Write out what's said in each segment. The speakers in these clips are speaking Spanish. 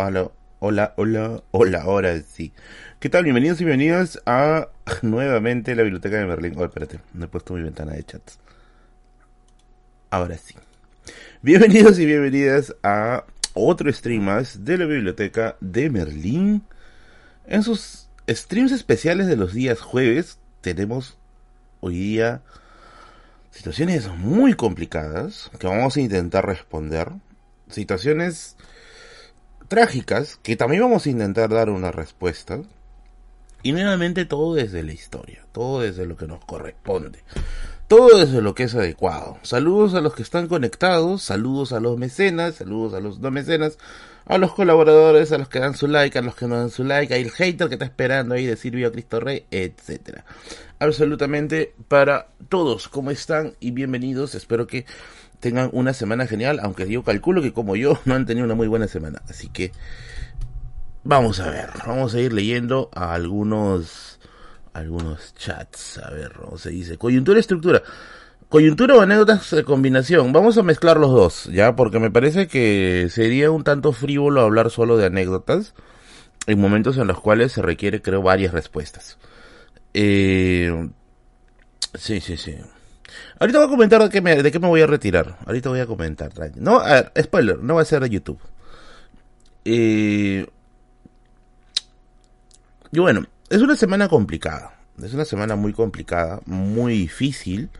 hola, hola, hola, hola, ahora sí. ¿Qué tal? Bienvenidos y bienvenidas a nuevamente la biblioteca de Merlín. Oh, espérate, no he puesto mi ventana de chats. Ahora sí. Bienvenidos y bienvenidas a otro stream más de la biblioteca de Merlín. En sus streams especiales de los días jueves tenemos hoy día situaciones muy complicadas que vamos a intentar responder. Situaciones trágicas que también vamos a intentar dar una respuesta. Y nuevamente todo desde la historia, todo desde lo que nos corresponde, todo desde lo que es adecuado. Saludos a los que están conectados, saludos a los mecenas, saludos a los no mecenas, a los colaboradores, a los que dan su like, a los que no dan su like, a el hater que está esperando ahí de Silvio Cristo Rey, etcétera. Absolutamente para todos, ¿cómo están? Y bienvenidos, espero que tengan una semana genial, aunque yo calculo que como yo no han tenido una muy buena semana. Así que vamos a ver, vamos a ir leyendo a algunos algunos chats. A ver, ¿cómo se dice? Coyuntura estructura. Coyuntura o anécdotas de combinación. Vamos a mezclar los dos, ¿ya? Porque me parece que sería un tanto frívolo hablar solo de anécdotas en momentos en los cuales se requiere, creo, varias respuestas. Eh... Sí, sí, sí. Ahorita voy a comentar de qué me, de qué me voy a retirar. Ahorita voy a comentar. No, a ver, spoiler, no va a ser de YouTube. Eh, y bueno, es una semana complicada. Es una semana muy complicada, muy difícil.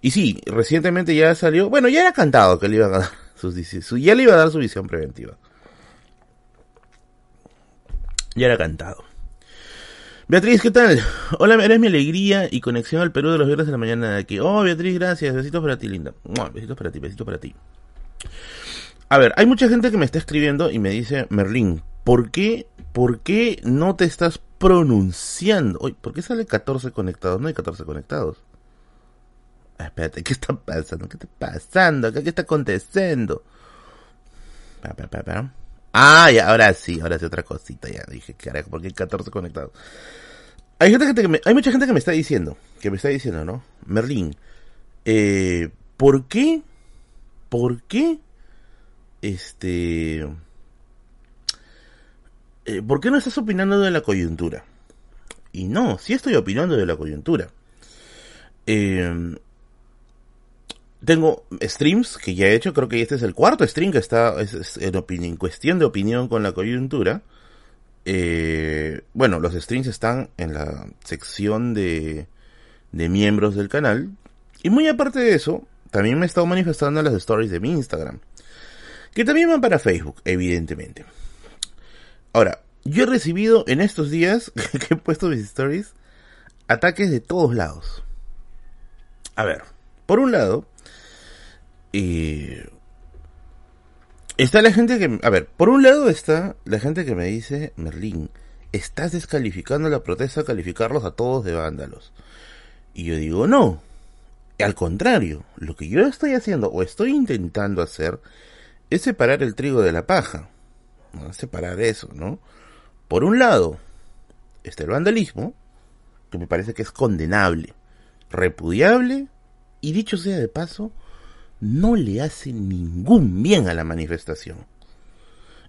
Y sí, recientemente ya salió. Bueno, ya era cantado que le iba a dar sus, su, ya le iba a dar su visión preventiva. Ya era cantado. Beatriz, ¿qué tal? Hola, eres mi alegría y conexión al Perú de los viernes de la mañana de aquí. Oh, Beatriz, gracias. Besitos para ti, linda. Besitos para ti, besitos para ti. A ver, hay mucha gente que me está escribiendo y me dice, Merlín, ¿por qué, por qué no te estás pronunciando? Oye, ¿por qué sale 14 conectados? No hay 14 conectados. Ah, espérate, ¿qué está pasando? ¿Qué está pasando? ¿Qué, está aconteciendo? Ah, ya, ahora sí, ahora sí otra cosita, ya dije, carajo, porque hay 14 conectados. Hay gente, que me, hay mucha gente que me está diciendo, que me está diciendo, ¿no? Merlín, eh, ¿por qué? ¿Por qué? Este... Eh, ¿Por qué no estás opinando de la coyuntura? Y no, sí estoy opinando de la coyuntura. Eh, tengo streams que ya he hecho, creo que este es el cuarto stream que está en, cuestión de opinión con la coyuntura. Eh, bueno, los streams están en la sección de, de miembros del canal. Y muy aparte de eso, también me he estado manifestando las stories de mi Instagram. Que también van para Facebook, evidentemente. Ahora, yo he recibido en estos días que he puesto mis stories ataques de todos lados. A ver, por un lado, y está la gente que, a ver, por un lado está la gente que me dice, Merlín, estás descalificando la protesta, calificarlos a todos de vándalos. Y yo digo, no, al contrario, lo que yo estoy haciendo o estoy intentando hacer es separar el trigo de la paja. Separar eso, ¿no? Por un lado, está el vandalismo, que me parece que es condenable, repudiable, y dicho sea de paso, no le hace ningún bien a la manifestación.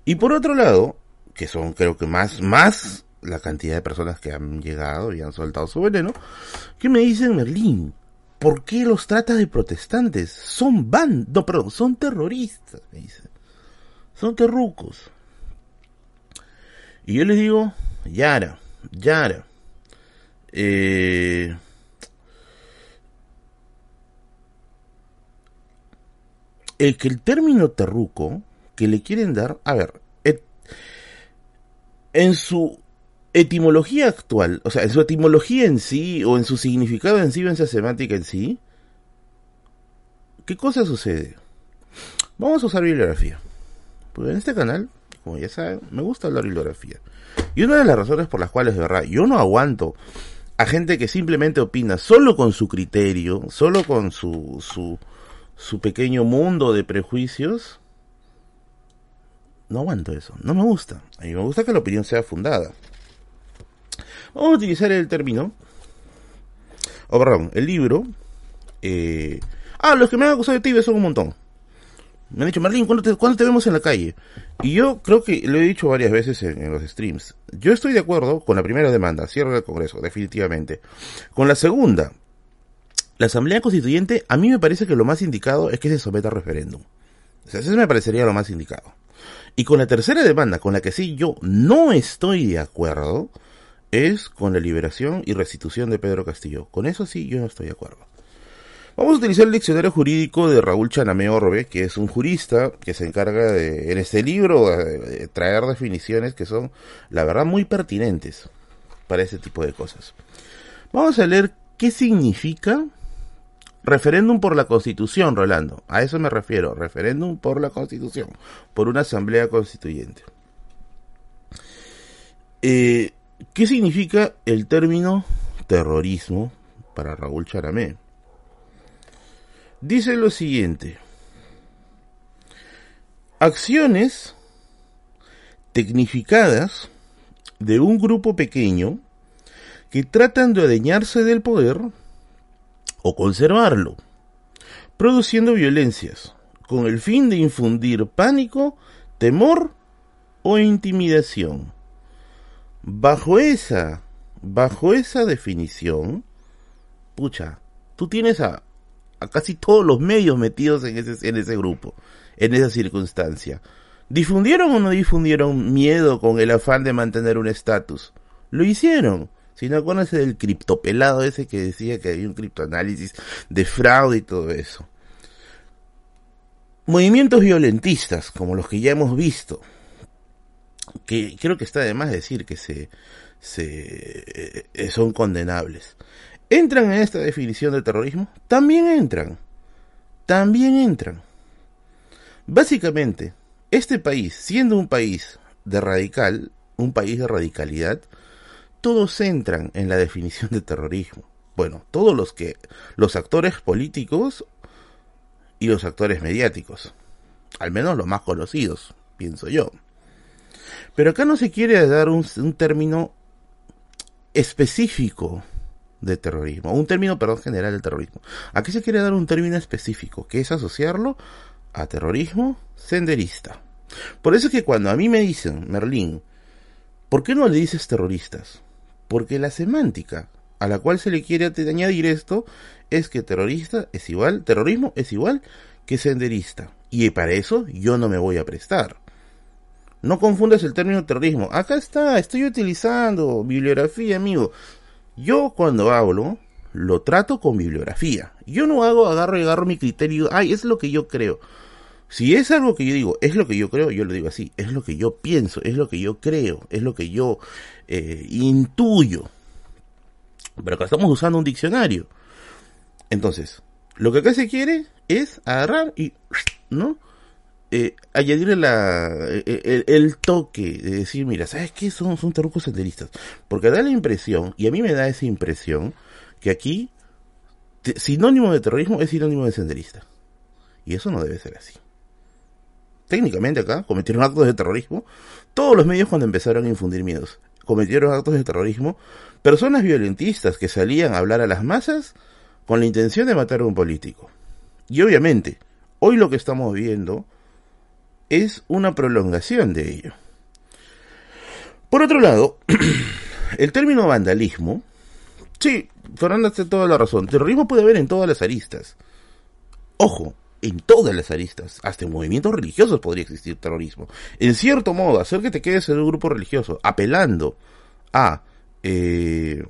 Y por otro lado, que son creo que más, más la cantidad de personas que han llegado y han soltado su veneno, que me dicen, Merlín, ¿por qué los trata de protestantes? Son van, no, perdón, son terroristas, me dicen. Son terrucos. Y yo les digo, Yara, Yara, eh, el que el término terruco que le quieren dar, a ver, en su etimología actual, o sea, en su etimología en sí, o en su significado en sí, o en su semántica en sí, ¿qué cosa sucede? Vamos a usar bibliografía. Pues en este canal, como ya saben, me gusta hablar bibliografía. Y una de las razones por las cuales, de verdad, yo no aguanto a gente que simplemente opina solo con su criterio, solo con su, su, su pequeño mundo de prejuicios, no aguanto eso, no me gusta. A mí me gusta que la opinión sea fundada. Vamos a utilizar el término, o perdón, el libro. Eh, ah, los que me han acusado de tibia son un montón. Me han dicho, Marlene, ¿cuándo te, ¿cuándo te vemos en la calle? Y yo creo que lo he dicho varias veces en, los streams. Yo estoy de acuerdo con la primera demanda, cierre del Congreso, definitivamente. Con la segunda, la Asamblea Constituyente, a mí me parece que lo más indicado es que se someta a referéndum. O sea, eso me parecería lo más indicado. Y con la tercera demanda, con la que sí yo no estoy de acuerdo, es con la liberación y restitución de Pedro Castillo. Con eso sí yo no estoy de acuerdo. Vamos a utilizar el diccionario jurídico de Raúl Chaname Orbe, que es un jurista que se encarga de, en este libro, de traer definiciones que son, la verdad, muy pertinentes para ese tipo de cosas. Vamos a leer qué significa referéndum por la Constitución, Rolando. A eso me refiero, referéndum por la Constitución, por una asamblea constituyente. Eh, ¿Qué significa el término terrorismo para Raúl Charamé? Dice lo siguiente. Acciones tecnificadas de un grupo pequeño que tratan de adeñarse del poder o conservarlo, produciendo violencias con el fin de infundir pánico, temor o intimidación. Bajo esa, bajo esa definición, pucha, tú tienes a casi todos los medios metidos en ese, en ese grupo, en esa circunstancia. ¿Difundieron o no difundieron miedo con el afán de mantener un estatus? Lo hicieron. Si no conoces del criptopelado ese que decía que había un criptoanálisis de fraude y todo eso. Movimientos violentistas, como los que ya hemos visto, que creo que está de más decir que se, se eh, son condenables. ¿Entran en esta definición de terrorismo? También entran. También entran. Básicamente, este país, siendo un país de radical, un país de radicalidad, todos entran en la definición de terrorismo. Bueno, todos los que los actores políticos y los actores mediáticos, al menos los más conocidos, pienso yo. Pero acá no se quiere dar un, término específico de terrorismo, un término, perdón, general del terrorismo. Aquí se quiere dar un término específico, que es asociarlo a terrorismo senderista. Por eso es que cuando a mí me dicen, Merlín, ¿por qué no le dices terroristas? Porque la semántica a la cual se le quiere añadir esto es que terrorista es igual, terrorismo es igual que senderista. Y para eso yo no me voy a prestar. No confundas el término terrorismo. Acá está, estoy utilizando bibliografía, amigo. Yo cuando hablo, lo trato con bibliografía. Yo no hago, agarro y agarro mi criterio, ay, es lo que yo creo. Si es algo que yo digo, es lo que yo creo, yo lo digo así, es lo que yo pienso, es lo que yo creo, es lo que yo eh, intuyo. Pero acá estamos usando un diccionario. Entonces, lo que acá se quiere es agarrar y, ¿no? eh, añadirle la, eh, eh, el, toque de decir, mira, ¿sabes qué? Son, son senderistas. Porque da la impresión, y a mí me da esa impresión, que aquí sinónimo de terrorismo es sinónimo de senderista. Y eso no debe ser así. Técnicamente acá cometieron actos de terrorismo. Todos los medios cuando empezaron a infundir miedos cometieron actos de terrorismo. Personas violentistas que salían a hablar a las masas con la intención de matar a un político. Y obviamente, hoy lo que estamos viendo es una prolongación de ello. Por otro lado, el término vandalismo, sí, Fernando tiene toda la razón, terrorismo puede haber en todas las aristas. Ojo, en todas las aristas, hasta en movimientos religiosos podría existir terrorismo. En cierto modo, hacer que te quedes en un grupo religioso apelando a eh,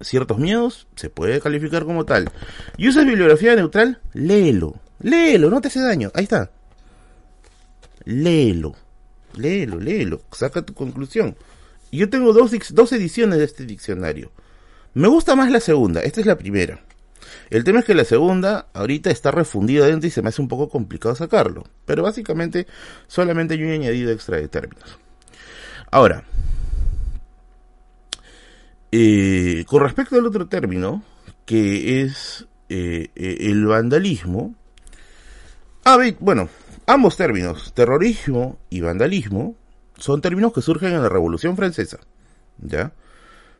ciertos miedos se puede calificar como tal. Y usas bibliografía neutral, léelo, léelo, no te hace daño, ahí está léelo, léelo, léelo, saca tu conclusión. Yo tengo dos, dos ediciones de este diccionario. Me gusta más la segunda, esta es la primera. El tema es que la segunda ahorita está refundida dentro y se me hace un poco complicado sacarlo. Pero básicamente solamente yo he añadido extra de términos. Ahora, eh, con respecto al otro término, que es eh, eh, el vandalismo. Ah, bueno, Ambos términos, terrorismo y vandalismo, son términos que surgen en la Revolución Francesa. ¿Ya?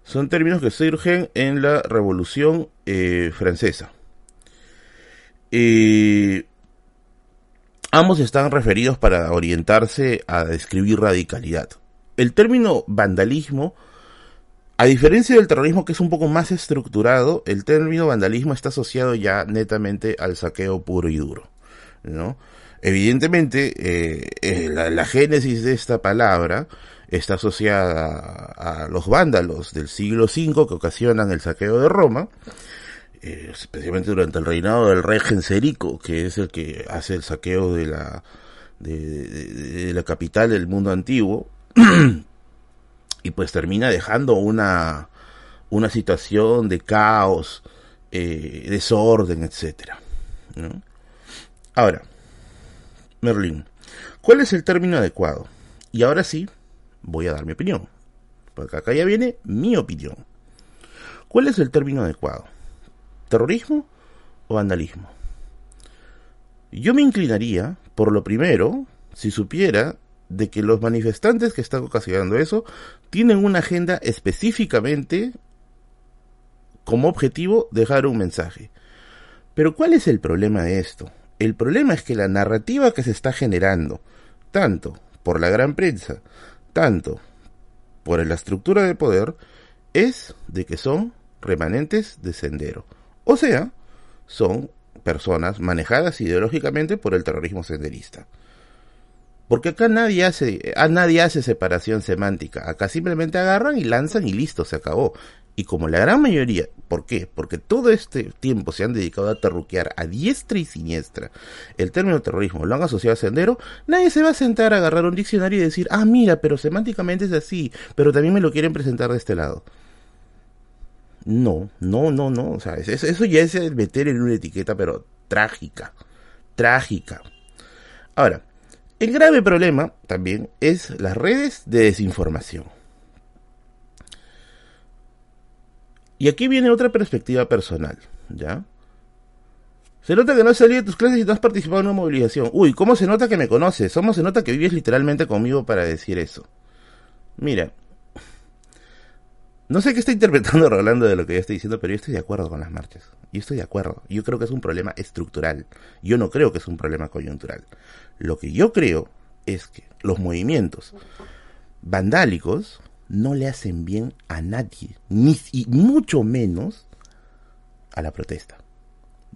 Son términos que surgen en la Revolución eh, Francesa. Ambos están referidos para orientarse a describir radicalidad. El término vandalismo, a diferencia del terrorismo que es un poco más estructurado, el término vandalismo está asociado ya netamente al saqueo puro y duro, ¿no? Evidentemente, eh, eh, la, génesis de esta palabra está asociada a, los vándalos del siglo V que ocasionan el saqueo de Roma, eh, especialmente durante el reinado del rey Genserico, que es el que hace el saqueo de la, de, la capital del mundo antiguo, y pues termina dejando una, una situación de caos, eh, desorden, etcétera. Ahora, Merlín, ¿cuál es el término adecuado? Y ahora sí, voy a dar mi opinión. Porque acá ya viene mi opinión. ¿Cuál es el término adecuado? ¿Terrorismo o vandalismo? Yo me inclinaría por lo primero si supiera de que los manifestantes que están ocasionando eso tienen una agenda específicamente como objetivo dejar un mensaje. Pero ¿cuál es el problema de esto? El problema es que la narrativa que se está generando, tanto por la gran prensa, tanto por la estructura de poder, es de que son remanentes de sendero. O sea, son personas manejadas ideológicamente por el terrorismo senderista. Porque acá nadie hace, a nadie hace separación semántica. Acá simplemente agarran y lanzan y listo, se acabó. Y como la gran mayoría, ¿por qué? Porque todo este tiempo se han dedicado a terruquear a diestra y siniestra el término terrorismo, lo han asociado a sendero, nadie se va a sentar a agarrar un diccionario y decir, ah, mira, pero semánticamente es así, pero también me lo quieren presentar de este lado. No, no, no, no. O sea, eso, eso ya es meter en una etiqueta, pero trágica. Trágica. Ahora, el grave problema también es las redes de desinformación. Y aquí viene otra perspectiva personal, ¿ya? Se nota que no has salido de tus clases y no has participado en una movilización. Uy, ¿cómo se nota que me conoces? ¿Cómo se nota que vives literalmente conmigo para decir eso? Mira, no sé qué está interpretando Rolando de lo que yo estoy diciendo, pero yo estoy de acuerdo con las marchas. Yo estoy de acuerdo. Yo creo que es un problema estructural. Yo no creo que es un problema coyuntural. Lo que yo creo es que los movimientos vandálicos no le hacen bien a nadie, ni y mucho menos a la protesta.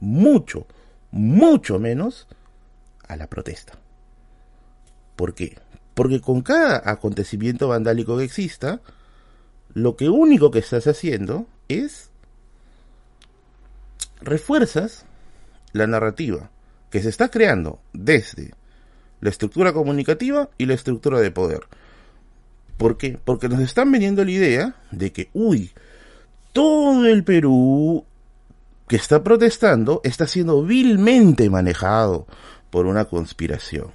Mucho, mucho menos a la protesta. ¿Por qué? Porque con cada acontecimiento vandálico que exista, lo que único que estás haciendo es refuerzas la narrativa que se está creando desde la estructura comunicativa y la estructura de poder. ¿Por qué? Porque nos están vendiendo la idea de que, uy, todo el Perú que está protestando está siendo vilmente manejado por una conspiración.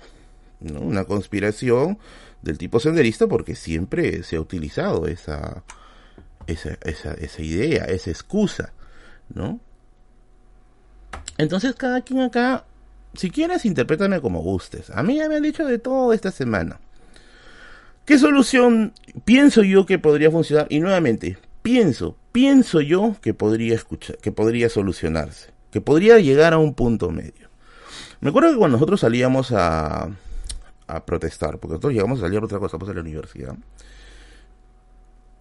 ¿no? Una conspiración del tipo senderista porque siempre se ha utilizado esa, esa, esa, idea, esa excusa, ¿no? Entonces cada quien acá, si quieres, interprétame como gustes. A mí ya me han dicho de todo esta semana. ¿Qué solución pienso yo que podría funcionar? Y nuevamente, pienso, pienso yo que podría escuchar, que podría solucionarse, que podría llegar a un punto medio. Me acuerdo que cuando nosotros salíamos a, a protestar, porque nosotros llegamos a salir a otra cosa, pues a la universidad,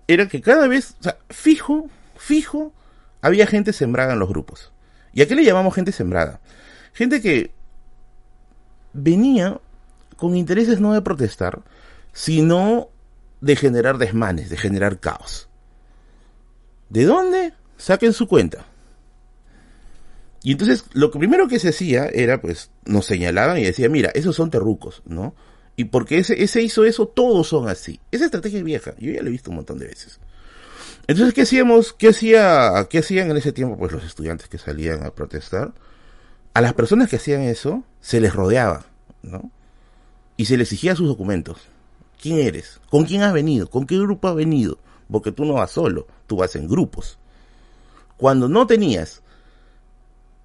era que cada vez, o sea, fijo, fijo, había gente sembrada en los grupos. ¿Y a qué le llamamos gente sembrada? Gente que venía con intereses no de protestar, sino de generar desmanes, de generar caos. ¿De dónde? Saquen su cuenta. Y entonces lo primero que se hacía era, pues, nos señalaban y decían, mira, esos son terrucos, ¿no? Y porque ese, ese hizo eso, todos son así. Esa estrategia es vieja, yo ya la he visto un montón de veces. Entonces, ¿qué hacíamos? ¿Qué, hacía, ¿Qué hacían en ese tiempo? Pues los estudiantes que salían a protestar. A las personas que hacían eso, se les rodeaba, ¿no? Y se les exigía sus documentos. ¿Quién eres? ¿Con quién has venido? ¿Con qué grupo has venido? Porque tú no vas solo, tú vas en grupos. Cuando no tenías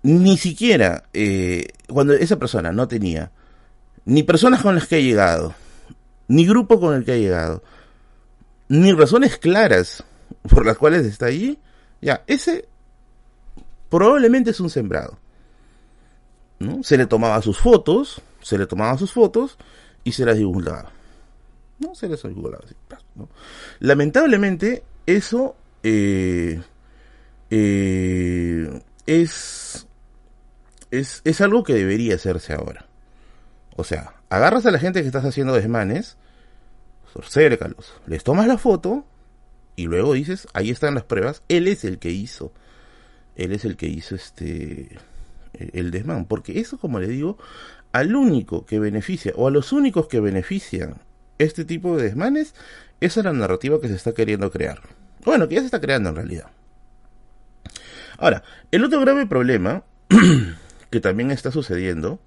ni siquiera eh, cuando esa persona no tenía ni personas con las que ha llegado, ni grupo con el que ha llegado, ni razones claras por las cuales está allí, ya, ese probablemente es un sembrado. ¿no? Se le tomaba sus fotos, se le tomaba sus fotos y se las divulgaba. ¿No? Se las divulgaba. ¿no? Lamentablemente, eso eh, eh, es, es, es algo que debería hacerse ahora. O sea, agarras a la gente que estás haciendo desmanes, cercálos, les tomas la foto y luego dices, ahí están las pruebas, él es el que hizo, él es el que hizo este el desmán, porque eso como le digo, al único que beneficia o a los únicos que benefician este tipo de desmanes, esa es la narrativa que se está queriendo crear. Bueno, que ya se está creando en realidad. Ahora, el otro grave problema que también está sucediendo,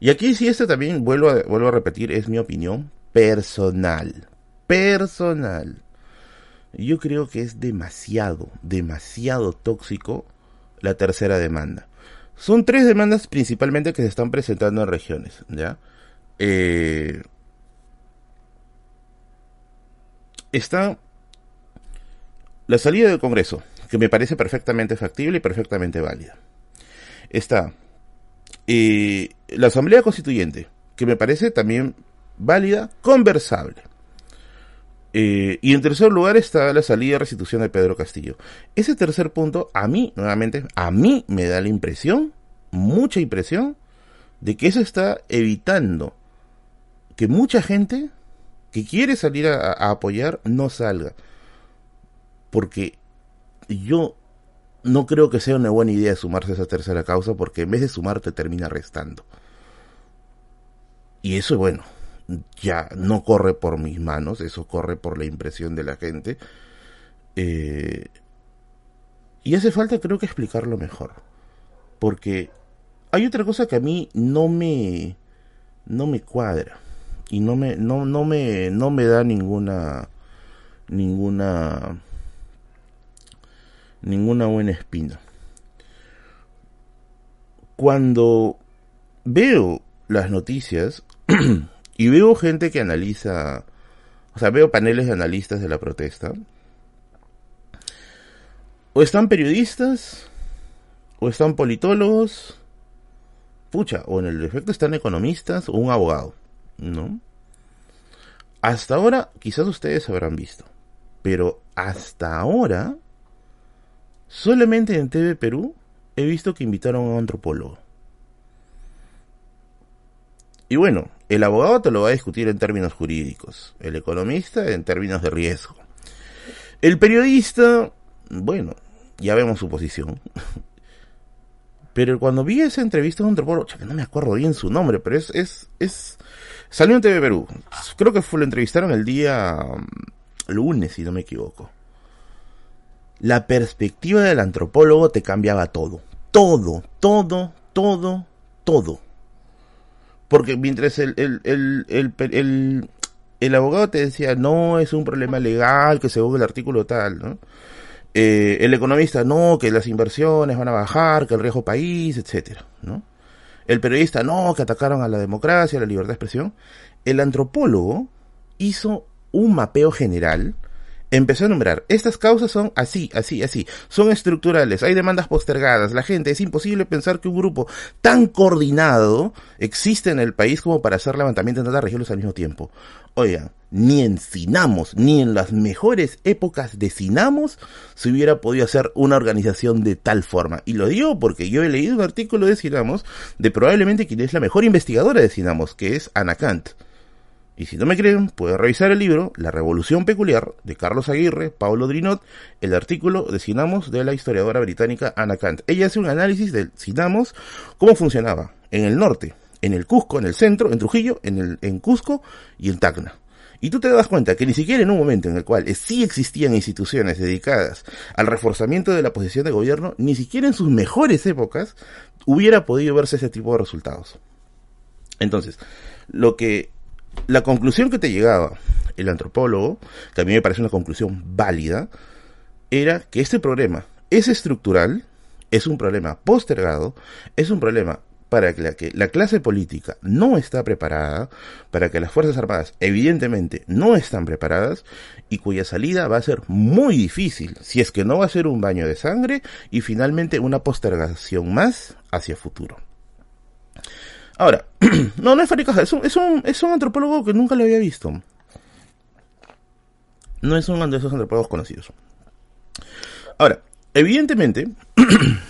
y aquí sí este también vuelvo a, vuelvo a repetir, es mi opinión personal. Personal. Yo creo que es demasiado, demasiado tóxico la tercera demanda. Son tres demandas principalmente que se están presentando en regiones, ¿ya? Eh, está la salida del Congreso, que me parece perfectamente factible y perfectamente válida. Está eh, la Asamblea Constituyente, que me parece también válida, conversable. Eh, y en tercer lugar está la salida de restitución de Pedro Castillo. Ese tercer punto, a mí, nuevamente, a mí me da la impresión, mucha impresión, de que eso está evitando que mucha gente que quiere salir a, apoyar no salga. Porque yo no creo que sea una buena idea sumarse a esa tercera causa porque en vez de sumar te termina restando. Y eso, bueno, ya no corre por mis manos, eso corre por la impresión de la gente. Eh, y hace falta creo que explicarlo mejor. Porque hay otra cosa que a mí no me no me cuadra y no me no, no me no me da ninguna ninguna ninguna buena espina. Cuando veo las noticias Y veo gente que analiza, o sea, veo paneles de analistas de la protesta. O están periodistas, o están politólogos, pucha, o en el efecto están economistas o un abogado, ¿no? Hasta ahora, quizás ustedes habrán visto, pero hasta ahora, solamente en TV Perú he visto que invitaron a un antropólogo. Y bueno, el abogado te lo va a discutir en términos jurídicos, el economista en términos de riesgo. El periodista, bueno, ya vemos su posición. Pero cuando vi esa entrevista de un antropólogo, que no me acuerdo bien su nombre, pero es, es, es, salió en TV Perú. Creo que fue, lo entrevistaron el día mm, lunes, si no me equivoco. La perspectiva del antropólogo te cambiaba todo. Todo, todo, todo, todo. Porque mientras el, el, el, el, el, abogado te decía, no, es un problema legal, que según el artículo tal, ¿no? Eh, el economista, no, que las inversiones van a bajar, que el riesgo país, etcétera, ¿no? El periodista, no, que atacaron a la democracia, a la libertad de expresión. El antropólogo hizo un mapeo general empezó a nombrar, estas causas son así, así, así, son estructurales, hay demandas postergadas, la gente, es imposible pensar que un grupo tan coordinado existe en el país como para hacer levantamiento en tantas regiones al mismo tiempo. Oigan, ni en Sinamos, ni en las mejores épocas de Sinamos se hubiera podido hacer una organización de tal forma. Y lo digo porque yo he leído un artículo de Sinamos de probablemente quien es la mejor investigadora de Sinamos, que es Ana Kant. Y si no me creen, pueden revisar el libro La Revolución Peculiar de Carlos Aguirre, Paulo Drinot, el artículo de Sinamos de la historiadora británica Anna Kant. Ella hace un análisis del Sinamos, cómo funcionaba en el norte, en el Cusco, en el centro, en Trujillo, en, el, en Cusco y en Tacna. Y tú te das cuenta que ni siquiera en un momento en el cual sí existían instituciones dedicadas al reforzamiento de la posición de gobierno, ni siquiera en sus mejores épocas hubiera podido verse ese tipo de resultados. Entonces, lo que la conclusión que te llegaba el antropólogo, que a mí me parece una conclusión válida, era que este problema es estructural, es un problema postergado, es un problema para que la, clase política no está preparada, para que las Fuerzas Armadas evidentemente no están preparadas y cuya salida va a ser muy difícil, si es que no va a ser un baño de sangre y finalmente una postergación más hacia futuro. Ahora, no, no es Faricaja, es un, es, un, es un antropólogo que nunca lo había visto. No es uno de esos antropólogos conocidos. Ahora, evidentemente,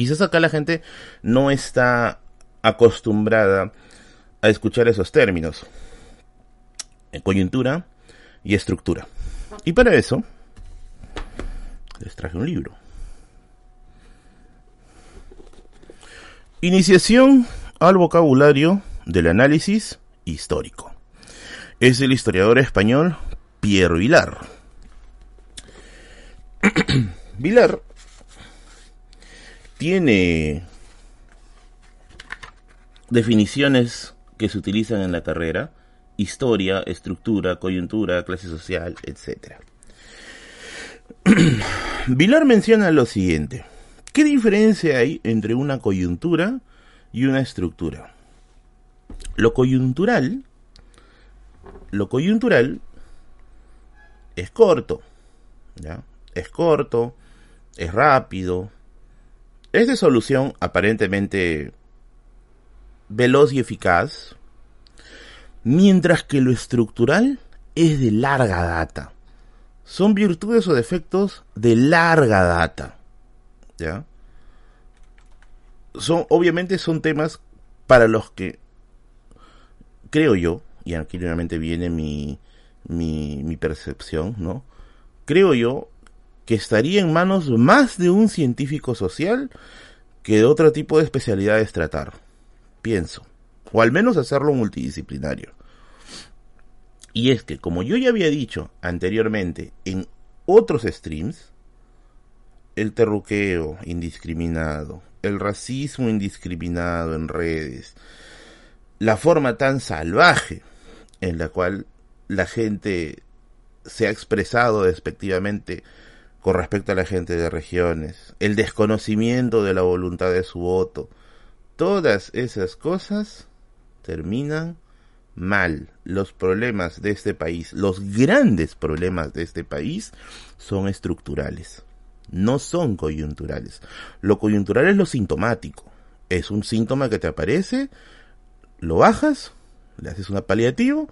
quizás acá la gente no está acostumbrada a escuchar esos términos. Coyuntura y estructura. Y para eso, les traje un libro. Iniciación al vocabulario del análisis histórico. Es el historiador español Pierre Vilar. Vilar tiene definiciones que se utilizan en la carrera, historia, estructura, coyuntura, clase social, etc. Vilar menciona lo siguiente. ¿Qué diferencia hay entre una coyuntura y una estructura? Lo coyuntural, lo coyuntural es corto, ¿ya? Es corto, es rápido, es de solución aparentemente veloz y eficaz, mientras que lo estructural es de larga data. Son virtudes o defectos de larga data. ¿ya? Son, obviamente son temas para los que creo yo, y aquí nuevamente viene mi, mi, mi percepción, ¿no? Creo yo que estaría en manos más de un científico social que de otro tipo de especialidades tratar. Pienso. O al menos hacerlo multidisciplinario. Y es que, como yo ya había dicho anteriormente en otros streams, el terruqueo indiscriminado, el racismo indiscriminado en redes, la forma tan salvaje en la cual la gente se ha expresado despectivamente con respecto a la gente de regiones, el desconocimiento de la voluntad de su voto, todas esas cosas terminan mal. Los problemas de este país, los grandes problemas de este país son estructurales no son coyunturales. Lo coyuntural es lo sintomático. Es un síntoma que te aparece, lo bajas, le haces una paliativo,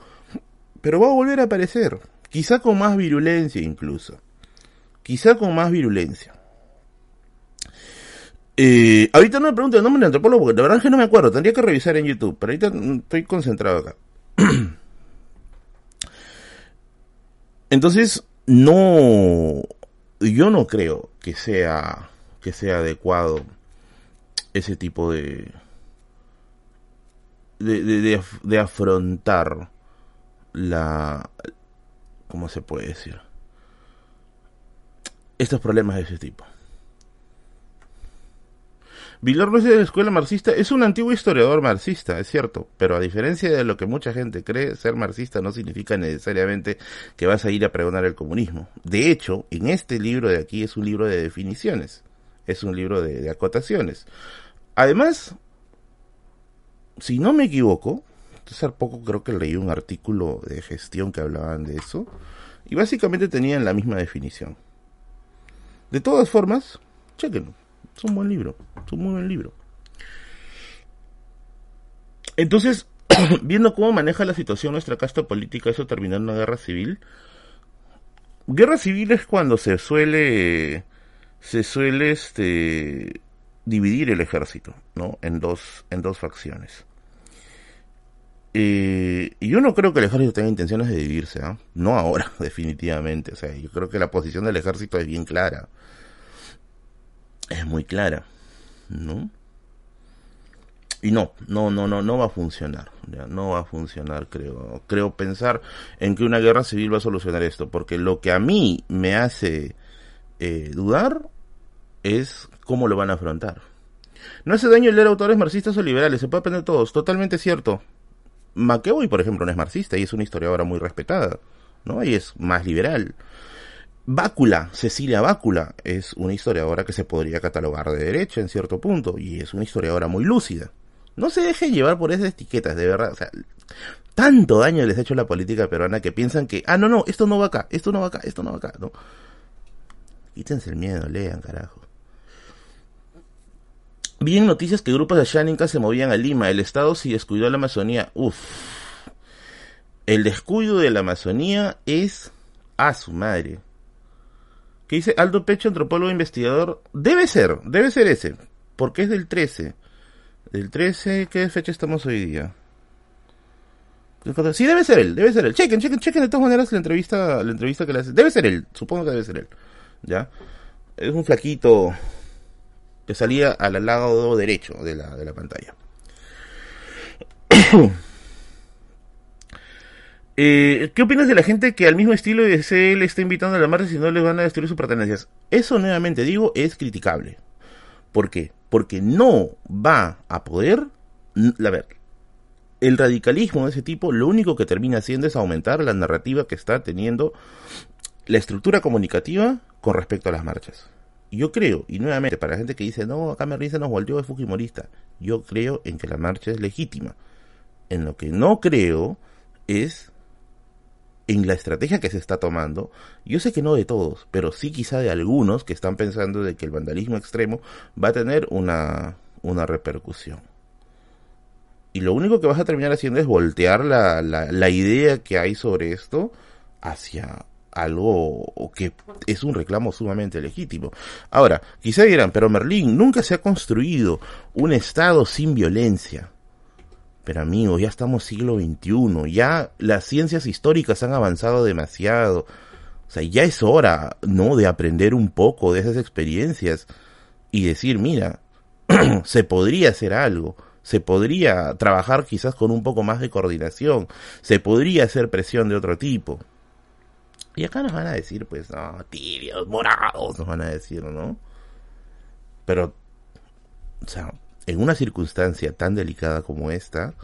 pero va a volver a aparecer. Quizá con más virulencia incluso. Quizá con más virulencia. Eh, ahorita no me pregunto el nombre del antropólogo porque la verdad es que no me acuerdo. Tendría que revisar en YouTube. Pero ahorita estoy concentrado acá. Entonces, no yo no creo que sea que sea adecuado ese tipo de, de, de, afrontar la cómo se puede decir estos problemas de ese tipo no es de la escuela marxista, es un antiguo historiador marxista, es cierto, pero a diferencia de lo que mucha gente cree, ser marxista no significa necesariamente que vas a ir a pregonar el comunismo. De hecho, en este libro de aquí es un libro de definiciones, es un libro de, acotaciones. Además, si no me equivoco, hace poco creo que leí un artículo de gestión que hablaban de eso, y básicamente tenían la misma definición. De todas formas, chequenlo. Es un buen libro, es un muy buen libro. Entonces, viendo cómo maneja la situación nuestra casta política, eso terminó en una guerra civil. Guerra civil es cuando se suele, se suele, este, dividir el ejército, ¿no? En dos, en dos facciones. Eh, y yo no creo que el ejército tenga intenciones de dividirse, ¿ah? No ahora, definitivamente. O sea, yo creo que la posición del ejército es bien clara es muy clara, ¿no? Y no, no, no, no, no va a funcionar, no va a funcionar, creo. Creo pensar en que una guerra civil va a solucionar esto, porque lo que a mí me hace eh, dudar es cómo lo van a afrontar. No hace daño leer autores marxistas o liberales, se puede aprender todos, totalmente cierto. McEvoy, por ejemplo, no es marxista y es una historiadora muy respetada, ¿no? Y es más liberal. Bácula, Cecilia Bácula, es una historiadora que se podría catalogar de derecha en cierto punto y es una historiadora muy lúcida. No se deje llevar por esas etiquetas, de verdad. O sea, tanto daño les ha hecho la política peruana que piensan que, ah, no, no, esto no va acá, esto no va acá, esto no va acá, no. Quítense el miedo, lean, carajo. Vi en noticias que grupos de Shaninka se movían a Lima. El Estado sí descuidó a la Amazonía. Uf. El descuido de la Amazonía es a su madre. ¿Qué dice Aldo Pecho, antropólogo investigador? Debe ser, debe ser ese. Porque es del 13. Del 13, ¿qué fecha estamos hoy día? Sí, debe ser él, debe ser él. Chequen, chequen, chequen de todas maneras la entrevista, la entrevista que le hace. Debe ser él, supongo que debe ser él. ¿Ya? Es un flaquito que salía al lado derecho de la, de la pantalla. Eh, ¿Qué opinas de la gente que al mismo estilo de le está invitando a la marcha si no les van a destruir sus pertenencias? Eso nuevamente digo es criticable. ¿Por qué? Porque no va a poder... A ver, el radicalismo de ese tipo lo único que termina haciendo es aumentar la narrativa que está teniendo la estructura comunicativa con respecto a las marchas. Yo creo, y nuevamente para la gente que dice, no, acá Merlín nos volvió de Fujimorista, yo creo en que la marcha es legítima. En lo que no creo es en la estrategia que se está tomando, yo sé que no de todos, pero sí quizá de algunos que están pensando de que el vandalismo extremo va a tener una, una repercusión. Y lo único que vas a terminar haciendo es voltear la, la, la idea que hay sobre esto hacia algo que es un reclamo sumamente legítimo. Ahora, quizá dirán, pero Merlín, nunca se ha construido un Estado sin violencia. Pero amigos, ya estamos siglo XXI, ya las ciencias históricas han avanzado demasiado. O sea, ya es hora, ¿no? De aprender un poco de esas experiencias y decir, mira, se podría hacer algo, se podría trabajar quizás con un poco más de coordinación, se podría hacer presión de otro tipo. Y acá nos van a decir, pues, no, tibios, morados, nos van a decir, ¿no? Pero, o sea, en una circunstancia tan delicada como esta,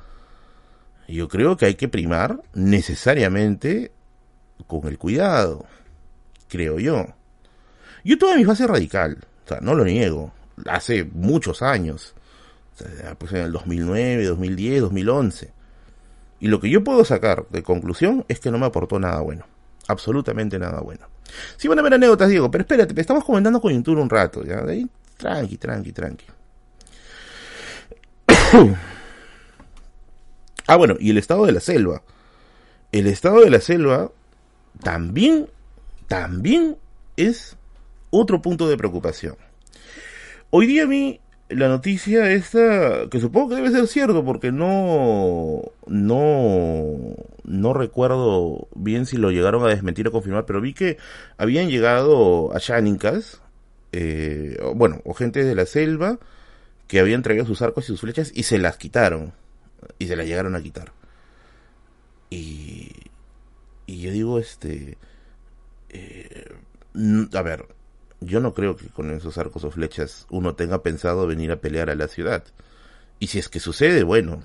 yo creo que hay que primar necesariamente con el cuidado, creo yo. Yo tuve mi fase radical, o sea, no lo niego, hace muchos años, pues en el 2009, 2010, 2011. Y lo que yo puedo sacar de conclusión es que no me aportó nada bueno, absolutamente nada bueno. Sí van a ver anécdotas, Diego, pero espérate, estamos comentando coyuntura un rato, ya, tranqui, tranqui, tranqui. ah, bueno, y el estado de la selva. El estado de la selva también, también es otro punto de preocupación. Hoy día a mí la noticia esta, que supongo que debe ser cierto porque no, no, no recuerdo bien si lo llegaron a desmentir o confirmar, pero vi que habían llegado a Shanikas, eh, bueno, o gente de la selva, que habían traído sus arcos y sus flechas y se las quitaron. Y se las llegaron a quitar. Y, y yo digo, este... Eh, a ver, yo no creo que con esos arcos o flechas uno tenga pensado venir a pelear a la ciudad. Y si es que sucede, bueno,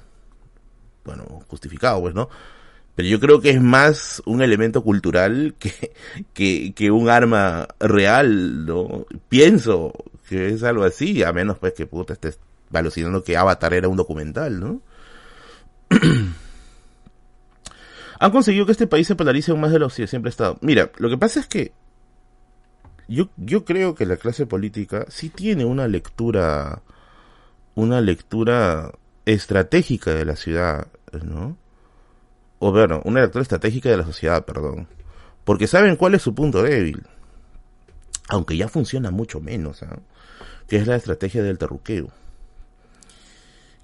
bueno, justificado, pues, ¿no? Pero yo creo que es más un elemento cultural que, que, que un arma real, ¿no? Pienso que es algo así, a menos pues que puta estés alucinando que Avatar era un documental, ¿no? Han conseguido que este país se polarice aún más de lo que siempre ha estado. Mira, lo que pasa es que yo, yo creo que la clase política sí tiene una lectura, una lectura estratégica de la ciudad, ¿no? O bueno, una lectura estratégica de la sociedad, perdón. Porque saben cuál es su punto débil. Aunque ya funciona mucho menos, ¿ah? que es la estrategia del terruqueo.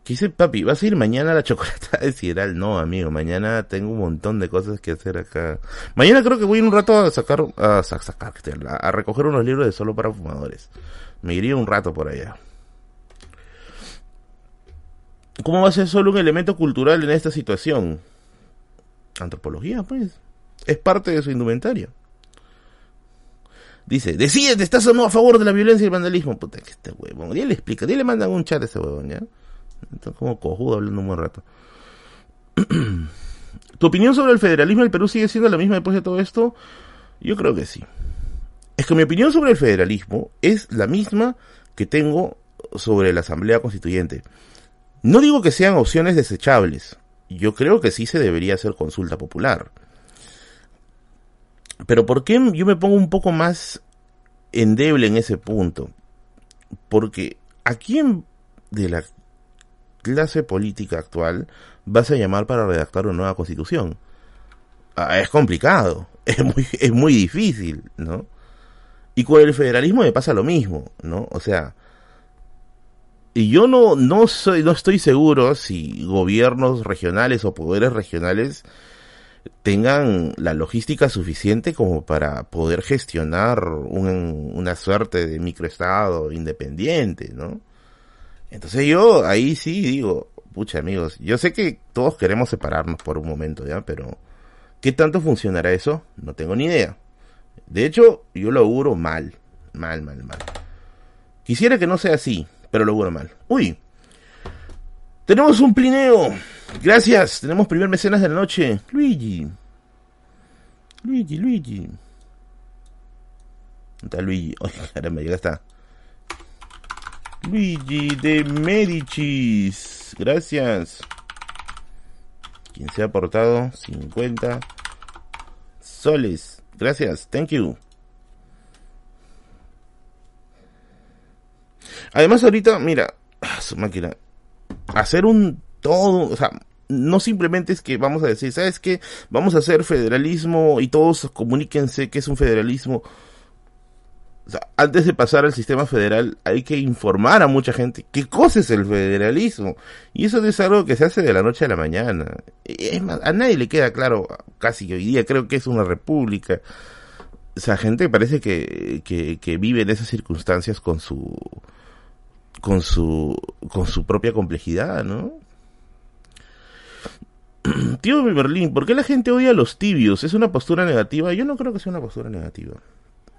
¿Qué dice papi? ¿Vas a ir mañana a la chocolata de Sideral? No, amigo, mañana tengo un montón de cosas que hacer acá. Mañana creo que voy a un rato a sacar, a, sacar, a recoger unos libros de solo para fumadores. Me iría un rato por allá. ¿Cómo va a ser solo un elemento cultural en esta situación? Antropología, pues. Es parte de su indumentaria. Dice, decídete, ¿estás o no a favor de la violencia y el vandalismo? Puta, que este huevón. Dile explica, dile mandan un chat a ese huevón, ¿ya? Está como cojudo hablando un buen rato. ¿Tu opinión sobre el federalismo del Perú sigue siendo la misma después de todo esto? Yo creo que sí. Es que mi opinión sobre el federalismo es la misma que tengo sobre la Asamblea Constituyente. No digo que sean opciones desechables. Yo creo que sí se debería hacer consulta popular. Pero ¿por qué yo me pongo un poco más endeble en ese punto? Porque aquí en, de la clase política actual vas a llamar para redactar una nueva constitución? Ah, es complicado, es muy, es muy difícil, ¿no? Y con el federalismo me pasa lo mismo, ¿no? O sea, y yo no, no soy, no estoy seguro si gobiernos regionales o poderes regionales tengan la logística suficiente como para poder gestionar una suerte de microestado independiente, ¿no? Entonces yo ahí sí digo, pucha amigos, yo sé que todos queremos separarnos por un momento, ¿ya? Pero, ¿qué tanto funcionará eso? No tengo ni idea. De hecho, yo lo auguro mal, mal, mal, mal. Quisiera que no sea así, pero lo auguro mal. Uy, tenemos un plineo. Gracias, tenemos primer mecenas de la noche. Luigi. Luigi, Luigi. ¿Dónde está Luigi? Ay, caramba, ya está. Luigi de Medicis. Gracias. Quien se ha aportado 50 soles. Gracias. Thank you. Además ahorita, mira, ah, su máquina. Hacer un todo, o sea, no simplemente es que vamos a decir, ¿sabes qué? Vamos a hacer federalismo y todos comuníquense que es un federalismo. O sea, antes de pasar al sistema federal hay que informar a mucha gente qué cosa es el federalismo. Y eso es algo que se hace de la noche a la mañana. Es más, a nadie le queda claro, casi hoy día creo que es una república. O sea, gente parece que, que, que vive en esas circunstancias con su, con su, con su propia complejidad, ¿no? Tío de Berlín, ¿por qué la gente odia a los tibios? ¿Es una postura negativa? Yo no creo que sea una postura negativa.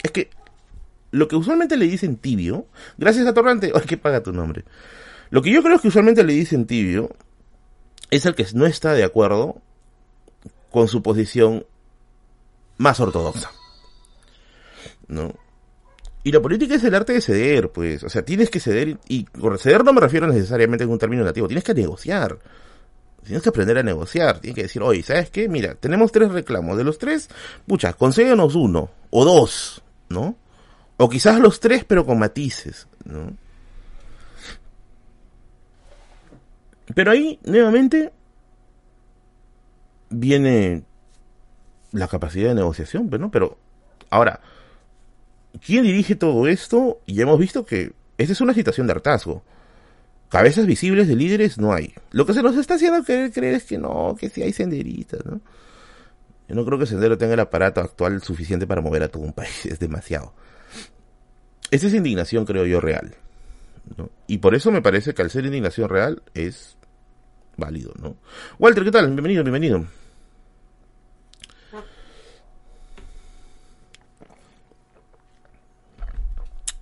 Es que lo que usualmente le dicen tibio, gracias a Torrante, ay, que paga tu nombre. Lo que yo creo que usualmente le dicen tibio es el que no está de acuerdo con su posición más ortodoxa. ¿No? Y la política es el arte de ceder, pues. O sea, tienes que ceder, y ceder no me refiero necesariamente a un término negativo, tienes que negociar. Tienes que aprender a negociar. Tienes que decir, oye, ¿sabes qué? Mira, tenemos tres reclamos. De los tres, pucha, conséguenos uno o dos, ¿no? O quizás los tres, pero con matices, ¿no? Pero ahí, nuevamente, viene la capacidad de negociación, ¿no? Pero, ahora, ¿quién dirige todo esto? Y hemos visto que esta es una situación de hartazgo cabezas visibles de líderes no hay. Lo que se nos está haciendo querer creer es que no, que sí hay senderistas, ¿no? Yo no creo que Sendero tenga el aparato actual suficiente para mover a todo un país, es demasiado. Esa es indignación, creo yo, real. Y por eso me parece que al ser indignación real es válido, ¿no? Walter, ¿qué tal? Bienvenido, bienvenido.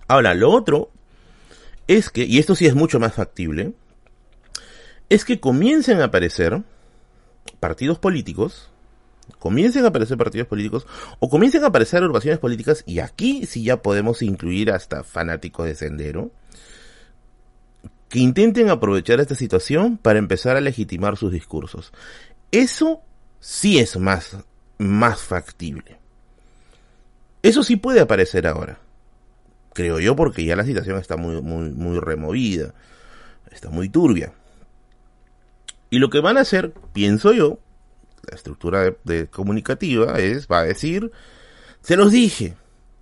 Ahora, lo otro es que, y esto sí es mucho más factible, es que comiencen a aparecer partidos políticos, comiencen a aparecer partidos políticos, o comiencen a aparecer agrupaciones políticas, y aquí sí ya podemos incluir hasta fanáticos de Sendero, que intenten aprovechar esta situación para empezar a legitimar sus discursos. Eso sí es más, más factible. Eso sí puede aparecer ahora creo yo, porque ya la situación está muy, muy, muy removida, está muy turbia. Y lo que van a hacer, pienso yo, la estructura comunicativa es, va a decir, se los dije,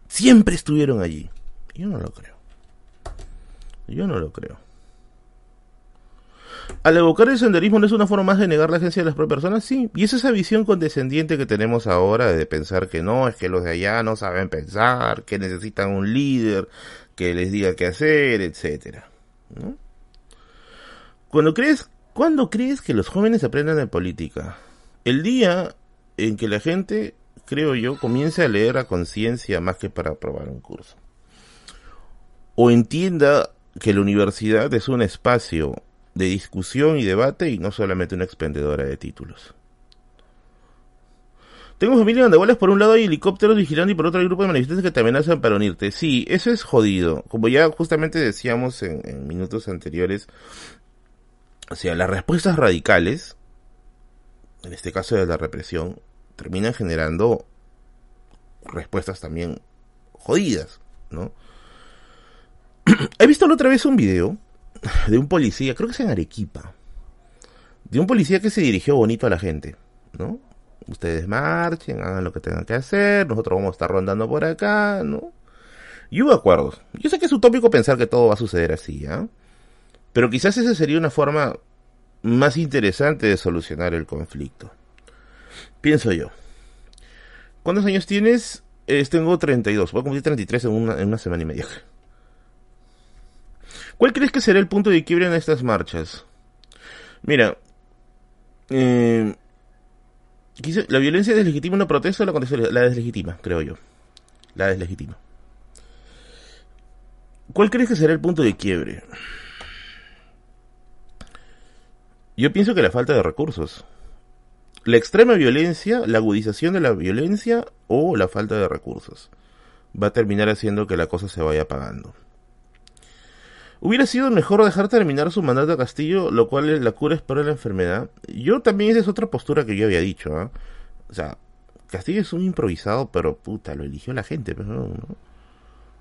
siempre estuvieron allí. Yo no lo creo. Yo no lo creo. Al evocar el senderismo no es una forma más de negar la esencia de las propias personas, sí. Y es esa visión condescendiente que tenemos ahora de pensar que no, es que los de allá no saben pensar, que necesitan un líder que les diga qué hacer, etcétera. Cuando crees, ¿Cuándo crees que los jóvenes aprendan de política? El día en que la gente, creo yo, comience a leer a conciencia más que para aprobar un curso. O entienda que la universidad es un espacio de discusión y debate y no solamente una expendedora de títulos. Tengo familia donde vuelas por un lado hay helicópteros vigilando y por otro hay grupo de manifestantes que te amenazan para unirte. Sí, eso es jodido. Como ya justamente decíamos en, en minutos anteriores, o sea, las respuestas radicales, en este caso de la represión, terminan generando respuestas también jodidas, ¿no? He visto la otra vez un video de un policía, creo que es en Arequipa, de un policía que se dirigió bonito a la gente, ¿no? Ustedes marchen, hagan lo que tengan que hacer, nosotros vamos a estar rondando por acá, ¿no? Y hubo acuerdos. Yo sé que es utópico pensar que todo va a suceder así, ¿ah? Pero quizás esa sería una forma más interesante de solucionar el conflicto. Pienso yo. ¿Cuántos años tienes? tengo 32. Voy a cumplir 33 en una, en una semana y media. ¿Cuál crees que será el punto de quiebre en estas marchas? Mira, eh, la violencia deslegitima una protesta o la, la deslegitima, creo yo. La deslegitima. ¿Cuál crees que será el punto de quiebre? Yo pienso que la falta de recursos. La extrema violencia, la agudización de la violencia o la falta de recursos va a terminar haciendo que la cosa se vaya apagando. Hubiera sido mejor dejar terminar su mandato a Castillo, lo cual es la cura es para la enfermedad. Yo también esa es otra postura que yo había dicho, ¿ah? O sea, Castillo es un improvisado, pero puta, lo eligió la gente, pero no,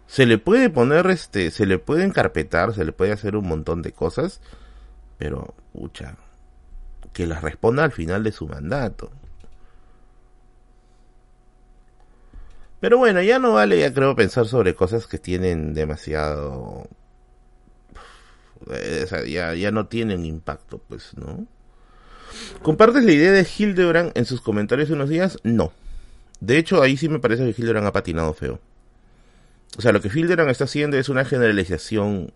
Se le puede poner, este, se le puede encarpetar, se le puede hacer un montón de cosas, pero, pucha, que las responda al final de su mandato. Pero bueno, ya no vale, ya creo, pensar sobre cosas que tienen demasiado eh, ya, ya no tienen impacto, pues, ¿no? ¿Compartes la idea de Hildebrand en sus comentarios unos días? No. De hecho, ahí sí me parece que Hildebrand ha patinado feo. O sea, lo que Hildebrand está haciendo es una generalización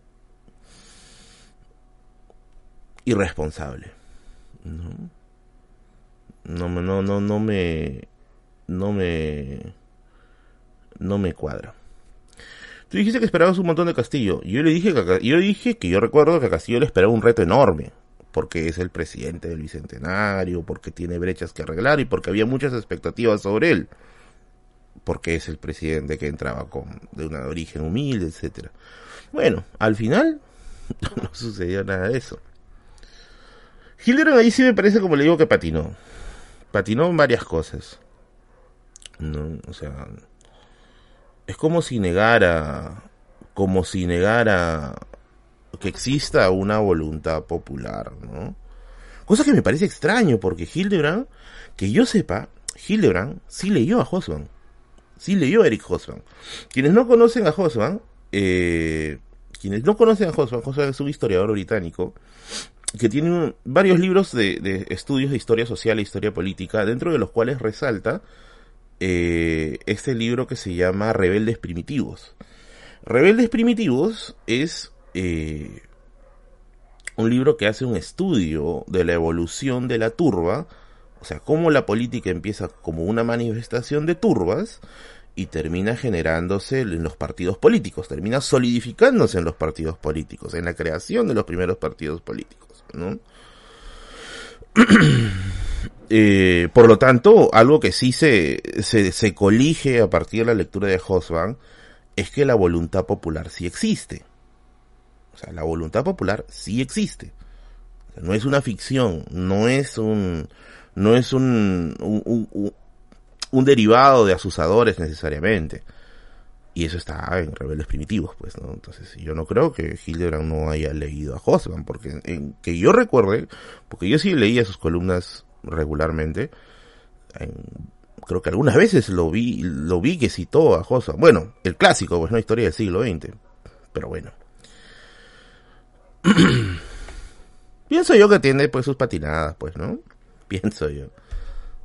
irresponsable. No. No, no, no, no me. No me. No me cuadra. Tú dijiste que esperabas un montón de Castillo. Yo le dije que, yo dije que yo recuerdo que a Castillo le esperaba un reto enorme. Porque es el presidente del bicentenario, porque tiene brechas que arreglar y porque había muchas expectativas sobre él. Porque es el presidente que entraba con, de un origen humilde, etcétera. Bueno, al final no sucedió nada de eso. Hildebrand ahí sí me parece como le digo que patinó. Patinó en varias cosas. No, o sea, es como si negara, como si negara que exista una voluntad popular, ¿no? Cosa que me parece extraño, porque Hildebrand, que yo sepa, Hildebrand sí leyó a Hosban. Sí leyó a Eric Hosban. Quienes no conocen a Hosban, eh, quienes no conocen a Hosban, Hosban es un historiador británico que tiene varios libros de, de, estudios de historia social e historia política, dentro de los cuales resalta eh, este libro que se llama Rebeldes Primitivos. Rebeldes Primitivos es eh, un libro que hace un estudio de la evolución de la turba, o sea, cómo la política empieza como una manifestación de turbas y termina generándose en los partidos políticos, termina solidificándose en los partidos políticos, en la creación de los primeros partidos políticos, ¿no? Eh, por lo tanto, algo que sí se, se, se, colige a partir de la lectura de Hosban es que la voluntad popular sí existe. O sea, la voluntad popular sí existe. no es una ficción, no es un, no es un, un, un, un derivado de asusadores necesariamente. Y eso está en Rebeldes Primitivos, pues, ¿no? Entonces, yo no creo que Hildebrand no haya leído a Hosban, porque en, que yo recuerde, porque yo sí leía sus columnas regularmente. creo que algunas veces lo vi, lo vi que citó a Josa. Bueno, el clásico, pues no historia del siglo XX. Pero bueno. Pienso yo que tiene pues sus patinadas, pues, ¿no? Pienso yo.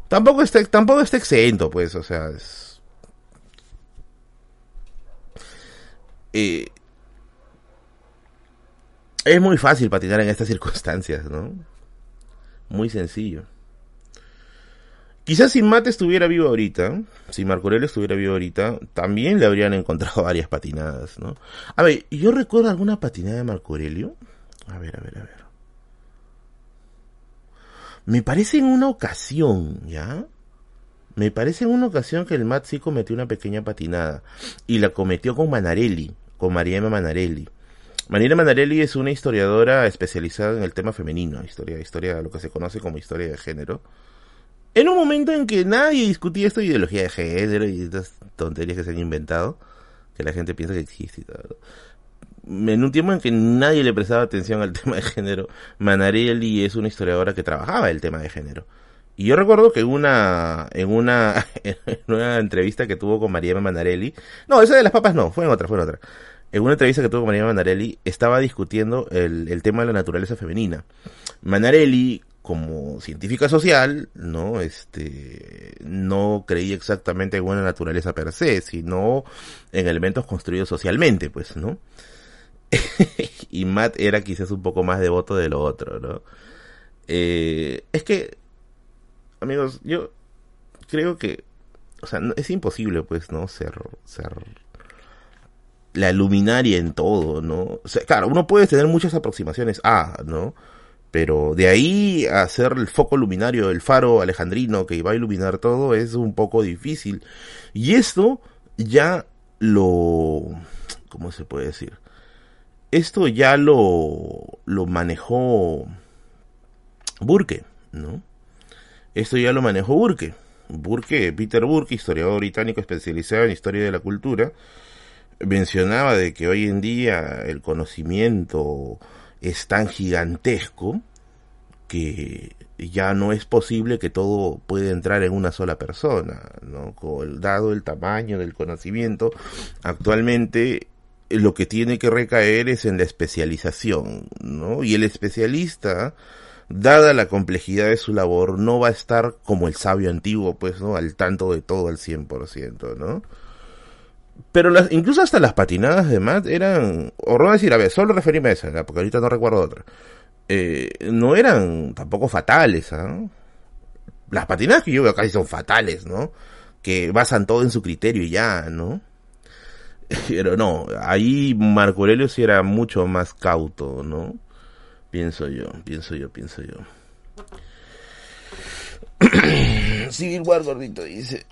Tampoco está, tampoco está exento, pues, o sea, es... Eh, es muy fácil patinar en estas circunstancias, ¿no? Muy sencillo. Quizás si Mate estuviera vivo ahorita, si Marco Aurelio estuviera vivo ahorita, también le habrían encontrado varias patinadas, ¿no? A ver, ¿yo recuerdo alguna patinada de Marco Aurelio? A ver, a ver, a ver. Me parece en una ocasión, ¿ya? Me parece en una ocasión que el Mat sí cometió una pequeña patinada. Y la cometió con Manarelli, con María Emma Manarelli. María Manarelli es una historiadora especializada en el tema femenino, historia, historia, lo que se conoce como historia de género en un momento en que nadie discutía esta ideología de género y estas tonterías que se han inventado, que la gente piensa que existe y todo. en un tiempo en que nadie le prestaba atención al tema de género, Manarelli es una historiadora que trabajaba el tema de género. Y yo recuerdo que una, en una, en una entrevista que tuvo con María Manarelli, no, esa de las papas no, fue en otra, fue en otra. En una entrevista que tuvo con María Manarelli, estaba discutiendo el, el tema de la naturaleza femenina. Manarelli, como científica social, no, este, no creía exactamente en una naturaleza per se, sino en elementos construidos socialmente, pues, ¿no? y Matt era quizás un poco más devoto de lo otro, ¿no? Eh, es que, amigos, yo creo que, o sea, es imposible, pues, ¿no? Ser, ser la luminaria en todo, ¿no? O sea, claro, uno puede tener muchas aproximaciones a, ¿no? Pero de ahí a hacer el foco luminario, el faro alejandrino que iba a iluminar todo es un poco difícil. Y esto ya lo... ¿Cómo se puede decir? Esto ya lo, lo manejó Burke, ¿no? Esto ya lo manejó Burke. Burke, Peter Burke, historiador británico especializado en historia de la cultura, mencionaba de que hoy en día el conocimiento es tan gigantesco que ya no es posible que todo pueda entrar en una sola persona, ¿no? Dado el tamaño del conocimiento, actualmente lo que tiene que recaer es en la especialización, ¿no? Y el especialista, dada la complejidad de su labor, no va a estar como el sabio antiguo, pues, ¿no? Al tanto de todo al 100%, ¿no? Pero las, incluso hasta las patinadas de Matt eran, o no decir, a ver, solo referirme a esa, porque ahorita no recuerdo otra. Eh, no eran tampoco fatales, ¿ah? Las patinadas que yo veo casi son fatales, ¿no? Que basan todo en su criterio y ya, ¿no? Pero no, ahí Marco Aurelio sí era mucho más cauto, ¿no? Pienso yo, pienso yo, pienso yo. Civil War, gordito, dice.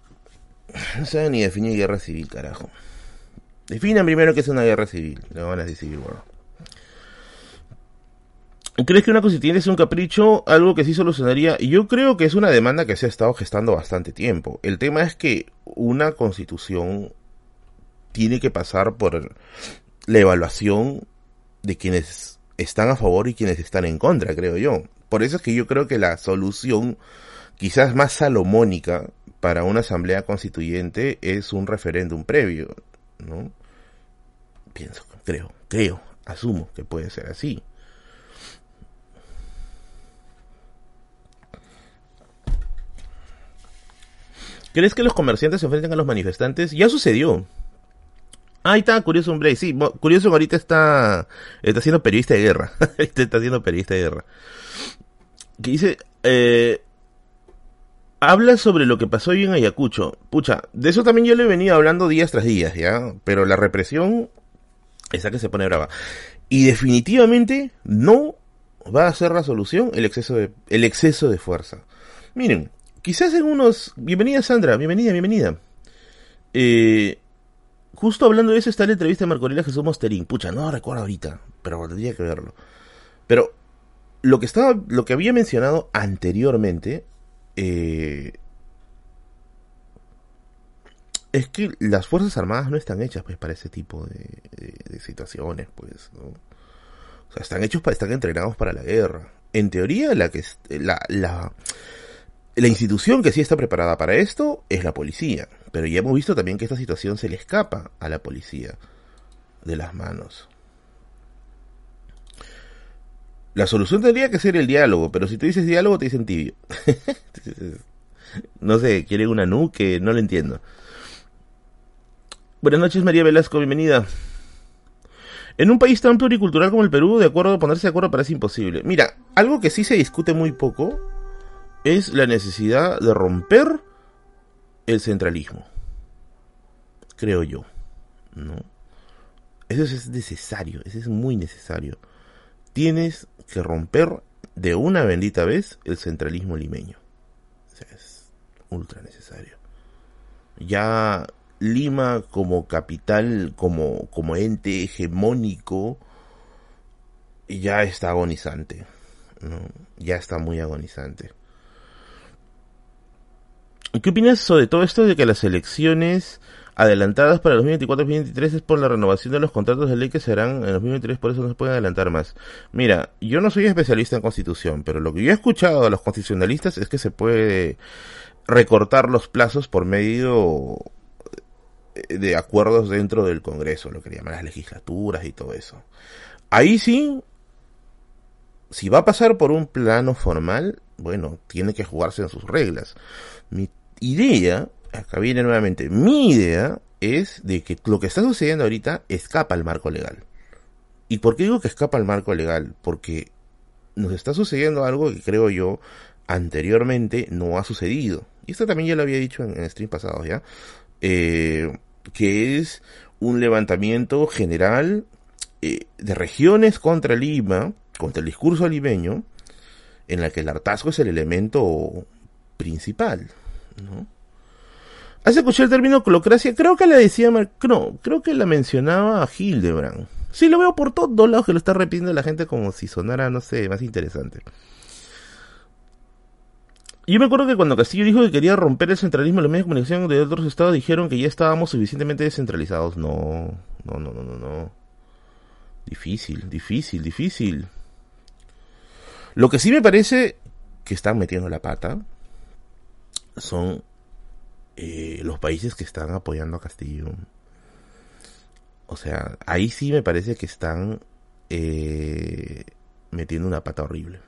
No saben ni definir guerra civil, carajo. Definan primero que es una guerra civil. Le van a decir War. ¿Crees que una constituyente es un capricho? Algo que sí solucionaría. Yo creo que es una demanda que se ha estado gestando bastante tiempo. El tema es que una constitución tiene que pasar por la evaluación de quienes están a favor y quienes están en contra, creo yo. Por eso es que yo creo que la solución quizás más salomónica para una asamblea constituyente es un referéndum previo, ¿no? Pienso, creo, creo, asumo que puede ser así. ¿Crees que los comerciantes se enfrenten a los manifestantes? Ya sucedió. Ahí está, Curioso Hombre. Sí, Curioso ahorita está, está siendo periodista de guerra. está siendo periodista de guerra. Que dice, eh, habla sobre lo que pasó hoy en Ayacucho. Pucha, de eso también yo le venido hablando días tras días, ¿ya? Pero la represión, esa que se pone brava. Y definitivamente no va a ser la solución el exceso de, el exceso de fuerza. Miren, quizás en unos... Bienvenida Sandra, bienvenida, bienvenida. Eh, justo hablando de eso está la entrevista de Marco Aurelio Jesús Mosterín. Pucha, no recuerdo ahorita, pero tendría que verlo. Pero lo que estaba, lo que había mencionado anteriormente eh, es que las Fuerzas Armadas no están hechas pues para ese tipo de, situaciones, pues, O sea, están hechos para, están entrenados para la guerra. En teoría, la que la, la, la institución que sí está preparada para esto es la policía. Pero ya hemos visto también que esta situación se le escapa a la policía de las manos. La solución tendría que ser el diálogo, pero si tú dices diálogo te dicen tibio. no sé, quieren una nuque, no lo entiendo. Buenas noches María Velasco, bienvenida. En un país tan pluricultural como el Perú, de acuerdo, ponerse de acuerdo parece imposible. Mira, algo que sí se discute muy poco es la necesidad de romper el centralismo. Creo yo. ¿No? Eso es necesario, eso es muy necesario. Tienes que romper de una bendita vez el centralismo limeño. es ultra necesario. Ya Lima como capital, como, como ente hegemónico, ya está agonizante. Ya está muy agonizante. ¿Qué opinas sobre todo esto de que las elecciones adelantadas para el 2024 2023 es por la renovación de los contratos de ley que serán en el 2023, por eso no se pueden adelantar más. Mira, yo no soy especialista en constitución, pero lo que yo he escuchado de los constitucionalistas es que se puede recortar los plazos por medio de acuerdos dentro del Congreso, lo que llaman las legislaturas y todo eso. Ahí sí, si va a pasar por un plano formal, bueno, tiene que jugarse en sus reglas. Mi idea, acá viene nuevamente, mi idea es de que lo que está sucediendo ahorita escapa al marco legal. ¿Y por qué digo que escapa al marco legal? Porque nos está sucediendo algo que creo yo anteriormente no ha sucedido. Y esto también ya lo había dicho en, en stream pasados, ¿ya? Eh, que es un levantamiento general eh, de regiones contra Lima, contra el discurso limeño, en la que el hartazgo es el elemento principal, ¿no? Hace escuchar el término colocracia, creo que la decía, no, creo que la mencionaba a Hildebrand. Sí, lo veo por todos lados que lo está repitiendo la gente como si sonara, no sé, más interesante. Yo me acuerdo que cuando Castillo dijo que quería romper el centralismo, los medios de comunicación de otros estados dijeron que ya estábamos suficientemente descentralizados. No, no, no, no, no, no. Difícil, difícil, difícil. Lo que sí me parece que están metiendo la pata son eh, los países que están apoyando a Castillo. O sea, ahí sí me parece que están eh, metiendo una pata horrible.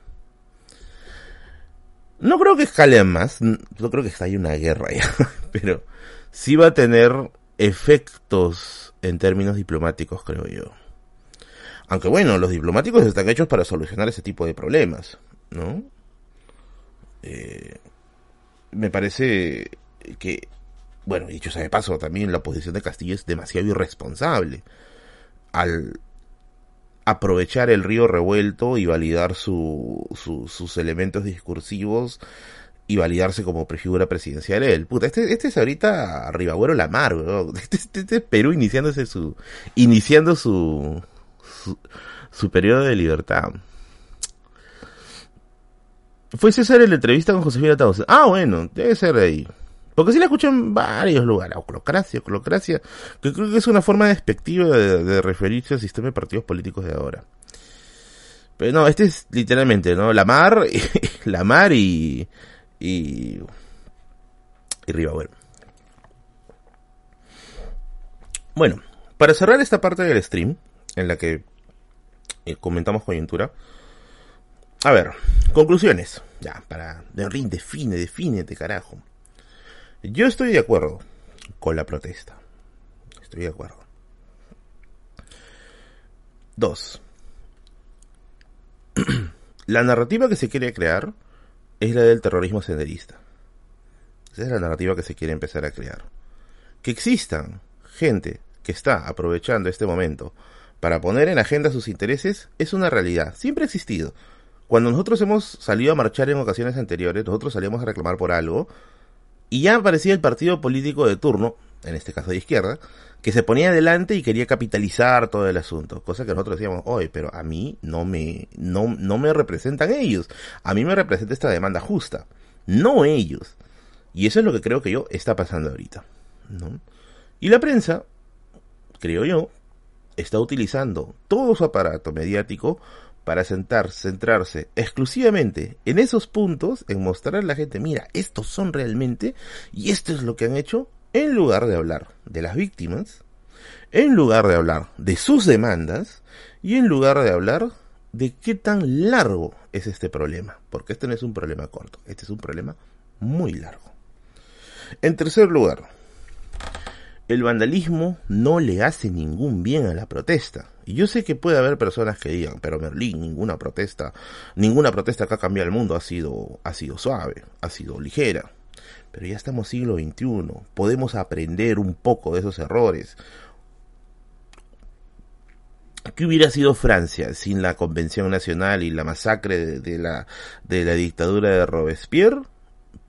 No creo que escalen más, no creo que estalle una guerra ya, pero sí va a tener efectos en términos diplomáticos, creo yo. Aunque bueno, los diplomáticos están hechos para solucionar ese tipo de problemas, ¿no? Eh, me parece que, bueno, dicho sea de paso, también la posición de Castillo es demasiado irresponsable al aprovechar el río revuelto y validar su, sus elementos discursivos y validarse como prefigura presidencial él. Puta, este, este es ahorita Ribagüero Lamar, este, este, este, es Perú iniciándose su, iniciando su, su, periodo de libertad. Fue César en la entrevista con Josefina Tausen. Ah, bueno, debe ser ahí. Porque sí la escucho en varios lugares, oclocracia, oclocracia, que creo que es una forma despectiva de, referirse al sistema de partidos políticos de ahora. Pero no, este es literalmente, ¿no? La mar, y, la mar y, y, y Riva, Bueno, para cerrar esta parte del stream, en la que eh, comentamos coyuntura, a ver, conclusiones. Ya, para, Rin, define, defínete, carajo. Yo estoy de acuerdo con la protesta. Estoy de acuerdo. Dos. la narrativa que se quiere crear es la del terrorismo senderista. Esa es la narrativa que se quiere empezar a crear. Que existan gente que está aprovechando este momento para poner en agenda sus intereses es una realidad. Siempre ha existido. Cuando nosotros hemos salido a marchar en ocasiones anteriores, nosotros salíamos a reclamar por algo, y ya aparecía el partido político de turno, en este caso de izquierda, que se ponía adelante y quería capitalizar todo el asunto. Cosa que nosotros decíamos, oye, pero a mí no me, no, no me representan ellos. A mí me representa esta demanda justa. No ellos. Y eso es lo que creo que yo está pasando ahorita. ¿no? Y la prensa, creo yo, está utilizando todo su aparato mediático para sentar, centrarse exclusivamente en esos puntos, en mostrar a la gente, mira, estos son realmente, y esto es lo que han hecho, en lugar de hablar de las víctimas, en lugar de hablar de sus demandas, y en lugar de hablar de qué tan largo es este problema, porque este no es un problema corto, este es un problema muy largo. En tercer lugar, el vandalismo no le hace ningún bien a la protesta. Y yo sé que puede haber personas que digan, pero Merlín, ninguna protesta, ninguna protesta que ha cambiado el mundo ha sido, ha sido suave, ha sido ligera. Pero ya estamos siglo XXI, podemos aprender un poco de esos errores. ¿Qué hubiera sido Francia sin la Convención Nacional y la masacre de, la, de la dictadura de Robespierre?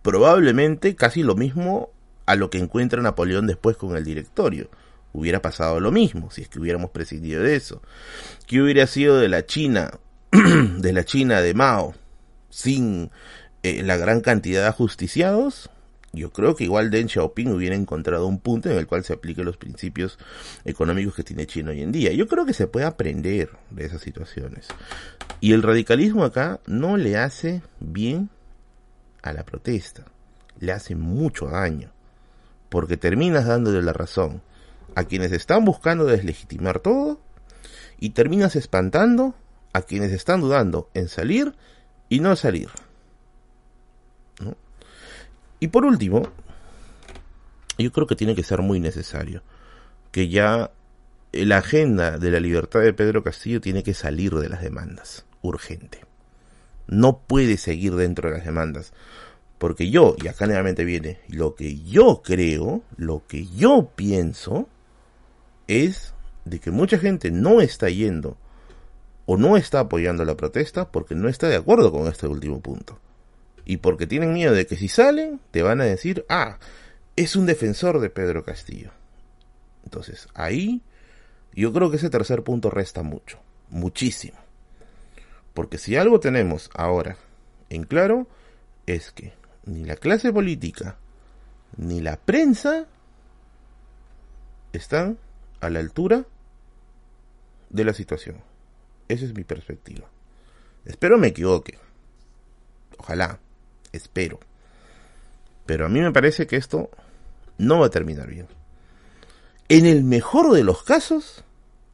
Probablemente casi lo mismo a lo que encuentra Napoleón después con el directorio hubiera pasado lo mismo si es que hubiéramos prescindido de eso. ¿Qué hubiera sido de la China, de la China de Mao, sin eh, la gran cantidad de ajusticiados? yo creo que igual Deng Xiaoping hubiera encontrado un punto en el cual se apliquen los principios económicos que tiene China hoy en día. Yo creo que se puede aprender de esas situaciones. Y el radicalismo acá no le hace bien a la protesta, le hace mucho daño, porque terminas dándole la razón a quienes están buscando deslegitimar todo y terminas espantando a quienes están dudando en salir y no salir. Y por último, yo creo que tiene que ser muy necesario que ya la agenda de la libertad de Pedro Castillo tiene que salir de las demandas, urgente. No puede seguir dentro de las demandas. Porque yo, y acá nuevamente viene, lo que yo creo, lo que yo pienso, es de que mucha gente no está yendo o no está apoyando la protesta porque no está de acuerdo con este último punto. Y porque tienen miedo de que si salen, te van a decir, ah, es un defensor de Pedro Castillo. Entonces, ahí yo creo que ese tercer punto resta mucho, muchísimo. Porque si algo tenemos ahora en claro, es que ni la clase política, ni la prensa están a la altura de la situación. Esa es mi perspectiva. Espero me equivoque. Ojalá. Espero. Pero a mí me parece que esto no va a terminar bien. En el mejor de los casos,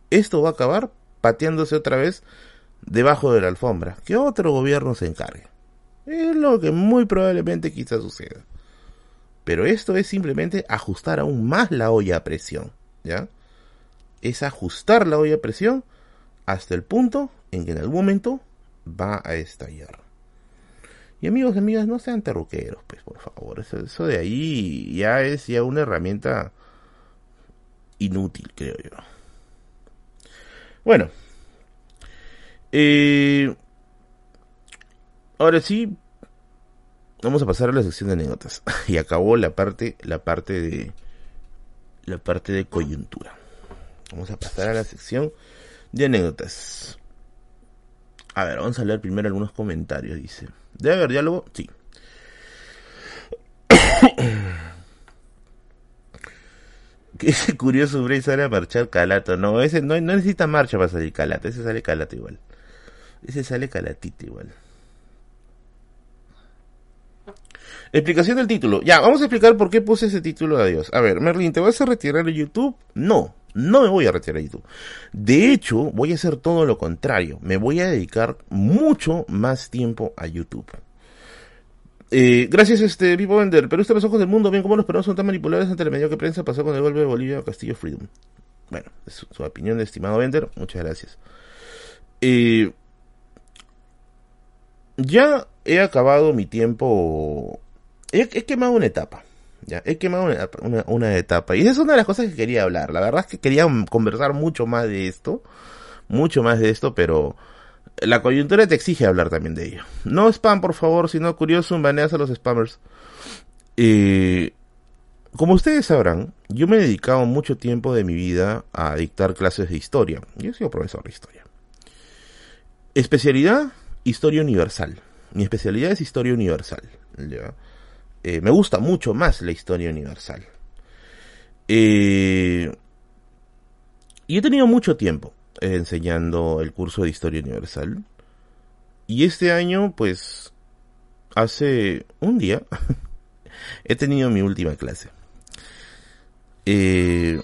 esto va a acabar pateándose otra vez debajo de la alfombra. Que otro gobierno se encargue. Es lo que muy probablemente quizás suceda. Pero esto es simplemente ajustar aún más la olla a presión. ¿Ya? Es ajustar la olla a presión hasta el punto en que en algún momento va a estallar. Y amigos y amigas, no sean terruqueros, pues, por favor. Eso, de ahí ya es ya una herramienta inútil, creo yo. Bueno. Eh, ahora sí, vamos a pasar a la sección de anécdotas. Y acabó la parte, la parte de, la parte de coyuntura. Vamos a pasar a la sección de anécdotas. A ver, vamos a leer primero algunos comentarios, dice. ¿Debe haber diálogo? Sí. Qué curioso, Bray sale a marchar Calato. No, ese no, necesita marcha para salir Calato. Ese sale Calato igual. Ese sale Calatito igual. Explicación del título. Ya, vamos a explicar por qué puse ese título de adiós. A ver, Merlin, ¿te vas a retirar de YouTube? No, no me voy a retirar de YouTube. De hecho, voy a hacer todo lo contrario. Me voy a dedicar mucho más tiempo a YouTube. Eh, gracias, este, Vivo Vender. Pero los ojos del mundo, ven cómo los peruanos son tan manipulables ante la medio que prensa pasó con el golpe de Bolivia a Castillo Freedom. Bueno, es su, opinión, estimado Vender. Muchas gracias. Eh, ya he acabado mi tiempo. he quemado una etapa. Ya, he quemado una, etapa. Y esa es una de las cosas que quería hablar. La verdad es que quería conversar mucho más de esto. Mucho más de esto, pero la coyuntura te exige hablar también de ello. No spam, por favor, sino curioso, baneas a los spammers. Como ustedes sabrán, yo me he dedicado mucho tiempo de mi vida a dictar clases de historia. Yo he sido profesor de historia. Especialidad, historia universal. Mi especialidad es historia universal. Eh, me gusta mucho más la historia universal. Eh, y he tenido mucho tiempo enseñando el curso de historia universal. Y este año, pues, hace un día, he tenido mi última clase. Eh,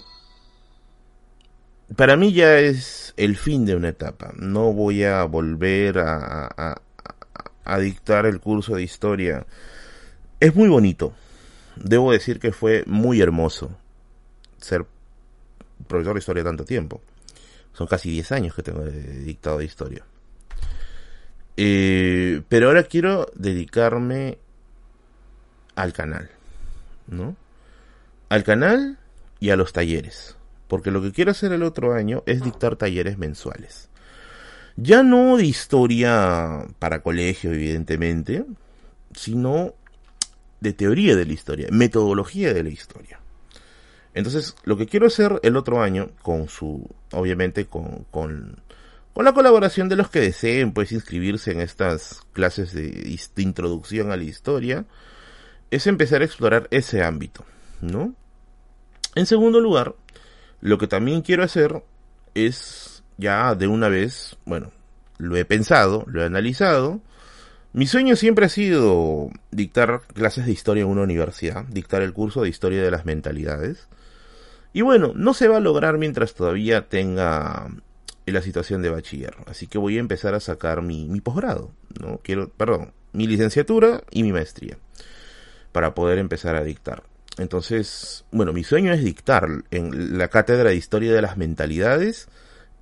para mí ya es el fin de una etapa. No voy a volver a dictar el curso de historia es muy bonito. Debo decir que fue muy hermoso ser profesor de historia tanto tiempo. Son casi 10 años que tengo dictado de historia. Eh, pero ahora quiero dedicarme al canal, ¿no? Al canal y a los talleres. Porque lo que quiero hacer el otro año es dictar talleres mensuales. Ya no de historia para colegio, evidentemente, sino de teoría de la historia, metodología de la historia. Entonces, lo que quiero hacer el otro año, con su, obviamente, con, con, la colaboración de los que deseen, pues, inscribirse en estas clases de, introducción a la historia, es empezar a explorar ese ámbito, ¿no? En segundo lugar, lo que también quiero hacer es ya de una vez, bueno, lo he pensado, lo he analizado. Mi sueño siempre ha sido dictar clases de historia en una universidad, dictar el curso de historia de las mentalidades. Y bueno, no se va a lograr mientras todavía tenga la situación de bachiller. Así que voy a empezar a sacar mi, mi posgrado, ¿no? Quiero, perdón, mi licenciatura y mi maestría para poder empezar a dictar. Entonces, bueno, mi sueño es dictar en la cátedra de historia de las mentalidades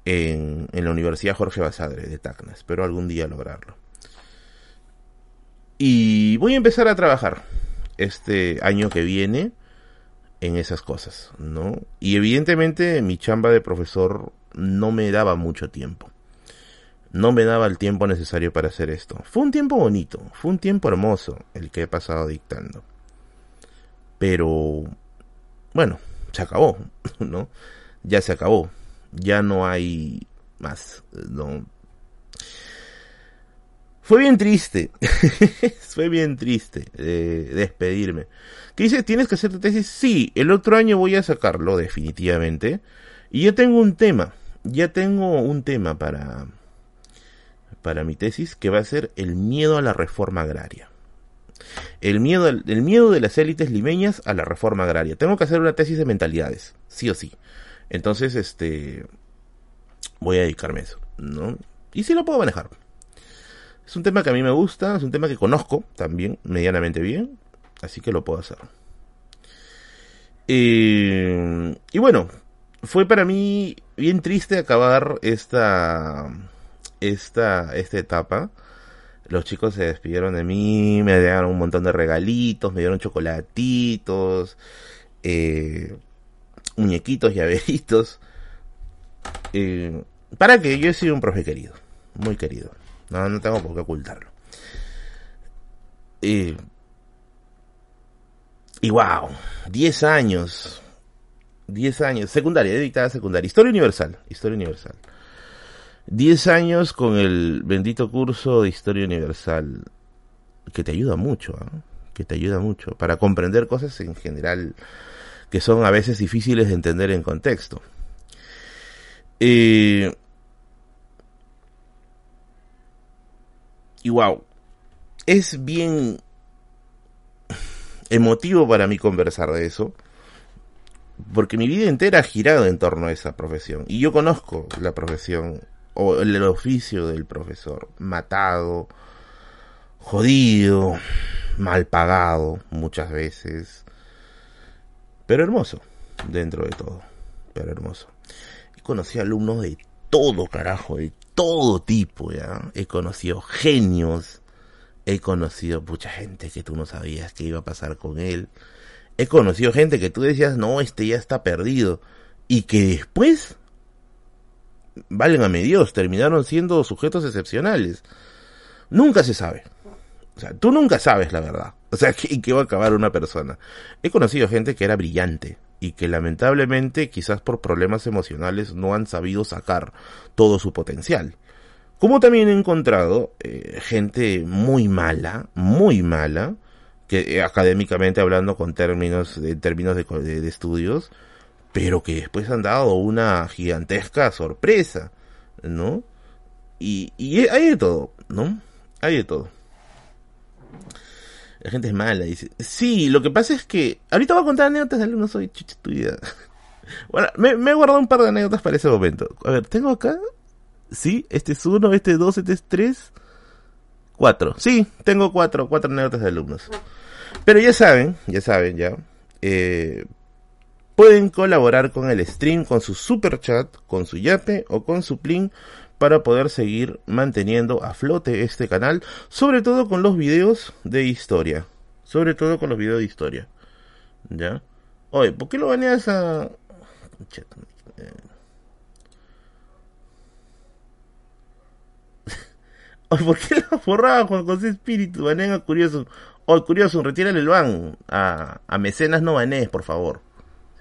en, la Universidad Jorge Basadre de Tacna. Espero algún día lograrlo. Y voy a empezar a trabajar este año que viene en esas cosas, ¿no? Y evidentemente mi chamba de profesor no me daba mucho tiempo. No me daba el tiempo necesario para hacer esto. Fue un tiempo bonito, fue un tiempo hermoso el que he pasado dictando. Pero, bueno, se acabó, ¿no? Ya se acabó ya no hay más, no. Fue bien triste, fue bien triste eh, despedirme. ¿Qué dice? ¿Tienes que hacer tu tesis? Sí, el otro año voy a sacarlo definitivamente. Y ya tengo un tema, ya tengo un tema para, para mi tesis que va a ser el miedo a la reforma agraria. El miedo, el miedo de las élites limeñas a la reforma agraria. Tengo que hacer una tesis de mentalidades, sí o sí. Entonces, este, voy a dedicarme a eso, ¿no? Y sí lo puedo manejar. Es un tema que a mí me gusta, es un tema que conozco también, medianamente bien, así que lo puedo hacer. Eh, y bueno, fue para mí bien triste acabar esta, esta, esta etapa. Los chicos se despidieron de mí, me dieron un montón de regalitos, me dieron chocolatitos, eh, muñequitos, llaveritos. Eh, para que yo he sido un profe querido, muy querido. No, no tengo por qué ocultarlo. Y, y wow, 10 años. 10 años. Secundaria, dedicada a secundaria. Historia universal. Historia universal. 10 años con el bendito curso de Historia Universal. Que te ayuda mucho, ¿eh? que te ayuda mucho para comprender cosas en general que son a veces difíciles de entender en contexto. y wow, es bien emotivo para mí conversar de eso, porque mi vida entera ha girado en torno a esa profesión. Y yo conozco la profesión o el oficio del profesor, matado, jodido, mal pagado muchas veces, pero hermoso dentro de todo, pero hermoso. He conocido alumnos de todo, carajo, de todo tipo, ya. He conocido genios, he conocido mucha gente que tú no sabías qué iba a pasar con él. He conocido gente que tú decías, no, este ya está perdido. Y que después, válgame Dios, terminaron siendo sujetos excepcionales. Nunca se sabe. O sea, tú nunca sabes la verdad. O sea, ¿en qué va a acabar una persona? He conocido gente que era brillante y que lamentablemente, quizás por problemas emocionales, no han sabido sacar todo su potencial. Como también he encontrado eh, gente muy mala, muy mala, que eh, académicamente hablando con términos, de términos de, de estudios, pero que después han dado una gigantesca sorpresa, ¿no? Y, y hay de todo, ¿no? Hay de todo. La gente es mala, dice. Sí, lo que pasa es que. Ahorita voy a contar anécdotas de alumnos, soy chucha. Bueno, me, me, he guardado un par de anécdotas para ese momento. A ver, tengo acá. Sí, este es uno, este es dos, este es tres. Cuatro. Sí, tengo cuatro, cuatro anécdotas de alumnos. Pero ya saben, ya saben, ya. Eh, pueden colaborar con el stream, con su super chat, con su yape o con su plin para poder seguir manteniendo a flote este canal, sobre todo con los videos de historia, sobre todo con los videos de historia. ¿Ya? Oye, ¿por qué lo baneas a... Oye, ¿por qué lo borraba Juan José Espíritu? Banean a Curioso. Oye, Curioso, retírale el ban. A, a Mecenas no banees, por favor.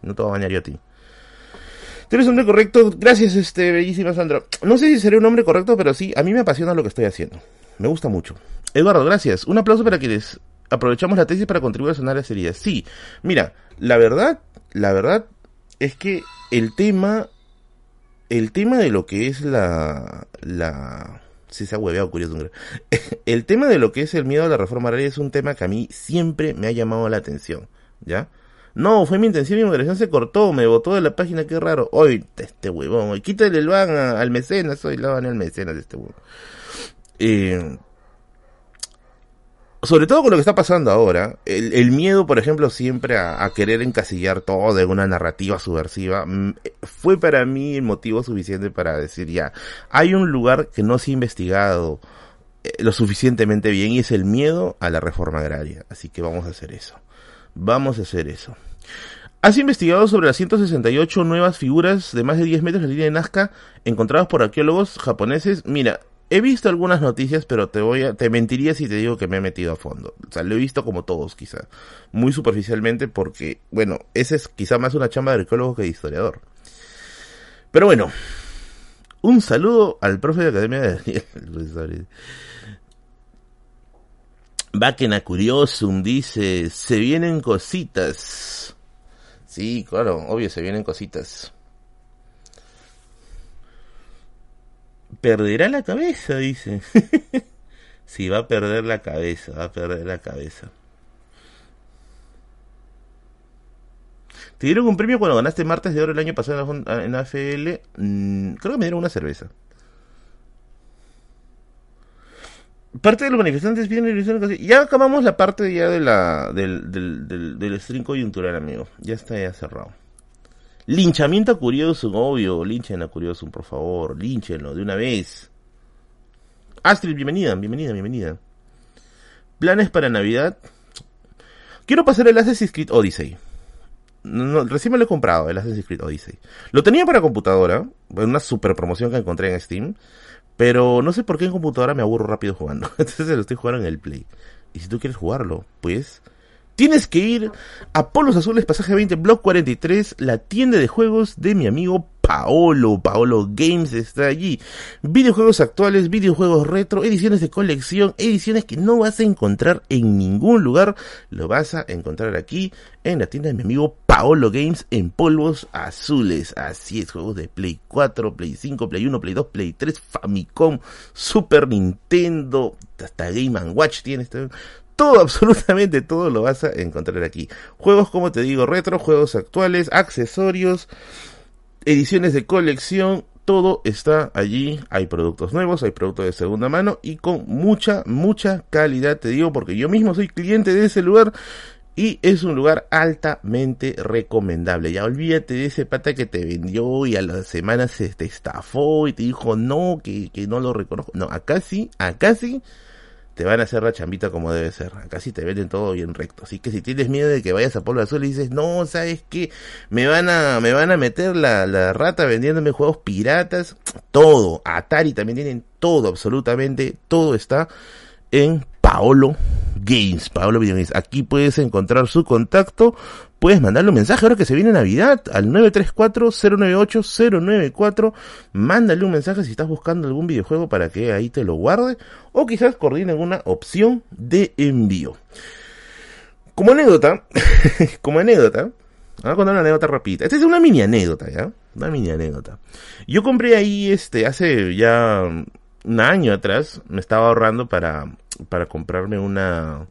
Si no te voy a banear yo a ti. Tú eres un hombre correcto. Gracias, este, bellísima Sandra. No sé si seré un hombre correcto, pero sí, a mí me apasiona lo que estoy haciendo. Me gusta mucho. Eduardo, gracias. Un aplauso para quienes aprovechamos la tesis para contribuir a sanar las heridas. Sí, mira, la verdad, la verdad es que el tema, el tema de lo que es la, la, si se ha hueveado curioso. El tema de lo que es el miedo a la reforma agraria es un tema que a mí siempre me ha llamado la atención, ¿ya? No, fue mi intención, mi moderación se cortó, me botó de la página, qué raro. Hoy, este huevón, quítale el ban al mecenas, hoy la van al mecenas de este huevón. Eh, sobre todo con lo que está pasando ahora, el, miedo, por ejemplo, siempre a, querer encasillar todo de una narrativa subversiva, mm, fue para mí el motivo suficiente para decir ya, hay un lugar que no se ha investigado eh, lo suficientemente bien y es el miedo a la reforma agraria. Así que vamos a hacer eso. Vamos a hacer eso. Has investigado sobre las 168 nuevas figuras de más de 10 metros de línea de Nazca encontradas por arqueólogos japoneses. Mira, he visto algunas noticias, pero te voy a, te mentiría si te digo que me he metido a fondo. O sea, lo he visto como todos, quizá. Muy superficialmente porque, bueno, ese es quizá más una chamba de arqueólogo que de historiador. Pero bueno, un saludo al profe de Academia de Daniel. Bakena Curiosum dice, se vienen cositas. Sí, claro, obvio, se vienen cositas. Perderá la cabeza, dice. sí, va a perder la cabeza, va a perder la cabeza. ¿Te dieron un premio cuando ganaste martes de oro el año pasado en AFL? Mm, creo que me dieron una cerveza. Parte de los manifestantes vienen y ya acabamos la parte ya de la del, del, del, del stream coyuntural amigo. Ya está ya cerrado. Linchamiento a curioso obvio. Linchen a curioso por favor. Linchenlo de una vez. Astrid bienvenida bienvenida bienvenida. Planes para navidad. Quiero pasar el Assassin's Creed Odyssey. Recién me lo he comprado el Assassin's Creed Odyssey. Lo tenía para computadora una super promoción que encontré en Steam pero no sé por qué en computadora me aburro rápido jugando. Entonces lo estoy jugando en el Play. Y si tú quieres jugarlo, pues tienes que ir a Polos Azules, pasaje 20, Block 43, la tienda de juegos de mi amigo Paolo. Paolo Games está allí. Videojuegos actuales, videojuegos retro, ediciones de colección, ediciones que no vas a encontrar en ningún lugar. Lo vas a encontrar aquí en la tienda de mi amigo Paolo Games en polvos azules. Así es, juegos de Play 4, Play 5, Play 1, Play 2, Play 3, Famicom, Super Nintendo, hasta Game Watch tiene este todo, absolutamente todo lo vas a encontrar aquí. Juegos, como te digo, retro, juegos actuales, accesorios, ediciones de colección, todo está allí. Hay productos nuevos, hay productos de segunda mano y con mucha, mucha calidad, te digo, porque yo mismo soy cliente de ese lugar y es un lugar altamente recomendable. Ya olvídate de ese pata que te vendió y a las semanas se te estafó y te dijo no, que, que no lo reconozco. No, acá sí, acá sí te van a hacer la chambita como debe ser. Acá te venden todo bien recto. Así que si tienes miedo de que vayas a Polo Azul y dices, no, ¿sabes qué? Me van a, me van a meter la, la rata vendiéndome juegos piratas. Todo. Atari también tienen todo, absolutamente todo está en Paolo Games. Paolo Video Games. Aquí puedes encontrar su contacto. Puedes mandarle un mensaje ahora que se viene Navidad al 934-098-094. Mándale un mensaje si estás buscando algún videojuego para que ahí te lo guarde. O quizás coordinen una opción de envío. Como anécdota, como anécdota, Voy a contar una anécdota rapidita. Esta es una mini anécdota, ¿ya? Una mini anécdota. Yo compré ahí, este, hace ya un año atrás, me estaba ahorrando para para comprarme una...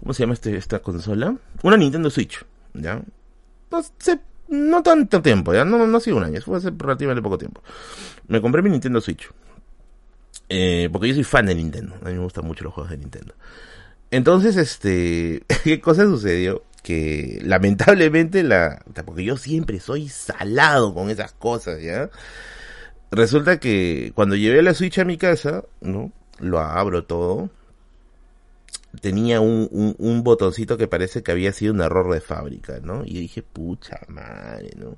¿Cómo se llama este, esta consola? Una Nintendo Switch, ¿ya? Pues, no tanto tiempo, ya no, no ha sido un año, fue hace relativamente poco tiempo. Me compré mi Nintendo Switch. Eh, porque yo soy fan de Nintendo, a mí me gustan mucho los juegos de Nintendo. Entonces, este, ¿qué cosa sucedió? Que lamentablemente la, porque yo siempre soy salado con esas cosas, ¿ya? Resulta que cuando llevé la Switch a mi casa, ¿no? lo abro todo, tenía un, un, botoncito que parece que había sido un error de fábrica, ¿no? Y dije, pucha madre, ¿no?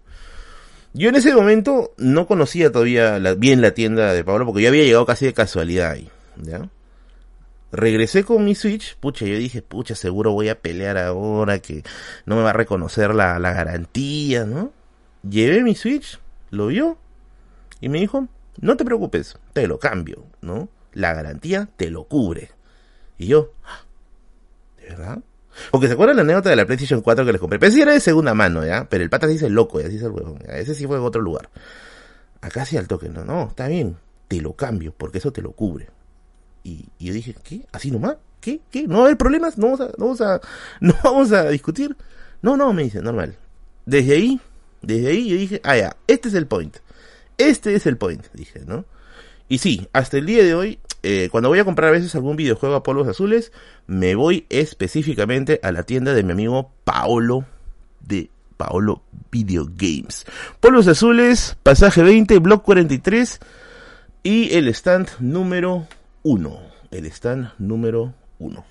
Yo en ese momento no conocía todavía bien la tienda de Pablo porque yo había llegado casi de casualidad ahí, ¿ya? Regresé con mi Switch, pucha, yo dije, pucha, seguro voy a pelear ahora que no me va a reconocer la, la garantía, ¿no? Llevé mi Switch, lo vio y me dijo, no te preocupes, te lo cambio, ¿no? la garantía te lo cubre. Y yo, ¿de ¿verdad? Porque se acuerdan la anécdota de la PlayStation 4 que les compré. Pero sí era de segunda mano, ¿ya? Pero el pata se dice loco, ya dice el huevón. Ese sí fue en otro lugar. Acá sí al toque, no, no, está bien. Te lo cambio, porque eso te lo cubre. Y, y yo dije, ¿qué? ¿Así nomás? ¿Qué? ¿Qué? ¿No va a haber problemas? ¿No vamos no vamos a, no vamos a discutir? No, no, me dice, normal. Desde ahí, desde ahí yo dije, ah, ya, este es el point. Este es el point, dije, ¿no? Y sí, hasta el día de hoy, eh, cuando voy a comprar a veces algún videojuego a polvos azules, me voy específicamente a la tienda de mi amigo Paolo de Paolo Video Games. Polvos azules, pasaje 20, block 43 y el stand número 1. El stand número 1.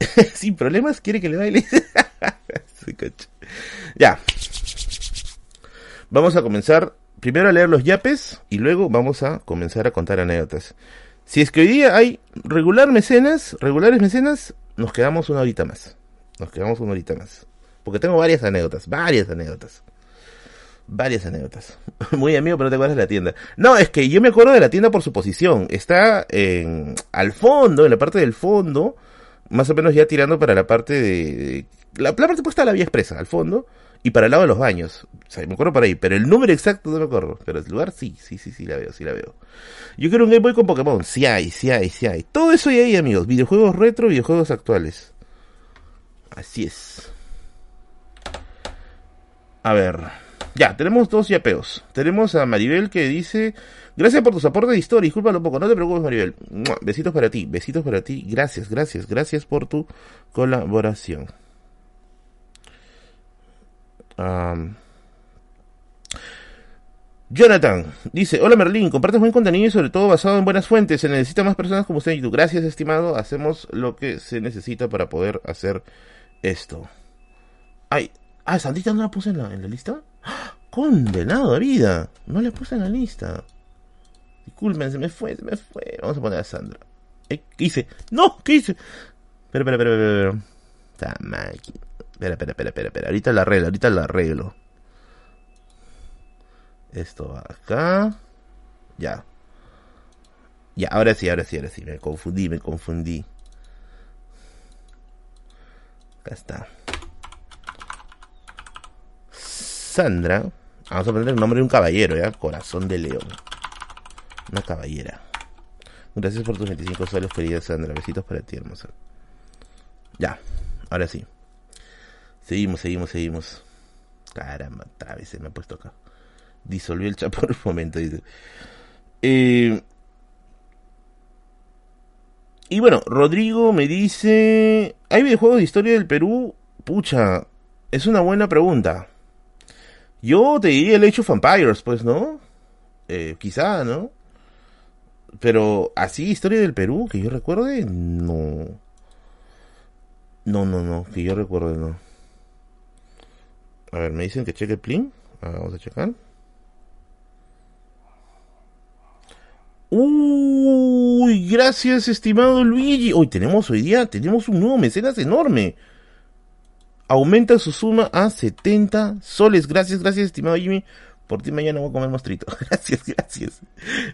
Sin problemas, quiere que le baile. ya. Vamos a comenzar primero a leer los yapes y luego vamos a comenzar a contar anécdotas. Si es que hoy día hay regular mecenas, regulares mecenas, nos quedamos una horita más. Nos quedamos una horita más. Porque tengo varias anécdotas, varias anécdotas. Varias anécdotas. Muy amigo, pero te acuerdas de la tienda. No, es que yo me acuerdo de la tienda por su posición. Está en, al fondo, en la parte del fondo, más o menos ya tirando para la parte de... La, la parte puesta a la vía expresa, al fondo y para el lado de los baños. O sea, me acuerdo por ahí, pero el número exacto no me acuerdo. Pero el lugar sí, sí, sí, sí la veo, sí la veo. Yo quiero un Game Boy con Pokémon. Sí hay, sí hay, sí hay. Todo eso hay ahí, amigos. Videojuegos retro, videojuegos actuales. Así es. A ver. Ya, tenemos dos yapeos. Tenemos a Maribel que dice... Gracias por tus aportes de historia. Discúlpalo un poco. No te preocupes, Maribel. Besitos para ti. Besitos para ti. Gracias, gracias, gracias por tu colaboración. Jonathan dice, hola Merlín, compartes buen contenido y sobre todo basado en buenas fuentes. Se necesitan más personas como usted y tú. Gracias, estimado. Hacemos lo que se necesita para poder hacer esto. Ay, ah, Sandita no la puse en la, en la lista. Condenado de vida. No la puse en la lista. Disculpen, se me fue, se me fue. Vamos a poner a Sandra. ¿Qué hice? ¡No! ¿Qué hice? Espera, espera, espera, espera. Está máquina. Espera, espera, espera, espera, espera. Ahorita la arreglo, ahorita la arreglo. Esto acá. Ya. Ya, ahora sí, ahora sí, ahora sí. Me confundí, me confundí. Acá está. Sandra. Vamos a poner el nombre de un caballero, ¿ya? Corazón de león. Una caballera. Gracias por tus 25 soles, querida Sandra. Besitos para ti, hermosa. Ya, ahora sí. Seguimos, seguimos, seguimos. Caramba, otra vez se me ha puesto acá. Disolvió el chat por un momento, dice. Eh, y bueno, Rodrigo me dice... ¿Hay videojuegos de historia del Perú? Pucha, es una buena pregunta. Yo te diría el Age of pues, ¿no? Eh, quizá, ¿no? Pero así, historia del Perú, que yo recuerde, no. No, no, no, que yo recuerde, no. A ver, me dicen que cheque plin. Ah, vamos a checar. Uy, gracias, estimado Luigi. Hoy tenemos hoy día, tenemos un nuevo mecenas enorme. Aumenta su suma a 70 soles. Gracias, gracias, estimado Jimmy. Por ti mañana voy a comer mostrito. gracias, gracias.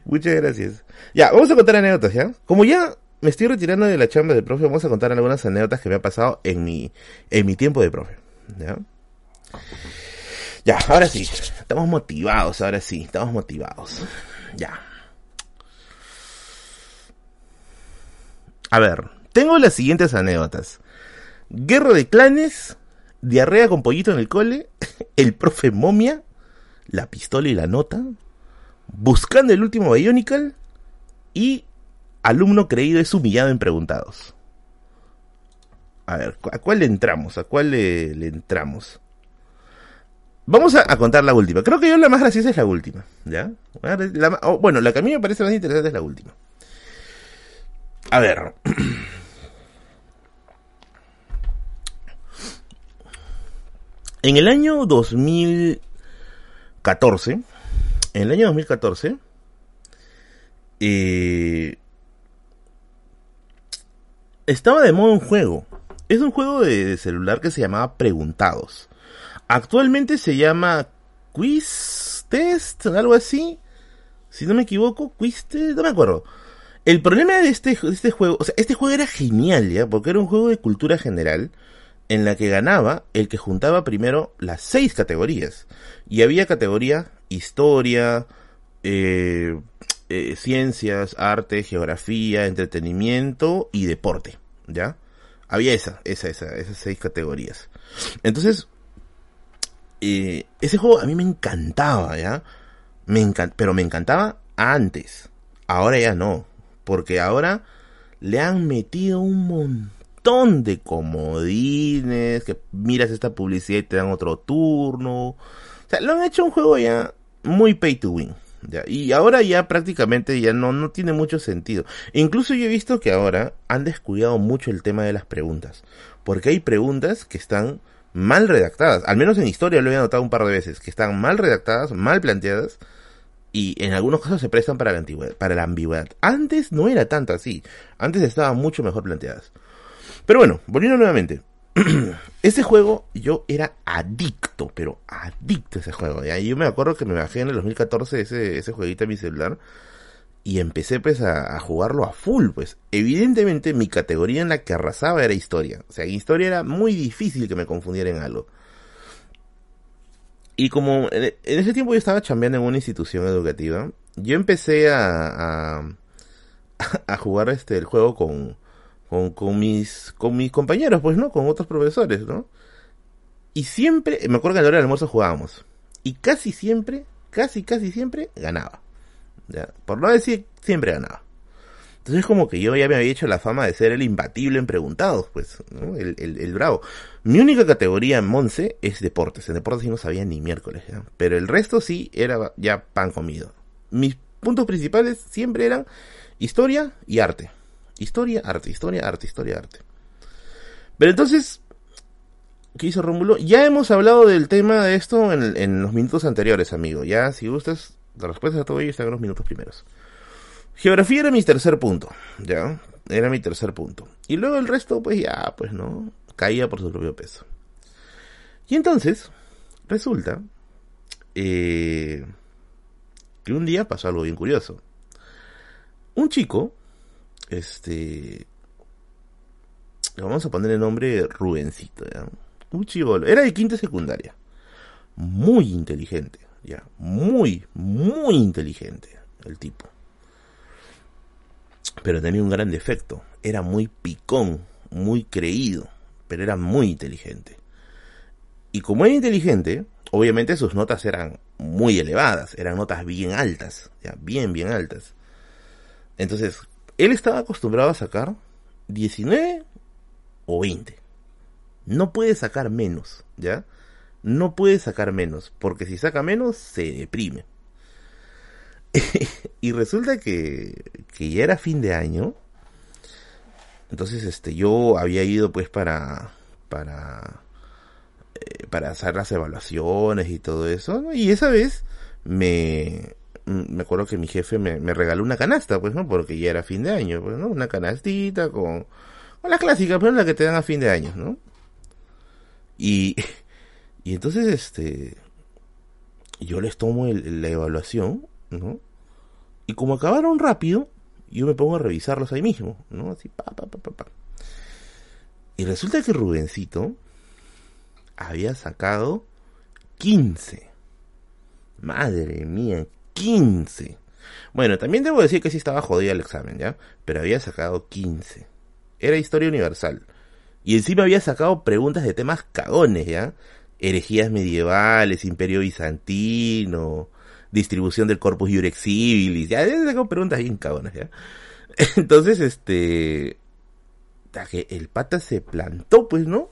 Muchas gracias. Ya, vamos a contar anécdotas, ¿ya? Como ya me estoy retirando de la chamba de profe, vamos a contar algunas anécdotas que me han pasado en mi, en mi tiempo de profe. ¿Ya? Ya, ahora sí. Estamos motivados, ahora sí. Estamos motivados. Ya. A ver, tengo las siguientes anécdotas. Guerra de clanes, diarrea con pollito en el cole, el profe momia, la pistola y la nota, buscando el último Bionicle y alumno creído es humillado en preguntados. A ver, ¿a cuál le entramos? ¿A cuál le, le entramos? Vamos a, contar la última. Creo que yo la más graciosa es la última. ¿Ya? bueno, la que a mí me parece más interesante es la última. A ver. En el año 2014, en el año 2014, eh, estaba de moda un juego. Es un juego de celular que se llamaba Preguntados. Actualmente se llama Quiz Test, algo así. Si no me equivoco, Quiz Test, no me acuerdo. El problema de este, este juego, o sea, este juego era genial, ¿ya? Porque era un juego de cultura general en la que ganaba el que juntaba primero las seis categorías. Y había categoría historia, eh, eh, ciencias, arte, geografía, entretenimiento y deporte, ¿ya? Había esa, esa, esa, esas seis categorías. Entonces, ese juego a mí me encantaba, ¿ya? Me encant pero me encantaba antes. Ahora ya no. Porque ahora le han metido un montón de comodines, que miras esta publicidad y te dan otro turno. O sea, lo han hecho un juego ya muy pay to win. ¿ya? Y ahora ya prácticamente ya no, no tiene mucho sentido. incluso yo he visto que ahora han descuidado mucho el tema de las preguntas. Porque hay preguntas que están mal redactadas. Al menos en historia lo he notado un par de veces. Que están mal redactadas, mal planteadas y en algunos casos se prestan para la, para la ambigüedad. Antes no era tanto así, antes estaban mucho mejor planteadas. Pero bueno, volviendo nuevamente. ese juego yo era adicto, pero adicto a ese juego. Y yo me acuerdo que me bajé en el 2014 ese, ese jueguito en mi celular y empecé pues a, jugarlo a full, pues. Evidentemente mi categoría en la que arrasaba era historia. O sea, historia era muy difícil que me confundiera en algo. Y como en, ese tiempo yo estaba chambeando en una institución educativa, yo empecé a, a, jugar este el juego con, con, con, mis, con mis compañeros, pues, ¿no? Con otros profesores, ¿no? Y siempre, me acuerdo que a la hora del almuerzo jugábamos. Y casi siempre, casi, casi siempre ganaba. ¿Ya? Por no decir, siempre ganaba. Entonces como que yo ya me había hecho la fama de ser el imbatible en preguntados, pues, el, el, bravo. Mi única categoría en Monse es deportes. En deportes sí no sabía ni miércoles. Pero el resto sí era ya pan comido. Mis puntos principales siempre eran historia y arte. Historia, arte, historia, arte, historia, arte. Pero entonces, ¿qué hizo Rómulo? Ya hemos hablado del tema de esto en, en los minutos anteriores, amigo. Ya, si gustas, la respuesta a todo ello está en los minutos primeros. Geografía era mi tercer punto, ¿ya? Era mi tercer punto. Y luego el resto, pues ya, pues no, caía por su propio peso. Y entonces, resulta eh, que un día pasó algo bien curioso. Un chico, este, le vamos a poner el nombre Rubencito, ¿ya? Un chico, era de quinta secundaria. Muy inteligente, ya, muy, muy inteligente el tipo pero tenía un gran defecto. Era muy picón, muy creído, pero era muy inteligente. Y como era inteligente, obviamente sus notas eran muy elevadas, eran notas bien altas, ya, bien, bien altas. Entonces, él estaba acostumbrado a sacar 19 o 20. No puede sacar menos, ¿ya? No puede sacar menos, porque si saca menos se deprime. y resulta que, que ya era fin de año. Entonces, este, yo había ido pues para, para, eh, para hacer las evaluaciones y todo eso. ¿no? Y esa vez me, me acuerdo que mi jefe me, regaló una canasta, pues, ¿no? Porque ya era fin de año, pues, ¿no? Una canastita con, con la clásica, pues, la que te dan a fin de año, ¿no? Y, y entonces, este, yo les tomo el, la evaluación, ¿no? Y como acabaron rápido, yo me pongo a revisarlos ahí mismo, ¿no? Así, pa, pa, pa, pa, pa. Y resulta que Rubencito había sacado 15. Madre mía, 15. Bueno, también debo decir que sí estaba jodido el examen, ¿ya? Pero había sacado 15. Era historia universal. Y encima había sacado preguntas de temas cagones, ¿ya? Herejías medievales, imperio bizantino, distribución del corpus iurex civilis, ya, tengo preguntas bien cabronas, ya. Entonces, este, el pata se plantó, pues, ¿no?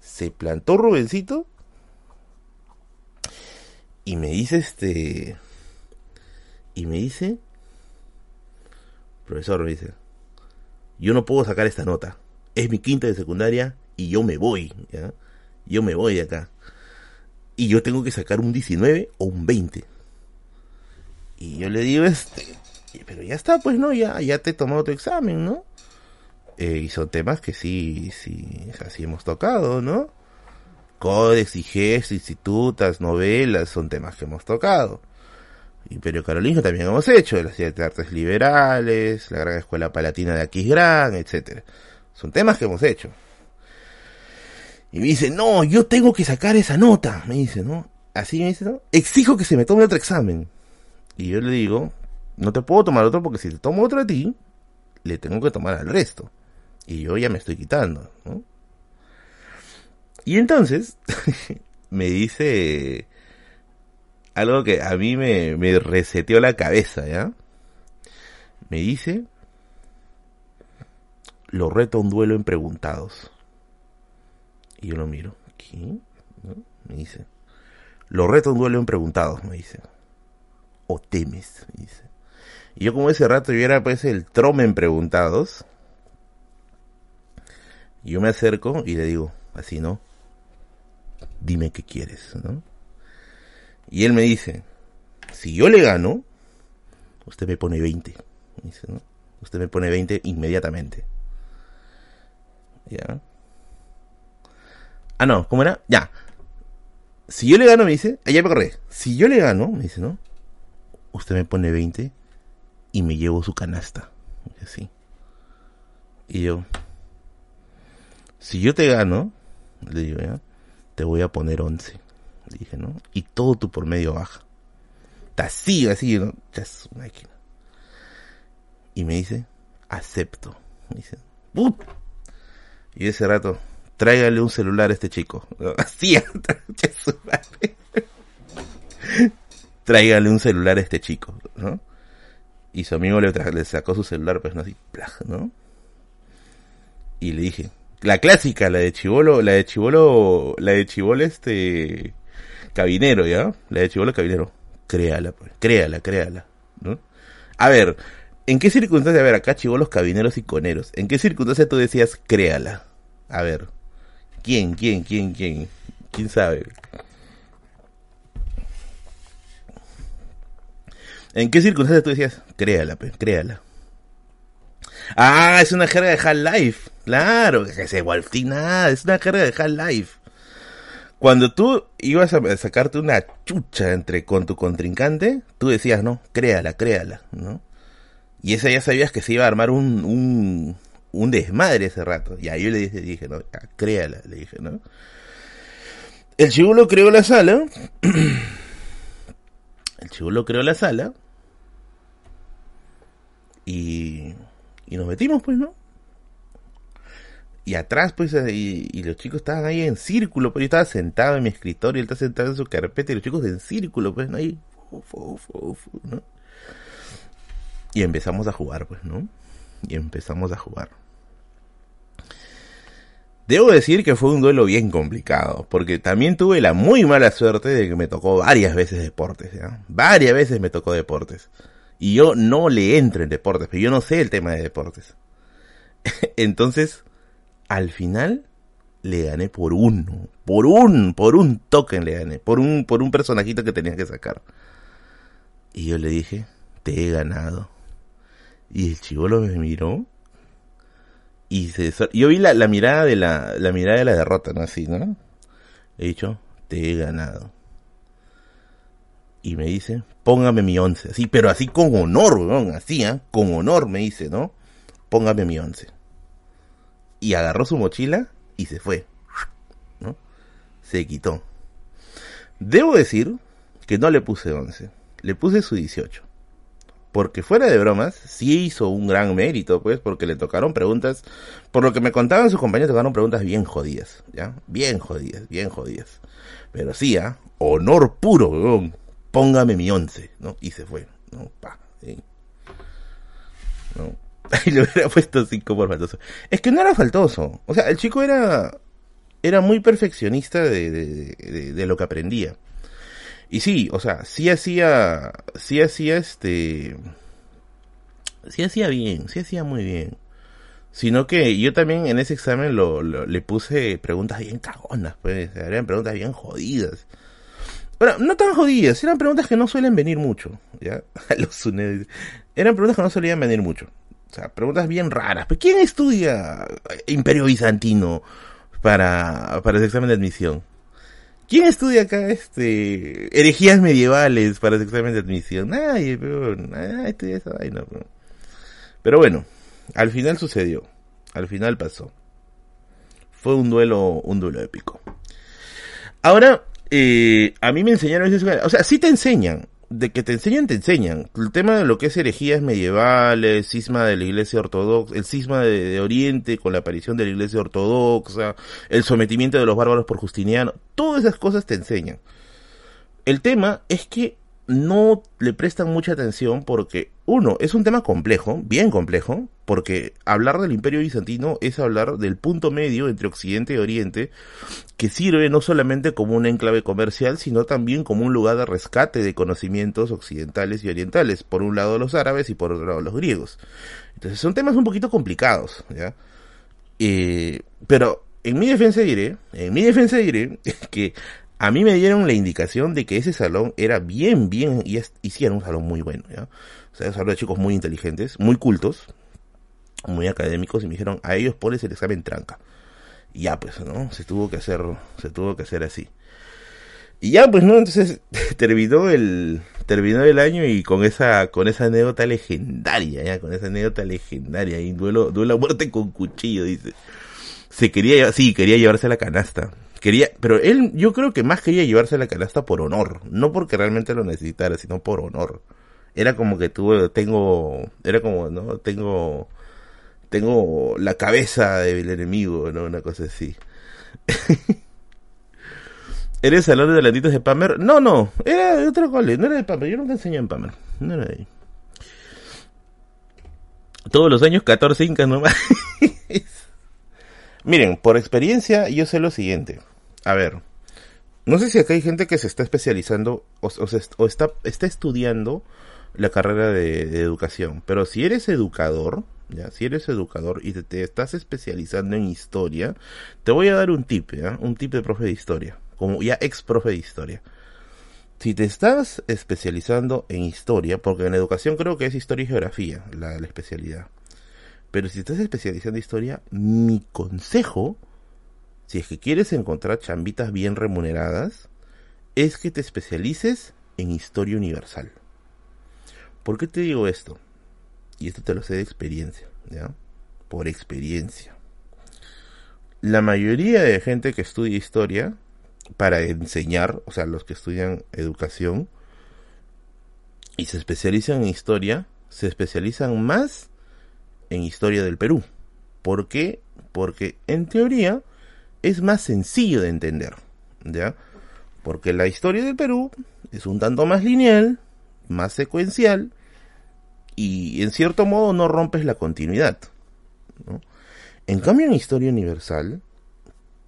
Se plantó Rubencito y me dice, este, y me dice, profesor, me dice, yo no puedo sacar esta nota, es mi quinta de secundaria y yo me voy, ¿ya? Yo me voy de acá. Y yo tengo que sacar un 19 o un 20. Y yo le digo, este, pero ya está, pues no, ya, ya te he tomado tu examen, ¿no? Eh, y son temas que sí, sí, así hemos tocado, ¿no? Códex, gestos institutas, novelas, son temas que hemos tocado. Imperio Carolingio también hemos hecho, las siete artes liberales, la gran escuela palatina de Aquisgrán, etcétera. Son temas que hemos hecho. Y me dice, no, yo tengo que sacar esa nota, me dice, ¿no? Así me dice, ¿no? Exijo que se me tome otro examen. Y yo le digo, no te puedo tomar otro porque si te tomo otro a ti, le tengo que tomar al resto. Y yo ya me estoy quitando, ¿no? Y entonces, me dice algo que a mí me, me reseteó la cabeza, ¿ya? Me dice, lo reto a un duelo en preguntados. Y yo lo miro, ¿qué? Me dice, lo reto a un duelo en preguntados, me dice. O temes, me dice. Y yo como ese rato yo era pues el trome en preguntados. Yo me acerco y le digo, así, ¿no? Dime qué quieres, ¿no? Y él me dice, si yo le gano, usted me pone 20. Dice, ¿no? Usted me pone 20 inmediatamente. ¿Ya? Ah, no, ¿cómo era? Ya. Si yo le gano, me dice, allá me corre. Si yo le gano, me dice, ¿no? Usted me pone 20 y me llevo su canasta. Así. Y yo, si yo te gano, le digo, ¿ya? Te voy a poner 11 dije, ¿no? Y todo tu por medio baja. Así, así, ¿no? máquina. Y me dice, acepto. Me dice, Y ese rato, tráigale un celular a este chico. Así, tráigale un celular a este chico, ¿no? Y su amigo le, le sacó su celular, pues no así, ¿no? Y le dije, la clásica, la de Chivolo, la de Chivolo, la de Chivolo este, cabinero, ¿ya? La de Chivolo cabinero. Créala, pues. Créala, créala. ¿no? A ver, ¿en qué circunstancia? A ver, acá chivolos cabineros y coneros. ¿En qué circunstancia tú decías créala? A ver. ¿Quién, quién, quién, quién? ¿Quién sabe? ¿En qué circunstancia tú decías créala, pues, créala? Ah, es una jerga de Half-Life. Claro, que se nada, es una jerga de Half-Life. Cuando tú ibas a sacarte una chucha entre con tu contrincante, tú decías, no, créala, créala, ¿no? Y esa ya sabías que se iba a armar un, un, un desmadre ese rato. Y ahí yo le dije, dije no, créala, le dije, ¿no? El chibulo creó la sala. El chibulo creó la sala. Y, y nos metimos, pues, ¿no? y atrás, pues, y, los chicos estaban ahí en círculo, pues yo estaba sentado en mi escritorio, él está sentado en su carpeta y los chicos en círculo, pues, ¿no? Ahí. Y empezamos a jugar, pues, ¿no? Y empezamos a jugar. Debo decir que fue un duelo bien complicado, porque también tuve la muy mala suerte de que me tocó varias veces deportes, ¿ya? Varias veces me tocó deportes. Y yo no le entro en deportes, pero yo no sé el tema de deportes. Entonces, al final le gané por uno, por un, por un token le gané, por un, por un personajito que tenía que sacar. Y yo le dije, te he ganado. Y el chivolo me miró y se yo vi la, la mirada de la, la mirada de la derrota, ¿no? Así, ¿no? He dicho, te he ganado. Y me dice, póngame mi once. Así, pero así con honor, weón, así, ¿eh? Con honor me dice, ¿no? Póngame mi once y agarró su mochila y se fue. ¿no? Se quitó. Debo decir que no le puse 11, le puse su 18. Porque fuera de bromas, sí hizo un gran mérito, pues, porque le tocaron preguntas, por lo que me contaban sus compañeros, tocaron preguntas bien jodidas, ¿ya? Bien jodidas, bien jodidas. Pero sí, ¿ah? Honor puro, Póngame mi 11, ¿no? Y se fue, ¿no? Pa, ¿no? Y le hubiera puesto 5 por faltoso. Es que no era faltoso. O sea, el chico era, era muy perfeccionista de, de, lo que aprendía. Y sí, o sea, sí hacía, sí hacía este, sí hacía bien, sí hacía muy bien. Sino que yo también en ese examen lo, le puse preguntas bien cagonas, pues, eran preguntas bien jodidas. Bueno, no tan jodidas, eran preguntas que no suelen venir mucho, ¿ya? Los Eran preguntas que no solían venir mucho. O sea, preguntas bien raras. ¿Pero quién estudia Imperio Bizantino para, para ese examen de admisión? ¿Quién estudia acá este herejías medievales para su examen de admisión? Nadie, pero nadie estudia pero bueno, al final sucedió. Al final pasó. Fue un duelo, un duelo épico. Ahora, eh, a mí me enseñaron eso. O sea, sí te enseñan de que te enseñan, te enseñan. El tema de lo que es herejías medievales, cisma de la iglesia ortodoxa, el cisma de, Oriente con la aparición de la iglesia ortodoxa, el sometimiento de los bárbaros por Justiniano, todas esas cosas te enseñan. El tema es que no le prestan mucha atención porque, uno, es un tema complejo, bien complejo, porque hablar del imperio bizantino es hablar del punto medio entre Occidente y Oriente, que sirve no solamente como un enclave comercial, sino también como un lugar de rescate de conocimientos occidentales y orientales, por un lado los árabes y por otro lado los griegos. Entonces son temas un poquito complicados, ¿ya? Eh, pero en mi defensa diré, en mi defensa diré que a mí me dieron la indicación de que ese salón era bien, bien, y, y un salón muy bueno, ¿ya? O sea, un salón de chicos muy inteligentes, muy cultos, muy académicos, y me dijeron, a ellos pones el examen tranca. Y ya, pues, ¿no? Se tuvo que hacer, se tuvo que hacer así. Y ya, pues, ¿no? Entonces, terminó el, terminó el año y con esa, con esa anécdota legendaria, ya, con esa anécdota legendaria, y duelo, duelo a muerte con cuchillo, dice. Se quería, sí, quería llevarse la canasta quería, pero él yo creo que más quería llevarse la canasta por honor, no porque realmente lo necesitara, sino por honor. Era como que tuve, tengo, era como, ¿no? Tengo, tengo la cabeza del enemigo, ¿no? Una cosa así. ¿Eres salón de delantitos de Pamer? No, no, era de otro cole, no era de Pamer, yo nunca enseñé en Pamer, no era de ahí. Todos los años 14 incas nomás. Miren, por experiencia yo sé lo siguiente a ver, no sé si acá hay gente que se está especializando o, está, estudiando la carrera de, educación, pero si eres educador, ya, si eres educador y te, estás especializando en historia, te voy a dar un tip, ¿ya? un tip de profe de historia, como ya ex profe de historia. Si te estás especializando en historia, porque en educación creo que es historia y geografía la especialidad, pero si estás especializando en historia, mi consejo si es que quieres encontrar chambitas bien remuneradas, es que te especialices en historia universal. ¿Por qué te digo esto? Y esto te lo sé de experiencia, ¿ya? Por experiencia. La mayoría de gente que estudia historia para enseñar, o sea, los que estudian educación y se especializan en historia, se especializan más en historia del Perú. ¿Por qué? Porque en teoría es más sencillo de entender, ¿ya? Porque la historia del Perú es un tanto más lineal, más secuencial, y en cierto modo no rompes la continuidad. En cambio, en historia universal,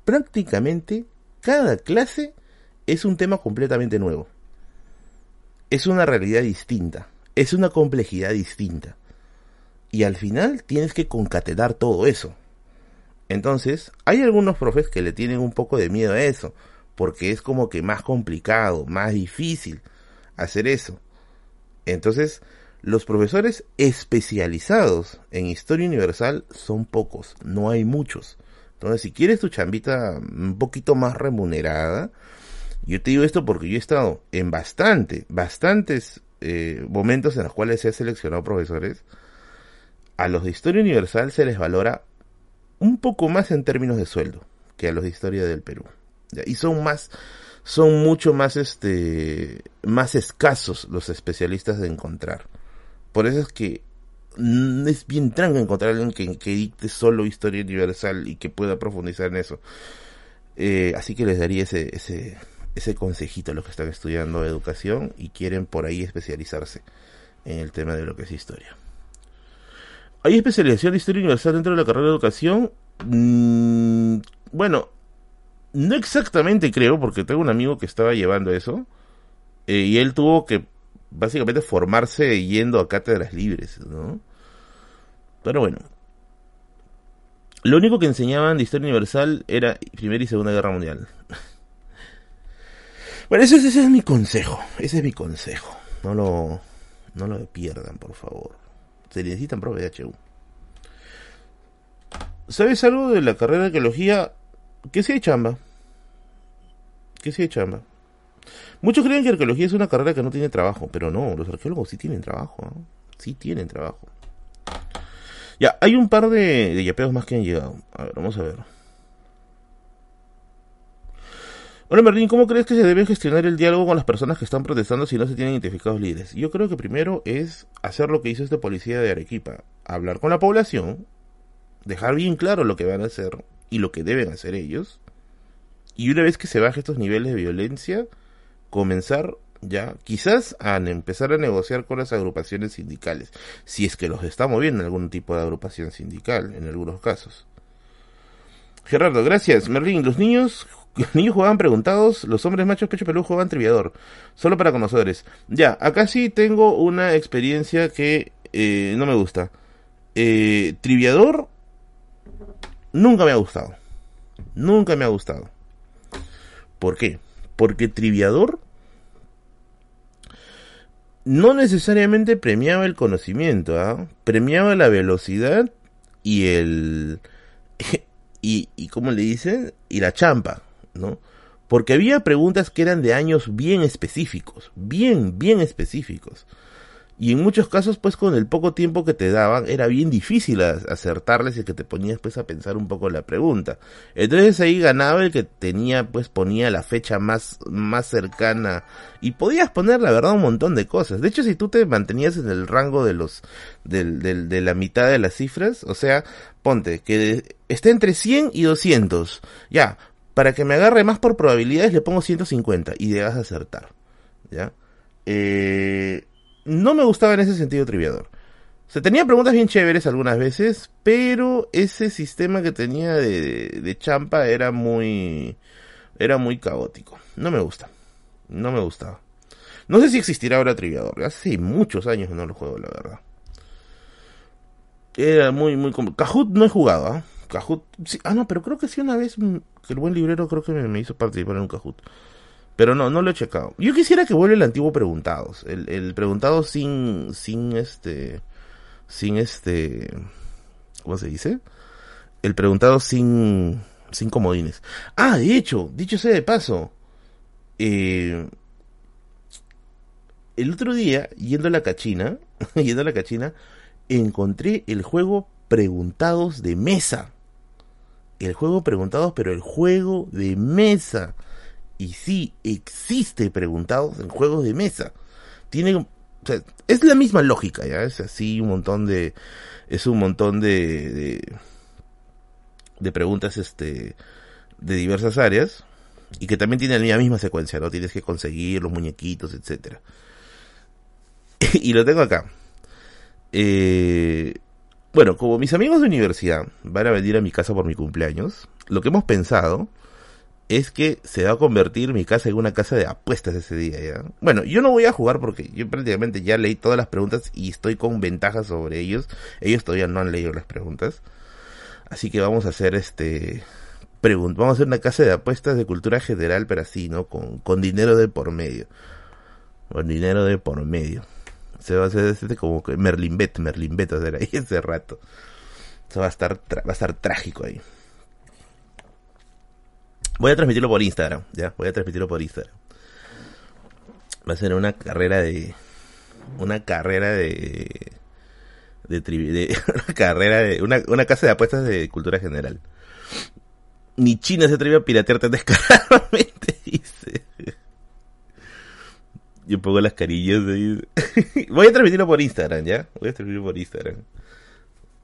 prácticamente cada clase es un tema completamente nuevo. Es una realidad distinta, es una complejidad distinta. Y al final tienes que concatenar todo eso. Entonces, hay algunos profes que le tienen un poco de miedo a eso, porque es como que más complicado, más difícil hacer eso. Entonces, los profesores especializados en historia universal son pocos, no hay muchos. Entonces, si quieres tu chambita un poquito más remunerada, yo te digo esto porque yo he estado en bastante, bastantes eh, momentos en los cuales se ha seleccionado profesores. A los de historia universal se les valora un poco más en términos de sueldo que a los de historia del Perú. Y son más, son mucho más, este, más escasos los especialistas de encontrar. Por eso es que es bien tranquilo encontrar a alguien que, que, dicte solo historia universal y que pueda profundizar en eso. Eh, así que les daría ese, ese, ese consejito a los que están estudiando educación y quieren por ahí especializarse en el tema de lo que es historia. ¿Hay especialización de historia universal dentro de la carrera de educación? Mm, bueno, no exactamente creo, porque tengo un amigo que estaba llevando eso. Eh, y él tuvo que básicamente formarse yendo a cátedras libres, ¿no? Pero bueno. Lo único que enseñaban de historia universal era Primera y Segunda Guerra Mundial. bueno, ese, ese es mi consejo. Ese es mi consejo. No lo, no lo pierdan, por favor. Se necesitan pruebas de HU. ¿Sabes algo de la carrera de arqueología? Que sí hay chamba. Que sí hay chamba. Muchos creen que arqueología es una carrera que no tiene trabajo, pero no, los arqueólogos sí tienen trabajo. Sí tienen trabajo. Ya, hay un par de, de yapeos más que han llegado. A ver, vamos a ver. Hola Merlín, ¿cómo crees que se debe gestionar el diálogo con las personas que están protestando si no se tienen identificados líderes? Yo creo que primero es hacer lo que hizo este policía de Arequipa, hablar con la población, dejar bien claro lo que van a hacer y lo que deben hacer ellos, y una vez que se baje estos niveles de violencia, comenzar ya quizás a empezar a negociar con las agrupaciones sindicales, si es que los está moviendo algún tipo de agrupación sindical en algunos casos. Gerardo, gracias. Merlín, los niños los niños jugaban preguntados, los hombres machos pecho peludo jugaban triviador. Solo para conocedores. Ya, acá sí tengo una experiencia que eh, no me gusta. Eh, triviador nunca me ha gustado. Nunca me ha gustado. ¿Por qué? Porque triviador no necesariamente premiaba el conocimiento, ¿ah? premiaba la velocidad y el... y, y ¿cómo le dicen? Y la champa. Porque había preguntas que eran de años bien específicos, bien, bien específicos. Y en muchos casos, pues con el poco tiempo que te daban, era bien difícil acertarles y que te ponías pues a pensar un poco la pregunta. Entonces ahí ganaba el que tenía, pues ponía la fecha más, más cercana. Y podías poner la verdad un montón de cosas. De hecho, si tú te mantenías en el rango de los, del, de la mitad de las cifras, o sea, ponte, que esté entre 100 y 200. Ya, para que me agarre más por probabilidades le pongo 150 y debas acertar. ¿Ya? Eh, no me gustaba en ese sentido Triviador. Se tenía preguntas bien chéveres algunas veces, pero ese sistema que tenía de, de, champa era muy era muy caótico. No me gusta. No me gustaba. No sé si existirá ahora Triviador. Hace muchos años que no lo juego, la verdad. Era muy, muy... Kahoot no he jugado, ¿ah? Kahoot. ah, no, pero creo que sí una vez que el buen librero creo que me, hizo participar en un Kahoot. Pero no, no lo he checado. Yo quisiera que vuelva el antiguo Preguntados. El, el Preguntado sin, sin este, sin este, ¿cómo se dice? El Preguntado sin, sin comodines. Ah, de hecho, dicho sea de paso, eh, el otro día, yendo a la cachina, yendo a la cachina, encontré el juego Preguntados de mesa el juego preguntados, pero el juego de mesa. Y sí, existe preguntados en juegos de mesa. Tiene, o sea, es la misma lógica, ya es así un montón de, es un montón de, de, de preguntas, este, de diversas áreas y que también tiene la misma secuencia, ¿no? Tienes que conseguir los muñequitos, etcétera. y lo tengo acá. Eh, bueno, como mis amigos de universidad van a venir a mi casa por mi cumpleaños, lo que hemos pensado es que se va a convertir mi casa en una casa de apuestas ese día, ¿ya? Bueno, yo no voy a jugar porque yo prácticamente ya leí todas las preguntas y estoy con ventajas sobre ellos. Ellos todavía no han leído las preguntas. Así que vamos a hacer este... Vamos a hacer una casa de apuestas de cultura general, pero así, ¿no? Con, con dinero de por medio. Con dinero de por medio. Se va a hacer este como Merlin Bet, Merlin Bet, a ahí ese rato. Eso va a estar, va a estar trágico ahí. Voy a transmitirlo por Instagram, ya, voy a transmitirlo por Instagram. Va a ser una carrera de, una carrera de, de, de una carrera de, una, una casa de apuestas de cultura general. Ni China se atreve a piratear tan descaradamente, dice. Yo pongo las carillas ahí. Voy a transmitirlo por Instagram, ¿ya? Voy a transmitirlo por Instagram.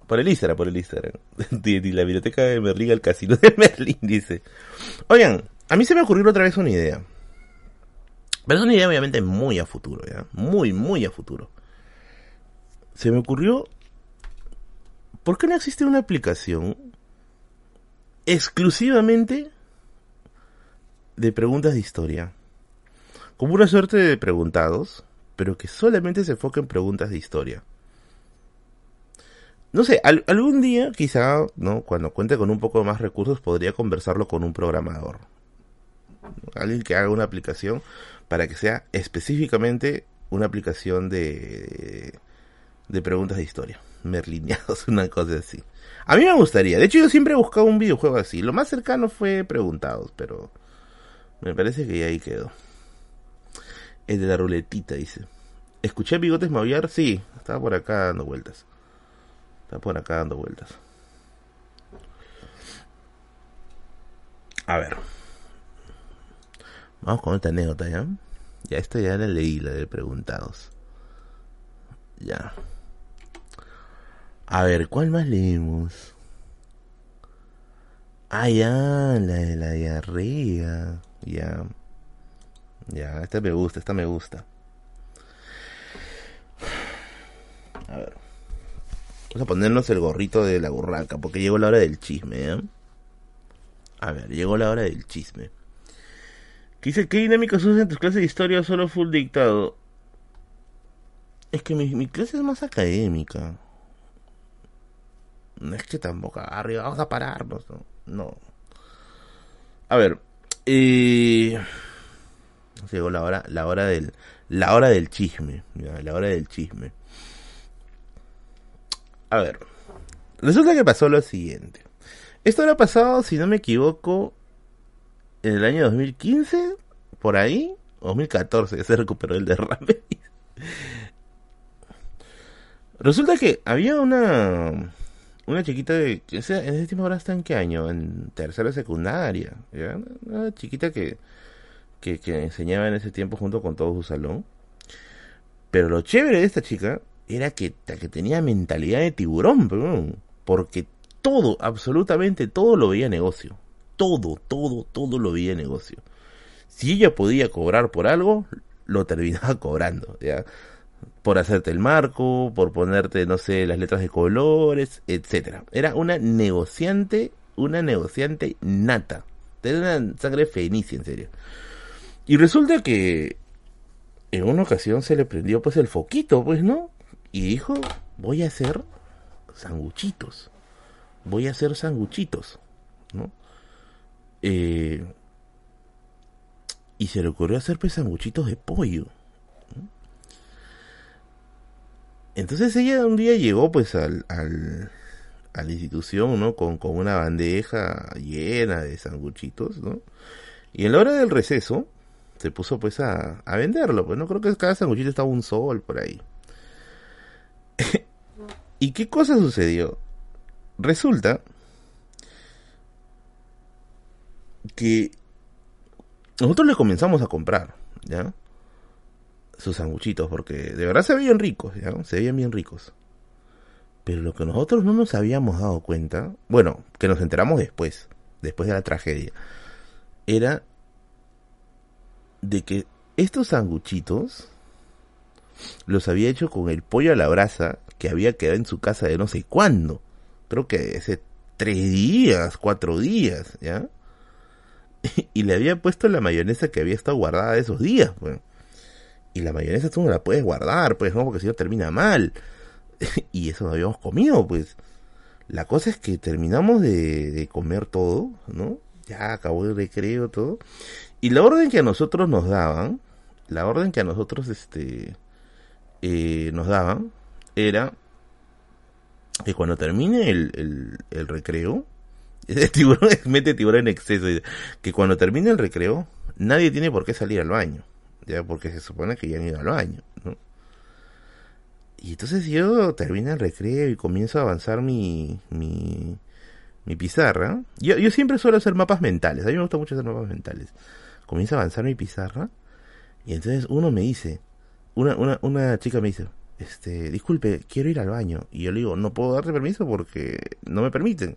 Por el Instagram, por el Instagram. De, la biblioteca de Merlín al casino de Merlín, dice. Oigan, a mí se me ocurrió otra vez una idea. Pero es una idea obviamente muy a futuro, ¿ya? Muy, muy a futuro. Se me ocurrió... ¿Por qué no existe una aplicación exclusivamente de preguntas de historia? Como una suerte de preguntados, pero que solamente se enfoca en preguntas de historia. No sé, algún día quizá, ¿no? Cuando cuente con un poco más recursos podría conversarlo con un programador. Alguien que haga una aplicación para que sea específicamente una aplicación de, de preguntas de historia. Merlineados, una cosa así. A mí me gustaría. De hecho, yo siempre he buscado un videojuego así. Lo más cercano fue preguntados, pero Me parece que ya ahí quedó. El de la ruletita, dice. ¿Escuché bigotes maullar? Sí, estaba por acá dando vueltas. Está por acá dando vueltas. A ver. Vamos con esta anécdota, ¿ya? Ya, esta ya la leí, la de preguntados. Ya. A ver, ¿cuál más leímos? Ah, ya, la de la diarrea. Ya. Ya, esta me gusta, esta me gusta. A ver. Vamos a ponernos el gorrito de la burraca, porque llegó la hora del chisme, ¿eh? A ver, llegó la hora del chisme. ¿Qué dice, ¿qué dinámicas usas en tus clases de historia solo full dictado? Es que mi, mi clase es más académica. No es que tampoco arriba vamos a pararnos, no. no. A ver, eh, llegó la hora, la hora del, la hora del chisme, la hora del chisme. A ver, resulta que pasó lo siguiente. Esto habrá pasado, si no me equivoco, en el año 2015, por ahí, 2014, ya se recuperó el derrame. Resulta que había una una chiquita de en ese tiempo ahora está en qué año, en tercera secundaria, una chiquita que, que, enseñaba en ese tiempo junto con todo su salón. Pero lo chévere de esta chica era que, que tenía mentalidad de tiburón, porque todo, absolutamente todo lo veía negocio. Todo, todo, todo lo veía negocio. Si ella podía cobrar por algo, lo terminaba cobrando, ¿ya? Por hacerte el marco, por ponerte, no sé, las letras de colores, etcétera. Era una negociante, una negociante nata. Tenía una sangre fenicia, en serio. Y resulta que en una ocasión se le prendió pues el foquito, pues, ¿no? Y dijo, voy a hacer sanguchitos voy a hacer sanguchitos, ¿no? Eh, y se le ocurrió hacer pues sanguchitos de pollo. Entonces ella un día llegó pues al, al a la institución, ¿no? Con, con una bandeja llena de sanguchitos, ¿no? Y en la hora del receso se puso pues a, a venderlo, pues no creo que cada sanguchito estaba un sol por ahí. ¿Y qué cosa sucedió? Resulta que nosotros le comenzamos a comprar, ¿ya? Sus sanguchitos, porque de verdad se veían ricos, ¿ya? Se veían bien ricos. Pero lo que nosotros no nos habíamos dado cuenta, bueno, que nos enteramos después, después de la tragedia, era de que estos sanguchitos los había hecho con el pollo a la brasa que había quedado en su casa de no sé cuándo creo que hace tres días, cuatro días, ¿ya? Y le había puesto la mayonesa que había estado guardada esos días, pues. Y la mayonesa tú no la puedes guardar, pues, ¿no? Porque si no termina mal. y eso no habíamos comido, pues. La cosa es que terminamos de, comer todo, ¿no? Ya acabó el recreo, todo. Y la orden que a nosotros nos daban, la orden que a nosotros, este, eh, nos daban, era que cuando termine el, el, recreo, el tiburón mete tiburón en exceso, que cuando termine el recreo, nadie tiene por qué salir al baño, ya porque se supone que ya han ido al baño, ¿no? Y entonces yo termino el recreo y comienzo a avanzar mi, mi, mi pizarra. Yo, yo siempre suelo hacer mapas mentales, a mí me gusta mucho hacer mapas mentales. Comienzo a avanzar mi pizarra y entonces uno me dice, una, una, una chica me dice, este, disculpe, quiero ir al baño. Y yo le digo, no puedo darte permiso porque no me permiten.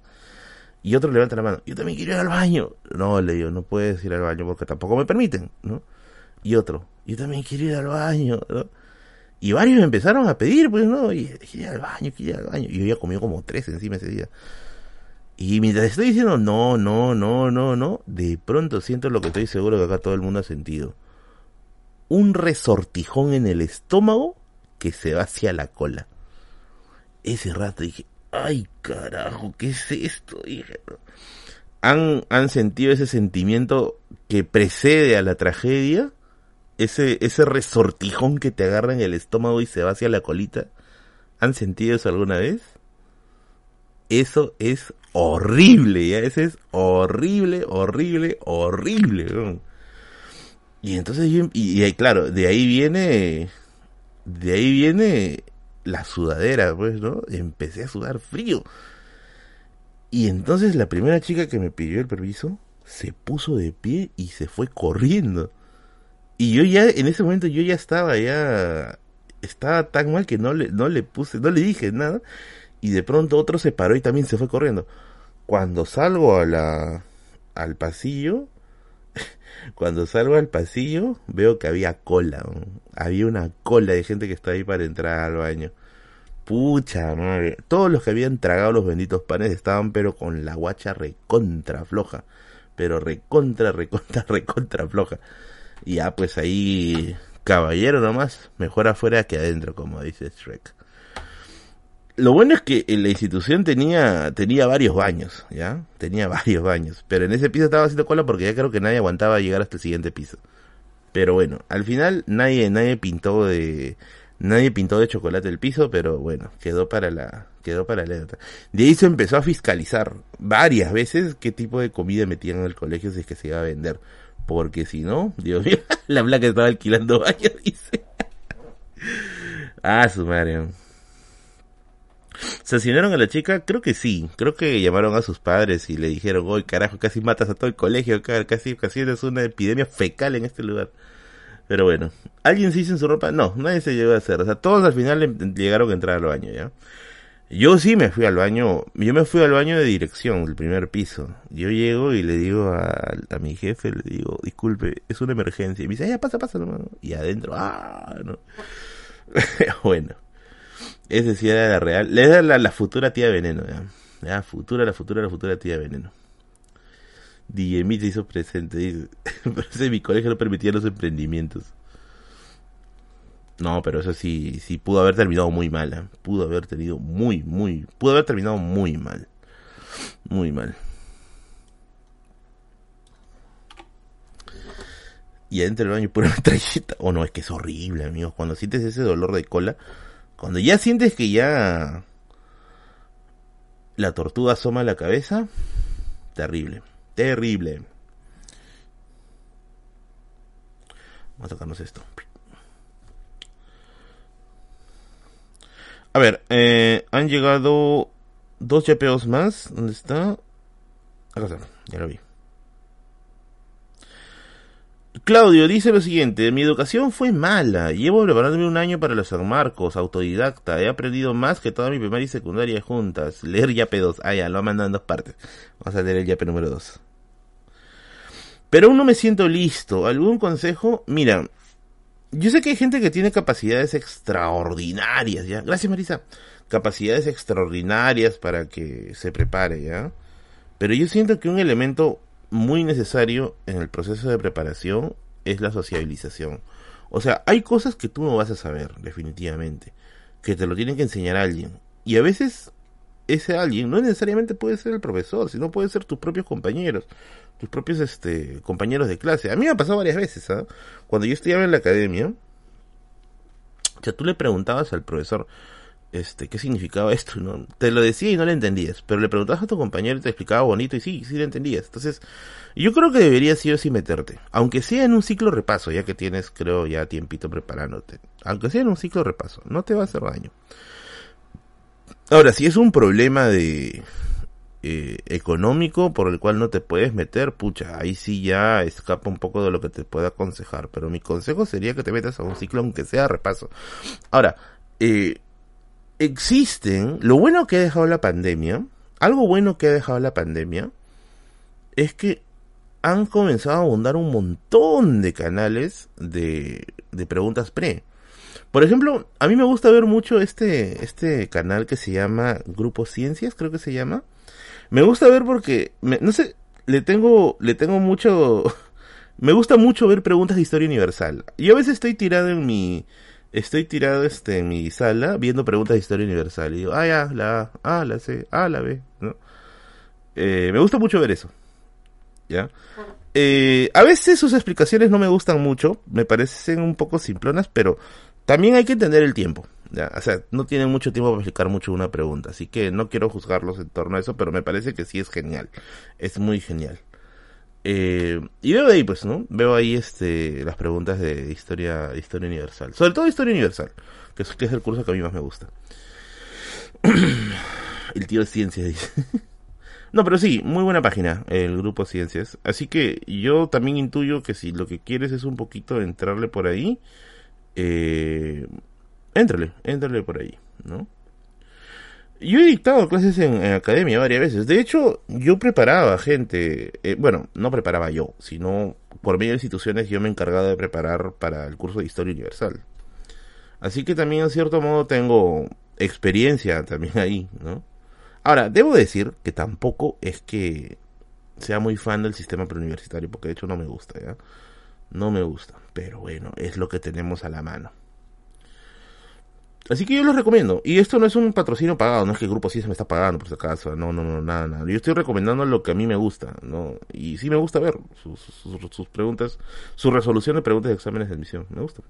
Y otro levanta la mano, yo también quiero ir al baño. No, le digo, no puedes ir al baño porque tampoco me permiten, ¿no? Y otro, yo también quiero ir al baño. Y varios me empezaron a pedir, pues, ¿no? Y quiero ir al baño, quiero ir al baño. Y yo ya comido como tres encima ese día. Y mientras estoy diciendo no, no, no, no, no, de pronto siento lo que estoy seguro que acá todo el mundo ha sentido. Un resortijón en el estómago que se va hacia la cola. Ese rato dije, ay carajo, ¿qué es esto? Dije, ¿Han, han sentido ese sentimiento que precede a la tragedia? Ese, ese resortijón que te agarra en el estómago y se va hacia la colita. ¿Han sentido eso alguna vez? Eso es horrible, ¿ya? Ese es horrible, horrible, horrible. Y entonces, y, y, claro, de ahí viene, de ahí viene la sudadera, pues, ¿no? Empecé a sudar frío. Y entonces la primera chica que me pidió el permiso se puso de pie y se fue corriendo. Y yo ya, en ese momento yo ya estaba ya, estaba tan mal que no le, no le puse, no le dije nada. Y de pronto otro se paró y también se fue corriendo. Cuando salgo al pasillo, cuando salgo al pasillo, veo que había cola. Había una cola de gente que estaba ahí para entrar al baño. Pucha madre. Todos los que habían tragado los benditos panes estaban pero con la guacha recontra floja. Pero recontra, recontra, recontra floja. Y ya pues ahí, caballero nomás. Mejor afuera que adentro, como dice Shrek. Lo bueno es que la institución tenía, tenía varios baños, ¿ya? Tenía varios baños. Pero en ese piso estaba haciendo cola porque ya creo que nadie aguantaba llegar hasta el siguiente piso. Pero bueno, al final nadie, nadie pintó de, nadie pintó de chocolate el piso, pero bueno, quedó para la, quedó para la De ahí se empezó a fiscalizar varias veces qué tipo de comida metían en el colegio si es que se iba a vender. Porque si no, Dios mío, la blanca estaba alquilando baños, dice. ah, su. ¿Asesinaron a la chica? Creo que sí. Creo que llamaron a sus padres y le dijeron, oye, carajo, casi matas a todo el colegio, casi, casi es una epidemia fecal en este lugar. Pero bueno, ¿alguien se hizo en su ropa? No, nadie se llegó a hacer. O sea, todos al final llegaron a entrar al baño, ¿ya? Yo sí me fui al baño, yo me fui al baño de dirección, del primer piso. Yo llego y le digo a, mi jefe, le digo, disculpe, es una emergencia. Y me dice, ya pasa, pasa, Y adentro, ah, no. bueno. Ese sí era la real. Le da la, futura tía Veneno, ya. Ya, futura, la futura, la futura tía Veneno. DJ se hizo presente. Dice, pero mi colegio no permitía los emprendimientos. No, pero eso sí, sí pudo haber terminado muy mal. ¿eh? Pudo haber tenido muy, muy. Pudo haber terminado muy mal. Muy mal. Y adentro del baño pura metralleta. Oh, no, es que es horrible, amigos. Cuando sientes ese dolor de cola cuando ya sientes que ya la tortuga asoma la cabeza, terrible, terrible. Vamos a sacarnos esto. A ver, eh, han llegado dos YPOs más. ¿Dónde está? Acá está, ya lo vi. Claudio dice lo siguiente, mi educación fue mala, llevo preparándome un año para los San Marcos, autodidacta, he aprendido más que toda mi primaria y secundaria juntas, leer yape 2, ah ya, lo ha mandado en dos partes, vamos a leer el yape número 2. Pero aún no me siento listo, ¿algún consejo? Mira, yo sé que hay gente que tiene capacidades extraordinarias, ¿ya? Gracias Marisa. Capacidades extraordinarias para que se prepare, ¿ya? Pero yo siento que un elemento muy necesario en el proceso de preparación es la sociabilización. O sea, hay cosas que tú no vas a saber, definitivamente, que te lo tiene que enseñar alguien. Y a veces ese alguien no necesariamente puede ser el profesor, sino puede ser tus propios compañeros, tus propios este, compañeros de clase. A mí me ha pasado varias veces, ¿ah? Cuando yo estudiaba en la academia, o sea, tú le preguntabas al profesor, este, qué significaba esto, ¿no? Te lo decía y no lo entendías, pero le preguntabas a tu compañero y te explicaba bonito y sí, sí lo entendías. Entonces, yo creo que deberías sí o meterte, aunque sea en un ciclo repaso, ya que tienes, creo, ya tiempito preparándote, aunque sea en un ciclo repaso, no te va a hacer daño. Ahora, si es un problema de eh, económico por el cual no te puedes meter, pucha, ahí sí ya escapa un poco de lo que te pueda aconsejar, pero mi consejo sería que te metas a un ciclo aunque sea repaso. Ahora, eh, existen, lo bueno que ha dejado la pandemia, algo bueno que ha dejado la pandemia, es que han comenzado a abundar un montón de canales de, de preguntas pre. Por ejemplo, a mí me gusta ver mucho este, este canal que se llama Grupo Ciencias, creo que se llama. Me gusta ver porque, no sé, le tengo, le tengo mucho, me gusta mucho ver preguntas de historia universal. Yo a veces estoy tirado en mi, estoy tirado este, en mi sala viendo preguntas de historia universal y digo, ah, ya, la A, ah, la C, ah, la B, ¿no? Eh, me gusta mucho ver eso, ¿ya? Eh, a veces sus explicaciones no me gustan mucho, me parecen un poco simplonas, pero también hay que entender el tiempo, ¿ya? O sea, no tienen mucho tiempo para explicar mucho una pregunta, así que no quiero juzgarlos en torno a eso, pero me parece que sí es genial, es muy genial. Eh, y veo ahí, pues, ¿no? Veo ahí este, las preguntas de historia, historia universal. Sobre todo historia universal, que es, el curso que a mí más me gusta. el tío de ciencias dice. no, pero sí, muy buena página, el grupo Ciencias. Así que yo también intuyo que si lo que quieres es un poquito entrarle por ahí, eh, éntrale, éntrale por ahí, ¿no? Yo he dictado clases en, academia varias veces. De hecho, yo preparaba gente. Eh, bueno, no preparaba yo, sino por medio de instituciones yo me encargaba de preparar para el curso de Historia Universal. Así que también, en cierto modo, tengo experiencia también ahí, ¿no? Ahora, debo decir que tampoco es que sea muy fan del sistema preuniversitario, porque de hecho no me gusta, ¿ya? No me gusta. Pero bueno, es lo que tenemos a la mano. Así que yo los recomiendo. Y esto no es un patrocinio pagado, no es que el grupo sí se me está pagando por si acaso. No, no, no, nada, nada. Yo estoy recomendando lo que a mí me gusta, ¿no? Y sí me gusta ver sus, sus, sus preguntas, su resolución de preguntas de exámenes de admisión. Me gusta.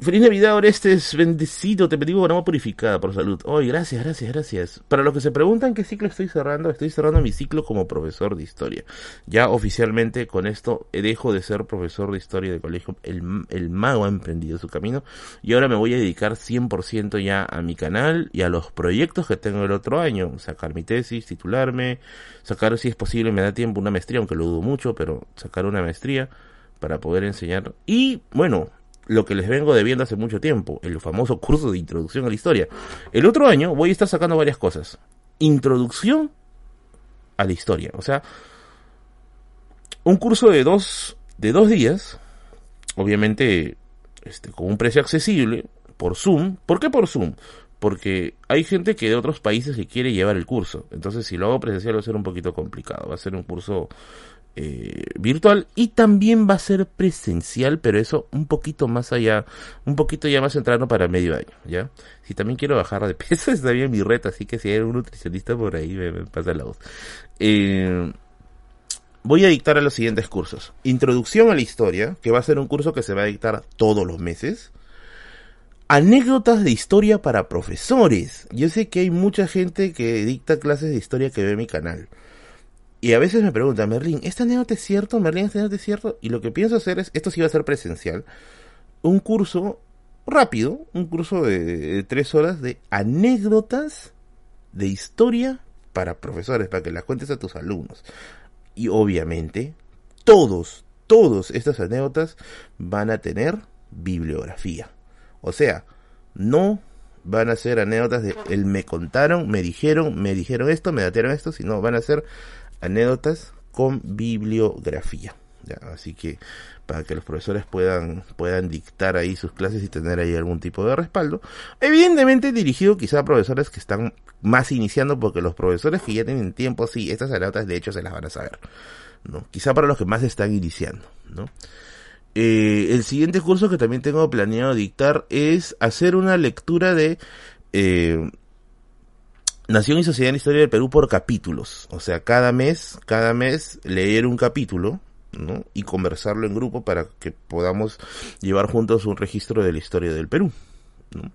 Feliz Navidad, Orestes, bendecido, te bendigo con agua purificada por salud. Hoy, gracias, gracias, gracias. Para los que se preguntan qué ciclo estoy cerrando, estoy cerrando mi ciclo como profesor de historia. Ya oficialmente con esto dejo de ser profesor de historia de colegio. El, el mago ha emprendido su camino y ahora me voy a dedicar 100% ya a mi canal y a los proyectos que tengo el otro año. Sacar mi tesis, titularme, sacar si es posible, me da tiempo una maestría, aunque lo dudo mucho, pero sacar una maestría para poder enseñar. Y bueno, lo que les vengo debiendo hace mucho tiempo, el famoso curso de introducción a la historia. El otro año voy a estar sacando varias cosas. Introducción a la historia. O sea, un curso de dos, de dos días, obviamente este, con un precio accesible, por Zoom. ¿Por qué por Zoom? Porque hay gente que de otros países que quiere llevar el curso. Entonces, si lo hago presencial va a ser un poquito complicado. Va a ser un curso eh, virtual y también va a ser presencial, pero eso un poquito más allá, un poquito ya más entrando para medio año, ¿ya? Si también quiero bajar de peso, está bien mi reto, así que si hay un nutricionista por ahí, me, pasa la voz. Eh, voy a dictar a los siguientes cursos. Introducción a la historia, que va a ser un curso que se va a dictar todos los meses. Anécdotas de historia para profesores. Yo sé que hay mucha gente que dicta clases de historia que ve mi canal. Y a veces me preguntan, Merlin, ¿esta anécdota es cierto? Merlin, ¿esta anécdota es cierto? Y lo que pienso hacer es, esto sí va a ser presencial, un curso rápido, un curso de, tres horas de anécdotas de historia para profesores, para que las cuentes a tus alumnos. Y obviamente, todos, todos estas anécdotas van a tener bibliografía. O sea, no van a ser anécdotas de el me contaron, me dijeron, me dijeron esto, me datearon esto, sino van a ser anécdotas con bibliografía. así que para que los profesores puedan, puedan dictar ahí sus clases y tener ahí algún tipo de respaldo. Evidentemente dirigido quizá a profesores que están más iniciando, porque los profesores que ya tienen tiempo, sí, estas anécdotas de hecho se las van a saber. ¿no? Quizá para los que más están iniciando. ¿no? Eh, el siguiente curso que también tengo planeado dictar es hacer una lectura de eh, Nación y Sociedad en Historia del Perú por capítulos. O sea, cada mes, cada mes leer un capítulo, ¿no? Y conversarlo en grupo para que podamos llevar juntos un registro de la historia del Perú, ¿no?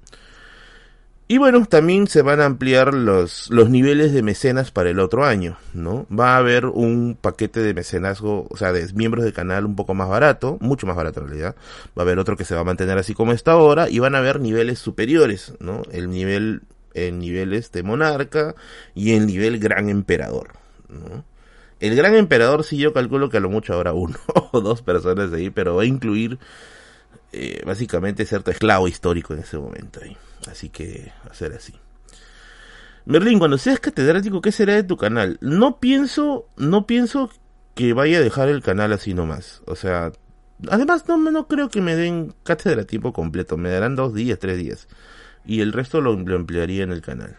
Y bueno, también se van a ampliar los, los niveles de mecenas para el otro año, ¿no? Va a haber un paquete de mecenazgo, o sea, de miembros del canal un poco más barato, mucho más barato en realidad. Va a haber otro que se va a mantener así como está ahora y van a haber niveles superiores, ¿no? El nivel en niveles de monarca y en nivel gran emperador. El gran emperador sí yo calculo que a lo mucho habrá uno o dos personas ahí, pero va a incluir eh, básicamente cierto esclavo histórico en ese momento ahí. Así que ser así. Merlin, cuando seas catedrático, ¿qué será de tu canal? No pienso, no pienso que vaya a dejar el canal así nomás. O sea, además no, no creo que me den cátedra tiempo completo. Me darán dos días, tres días y el resto lo, emplearía en el canal.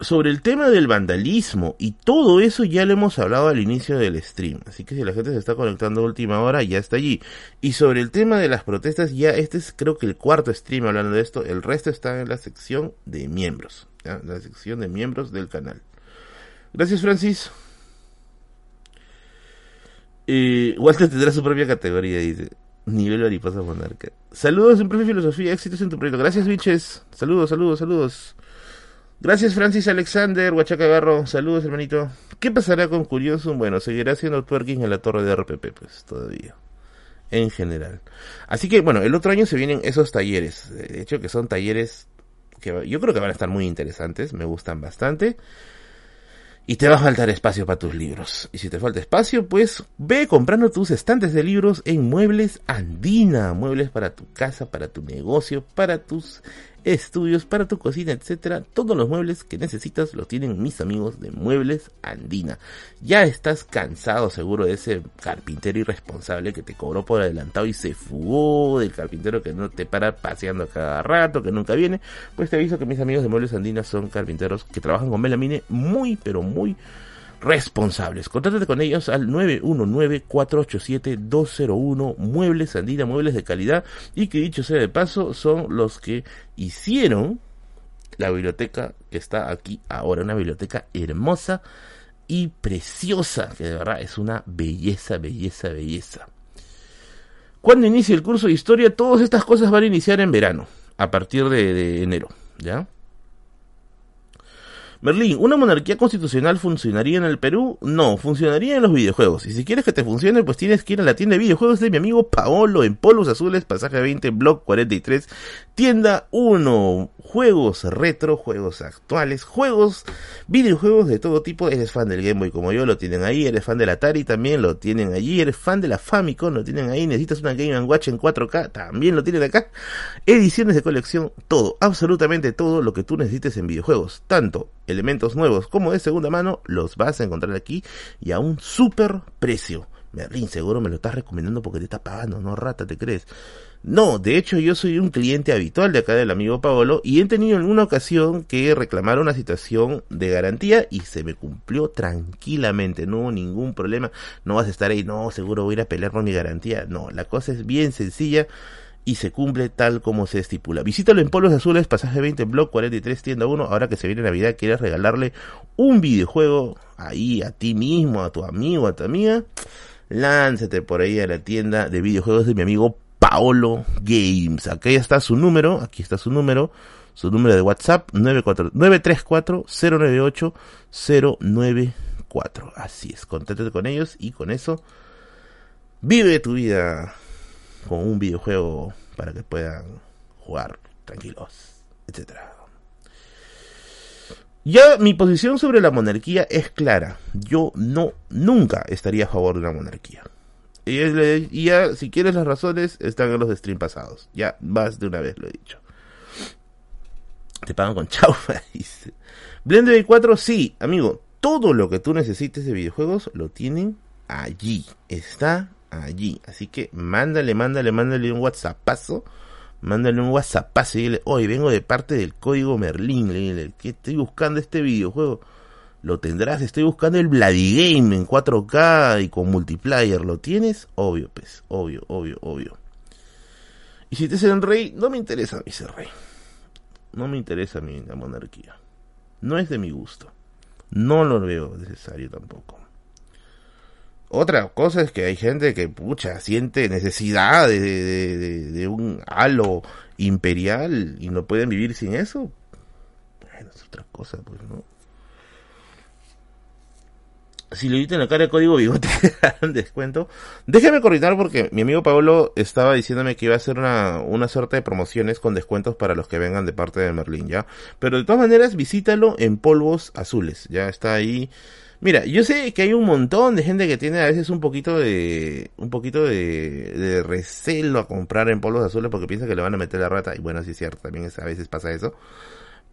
sobre el tema del vandalismo y todo eso ya lo hemos hablado al inicio del stream. Así que si la gente se está conectando a última hora, ya está allí. Y sobre el tema de las protestas, ya este es creo que el cuarto stream hablando de esto. El resto está en la sección de miembros. La sección de miembros del canal. Gracias Francis. Eh, Walter tendrá su propia categoría, dice. Nivel mariposa monarca. Saludos en Profe Filosofía, éxitos en tu proyecto. Gracias, biches. Saludos, saludos, saludos. Gracias Francis Alexander, Huachaca Garro, saludos hermanito. ¿Qué pasará con Curioso? Bueno, seguirá haciendo twerking en la torre de RPP, pues todavía. En general. Así que bueno, el otro año se vienen esos talleres. De hecho que son talleres que yo creo que van a estar muy interesantes, me gustan bastante. Y te va a faltar espacio para tus libros. Y si te falta espacio, pues ve comprando tus estantes de libros en Muebles Andina. Muebles para tu casa, para tu negocio, para tus estudios, para tu cocina, etcétera. Todos los muebles que necesitas los tienen mis amigos de Muebles Andina. Ya estás cansado seguro de ese carpintero irresponsable que te cobró por adelantado y se fugó, del carpintero que no te para paseando cada rato, que nunca viene. Pues te aviso que mis amigos de Muebles Andina son carpinteros que trabajan con melamine muy, pero muy responsables. Contáctate con ellos al 919-487-201 Muebles Andina, muebles de calidad y que dicho sea de paso son los que hicieron la biblioteca que está aquí ahora, una biblioteca hermosa y preciosa, que de verdad es una belleza, belleza, belleza. Cuando inicie el curso de historia, todas estas cosas van a iniciar en verano, a partir de, de enero, ¿ya? Merlín, ¿una monarquía constitucional funcionaría en el Perú? No, funcionaría en los videojuegos. Y si quieres que te funcione, pues tienes que ir a la tienda de videojuegos de mi amigo Paolo en Polos Azules, pasaje 20, blog 43, tienda 1. Juegos retro, juegos actuales, juegos, videojuegos de todo tipo. Eres fan del Game Boy como yo, lo tienen ahí. Eres fan del Atari, también lo tienen allí. Eres fan de la Famicom, lo tienen ahí. Necesitas una Game Watch en 4K, también lo tienen acá. Ediciones de colección, todo, absolutamente todo lo que tú necesites en videojuegos. Tanto elementos nuevos como de segunda mano, los vas a encontrar aquí y a un super precio. Merlin, seguro me lo estás recomendando porque te está pagando, no rata, ¿te crees? No, de hecho yo soy un cliente habitual de acá del amigo Paolo y he tenido en una ocasión que reclamar una situación de garantía y se me cumplió tranquilamente, no hubo ningún problema, no vas a estar ahí, no, seguro voy a ir a pelear por mi garantía, no, la cosa es bien sencilla y se cumple tal como se estipula. Visítalo en Polos Azules, pasaje 20, blog 43, tienda 1. Ahora que se viene Navidad, quieres regalarle un videojuego ahí a ti mismo, a tu amigo, a tu amiga. Lánzate por ahí a la tienda de videojuegos de mi amigo Paolo Games. Aquí está su número, aquí está su número, su número de WhatsApp 934-098-094. Así es, contáctate con ellos y con eso vive tu vida con un videojuego para que puedan jugar tranquilos, etcétera. Ya mi posición sobre la monarquía es clara. Yo no, nunca estaría a favor de una monarquía. Y, ya, si quieres las razones, están en los stream pasados. Ya, más de una vez lo he dicho. Te pagan con chaufa, dice. Blender 4, sí, amigo. Todo lo que tú necesites de videojuegos lo tienen allí. Está allí. Así que mándale, mándale, mándale un WhatsAppazo. Mándale un WhatsAppazo y dile, hoy vengo de parte del código Merlin. Dile, que estoy buscando este videojuego. Lo tendrás, estoy buscando el Bloody Game en 4K y con multiplayer. ¿Lo tienes? Obvio, pues, obvio, obvio, obvio. Y si te hacen rey, no me interesa a mí ser rey. No me interesa a mí la monarquía. No es de mi gusto. No lo veo necesario tampoco. Otra cosa es que hay gente que, pucha, siente necesidad de, de, un halo imperial y no pueden vivir sin eso. Bueno, es otra cosa, pues, ¿no? Si le en la cara de código bigote, dan descuento. Déjeme coordinar porque mi amigo Pablo estaba diciéndome que iba a hacer una, una suerte de promociones con descuentos para los que vengan de parte de Merlin, ¿ya? Pero de todas maneras, visítalo en polvos azules. Ya está ahí Mira, yo sé que hay un montón de gente que tiene a veces un poquito de un poquito de, recelo a comprar en polvos azules porque piensa que le van a meter la rata y bueno, sí es cierto, también a veces pasa eso.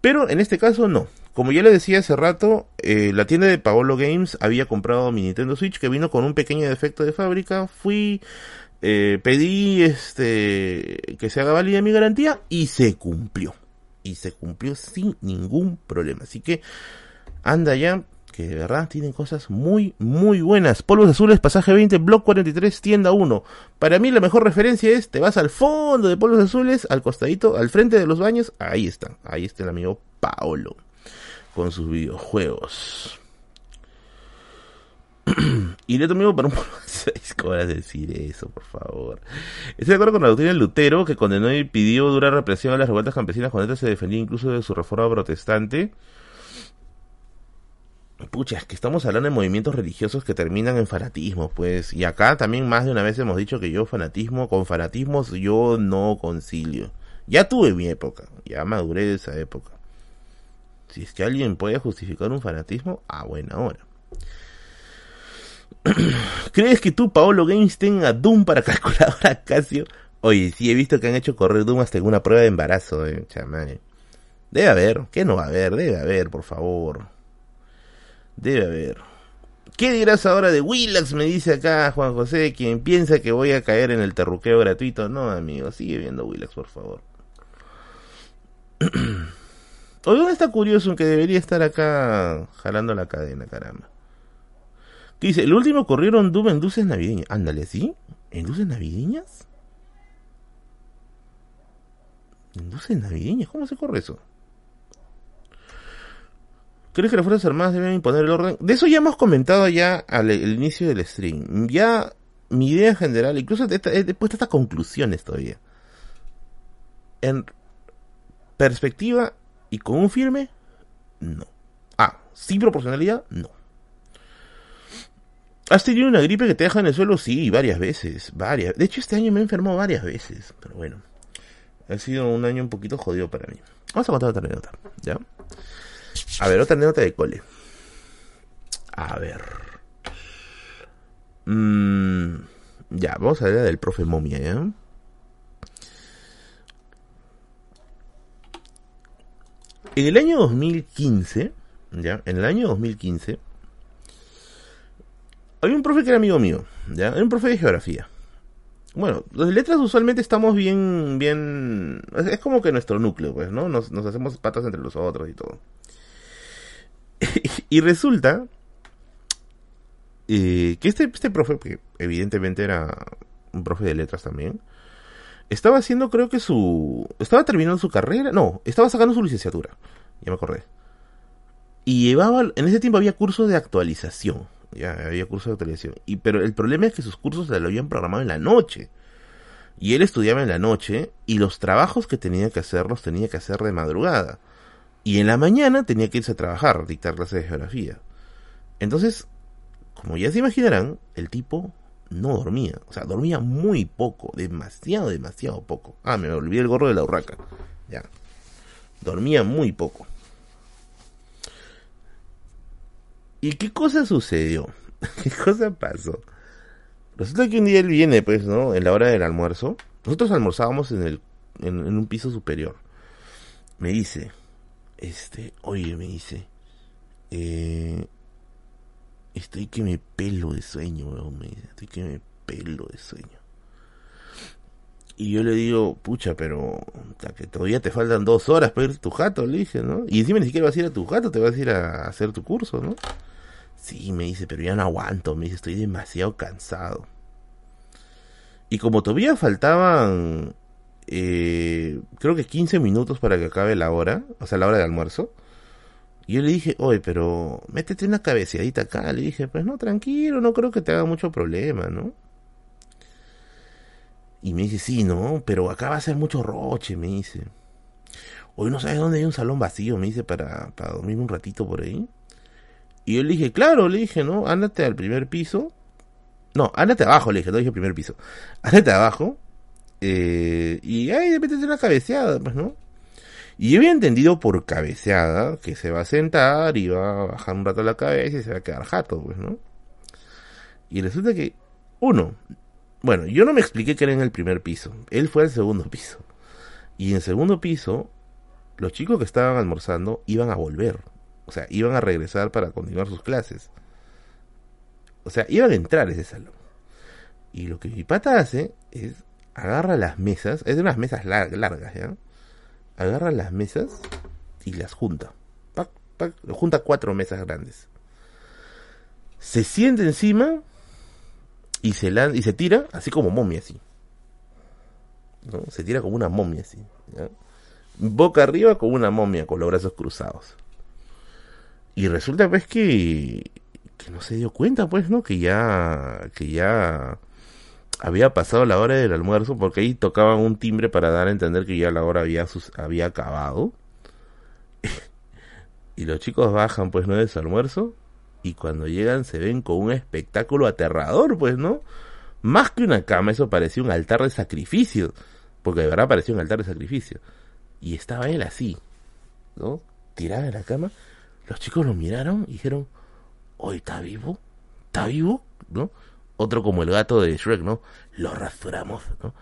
Pero en este caso no. Como ya le decía hace rato, eh, la tienda de Paolo Games había comprado mi Nintendo Switch que vino con un pequeño defecto de fábrica. Fui, eh, pedí este que se haga válida mi garantía y se cumplió. Y se cumplió sin ningún problema. Así que anda ya, que de verdad tienen cosas muy, muy buenas. Polvos azules, pasaje 20, blog 43, tienda 1. Para mí la mejor referencia es, te vas al fondo de polvos azules, al costadito, al frente de los baños, ahí está, ahí está el amigo Paolo, con sus videojuegos. y le amigo para un ¿Cómo vas a decir eso, por favor? Estoy de acuerdo con la doctrina Lutero, que condenó y pidió dura represión a las revueltas campesinas cuando este se defendía incluso de su reforma protestante. Pucha, es que estamos hablando de movimientos religiosos que terminan en fanatismo, pues. Y acá también más de una vez hemos dicho que yo fanatismo, con fanatismos yo no concilio. Ya tuve mi época, ya maduré de esa época. Si es que alguien puede justificar un fanatismo, a buena hora. ¿Crees que tú, Paolo Games, tenga Doom para calculadora Casio? Oye, sí he visto que han hecho correr Doom hasta en una prueba de embarazo, eh, chamán. Debe haber, ¿qué no va a haber? Debe haber, por favor. Debe haber. ¿Qué dirás ahora de Willax? Me dice acá Juan José, quien piensa que voy a caer en el terruqueo gratuito. No, amigo, sigue viendo Willax, por favor. ¿dónde está curioso que debería estar acá jalando la cadena, caramba? ¿Qué dice? El último corrieron Doom en luces navideñas. Ándale, ¿sí? ¿En luces navideñas? ¿En luces navideñas? ¿Cómo se corre eso? ¿Crees que las Fuerzas Armadas deben imponer el orden? De eso ya hemos comentado ya al inicio del stream. Ya mi idea general, incluso he puesto estas conclusiones todavía. En perspectiva y con un firme, no. Ah, sin proporcionalidad, no. ¿Has tenido una gripe que te deja en el suelo? Sí, varias veces, varias. De hecho, este año me he enfermado varias veces, pero bueno. Ha sido un año un poquito jodido para mí. Vamos a contar otra anécdota, ¿ya? A ver, otra anécdota de cole. A ver. Mm, ya, vamos a ver la del profe Momia, ¿ya? En el año 2015, ¿ya? En el año 2015, había un profe que era amigo mío, ¿ya? Era un profe de geografía. Bueno, de letras usualmente estamos bien, bien... Es como que nuestro núcleo, pues, ¿no? Nos, hacemos patas entre los otros y todo. y resulta eh, que este, este profe, que evidentemente era un profe de letras también, estaba haciendo, creo que su. Estaba terminando su carrera. No, estaba sacando su licenciatura. Ya me acordé. Y llevaba. En ese tiempo había cursos de actualización. Ya había cursos de actualización. Y, pero el problema es que sus cursos se lo habían programado en la noche. Y él estudiaba en la noche. Y los trabajos que tenía que hacer los tenía que hacer de madrugada. Y en la mañana tenía que irse a trabajar, dictar clases de geografía. Entonces, como ya se imaginarán, el tipo no dormía. O sea, dormía muy poco. Demasiado, demasiado poco. Ah, me olvidé el gorro de la urraca. Ya. Dormía muy poco. ¿Y qué cosa sucedió? ¿Qué cosa pasó? Resulta que un día él viene, pues, ¿no? En la hora del almuerzo. Nosotros almorzábamos en el en, en un piso superior. Me dice, este, oye, me dice, eh, Estoy que me pelo de sueño, me dice. Estoy que me pelo de sueño. Y yo le digo, pucha, pero que todavía te faltan dos horas para ir a tu jato, le dije, ¿no? Y encima ni siquiera vas a ir a tu jato, te vas a ir a hacer tu curso, ¿no? Sí, me dice, pero ya no aguanto, me dice, estoy demasiado cansado. Y como todavía faltaban, eh, creo que 15 minutos para que acabe la hora, o sea, la hora de almuerzo, y yo le dije, oye, pero métete una cabeceadita acá. Le dije, pues no, tranquilo, no creo que te haga mucho problema, ¿no? Y me dice, sí, no, pero acá va a ser mucho roche, me dice. Hoy no sabes dónde hay un salón vacío, me dice, para, para dormir un ratito por ahí. Y yo le dije, claro, le dije, ¿no? Ándate al primer piso. No, ándate abajo, le dije, no dije primer piso. Ándate abajo. Eh, y ahí métete una cabeceada, pues, ¿no? Y yo había entendido por cabeceada que se va a sentar y va a bajar un rato la cabeza y se va a quedar jato, pues, ¿no? Y resulta que, uno, bueno, yo no me expliqué que era en el primer piso, él fue al segundo piso. Y en el segundo piso, los chicos que estaban almorzando iban a volver, o sea, iban a regresar para continuar sus clases. O sea, iban a entrar a ese salón. Y lo que mi pata hace es agarra las mesas, es de unas mesas largas, ¿ya? agarra las mesas y las junta. junta cuatro mesas grandes. Se siente encima y se, y se tira así como momia, así. ¿no? Se tira como una momia, así. Boca arriba como una momia, con los brazos cruzados. Y resulta pues que, que no se dio cuenta, pues, ¿no? Que ya, que ya había pasado la hora del almuerzo, porque ahí tocaban un timbre para dar a entender que ya la hora había, había acabado. y los chicos bajan, pues, ¿no? De su almuerzo. Y cuando llegan se ven con un espectáculo aterrador, pues, ¿no? Más que una cama, eso parecía un altar de sacrificio. Porque de verdad parecía un altar de sacrificio. Y estaba él así, ¿no? Tirado en la cama. Los chicos lo miraron y dijeron, hoy está vivo, está vivo, ¿no? Otro como el gato de Shrek, ¿no? Lo rasuramos, ¿no?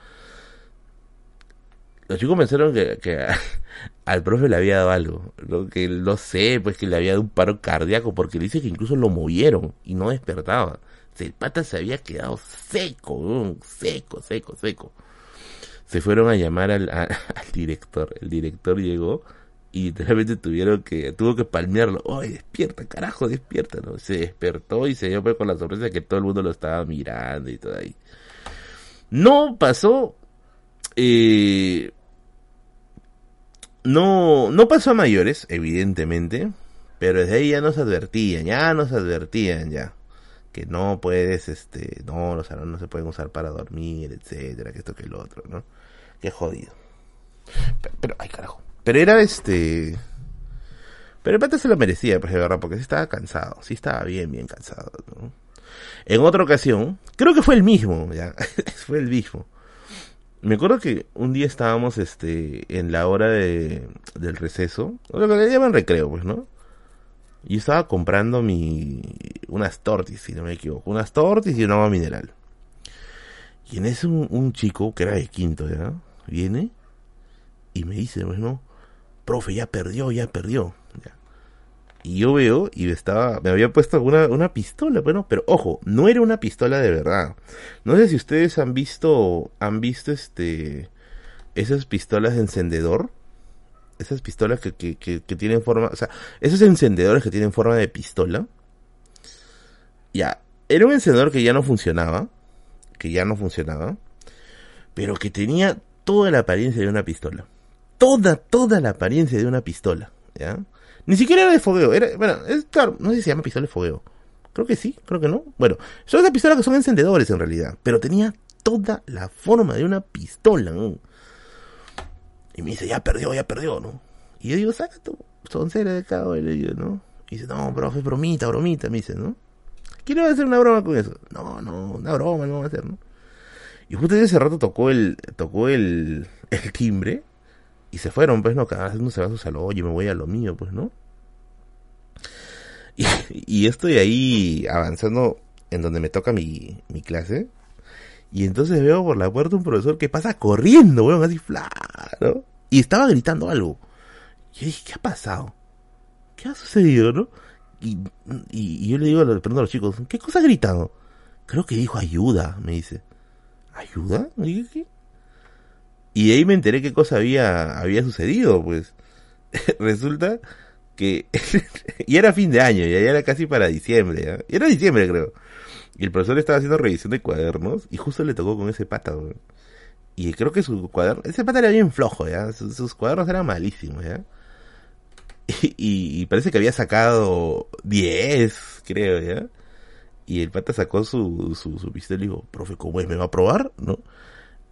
Los chicos pensaron que, al profe le había dado algo, ¿no? que no sé, pues que le había dado un paro cardíaco, porque dice que incluso lo movieron y no despertaba. El pata se había quedado seco, seco, seco, seco. Se fueron a llamar al, al director. El director llegó y literalmente tuvieron que, tuvo que palmearlo. ¡Ay, despierta, carajo, despierta! ¿no? Se despertó y se dio pues con la sorpresa que todo el mundo lo estaba mirando y todo ahí. No pasó, eh, no, no pasó a mayores, evidentemente, pero desde ahí ya nos advertían, ya nos advertían ya que no puedes, este, no, los salones no se pueden usar para dormir, etcétera, que esto que lo otro, ¿no? Qué jodido. pero ay carajo. Pero era este. Pero el pata se lo merecía, pues de verdad, porque sí estaba cansado, sí estaba bien, bien cansado. En otra ocasión, creo que fue el mismo, ya, fue el mismo. Me acuerdo que un día estábamos este en la hora de, del receso, lo que le llaman recreo, pues, ¿no? Y estaba comprando mi unas tortis, si no me equivoco, unas tortis y un agua mineral. Y en ese un, un chico que era de quinto, ¿ya? Viene y me dice, pues, ¿no? Profe, ya perdió, ya perdió. Y yo veo, y estaba, me había puesto una, una pistola, bueno, pero ojo, no era una pistola de verdad. No sé si ustedes han visto, han visto este, esas pistolas de encendedor. Esas pistolas que, que, que, que tienen forma, o sea, esos encendedores que tienen forma de pistola. Ya, era un encendedor que ya no funcionaba, que ya no funcionaba, pero que tenía toda la apariencia de una pistola toda, toda la apariencia de una pistola, ¿ya? Ni siquiera era de fogueo, era, bueno, es claro, no sé si se llama pistola de fogueo. Creo que sí, creo que no. Bueno, son esas pistolas que son encendedores en realidad, pero tenía toda la forma de una pistola, Y me dice, ya perdió, ya perdió, ¿no? Y yo digo, saca tu soncera de acá, y ¿no? Y dice, no, profe, bromita, bromita, me dice, ¿no? Quiero hacer una broma con eso. No, no, una broma no va a hacer, ¿no? Y justo ese rato tocó el, tocó el, el timbre y se fueron, pues, ¿no? Cada vez uno se va a su salón, oye, me voy a lo mío, pues, ¿no? Y, estoy ahí avanzando en donde me toca mi, mi clase. Y entonces veo por la puerta un profesor que pasa corriendo, weón, así, fla. Y estaba gritando algo. Y yo dije, ¿qué ha pasado? ¿Qué ha sucedido, no? Y, y, yo le digo, le pregunto a los chicos, ¿qué cosa ha gritado? Creo que dijo ayuda, me dice. ¿Ayuda? Y ¿qué? Y ahí me enteré qué cosa había, había sucedido, pues. Resulta que... y era fin de año, ya era casi para diciembre, ¿ya? Y era diciembre, creo. Y el profesor estaba haciendo revisión de cuadernos y justo le tocó con ese pata, Y creo que su cuaderno... Ese pata era bien flojo, ¿ya? Sus, cuadernos eran malísimos, ¿ya? Y, parece que había sacado 10, creo, ¿ya? Y el pata sacó su, su, su pistola y dijo, profe, ¿cómo es? ¿Me va a probar? ¿No?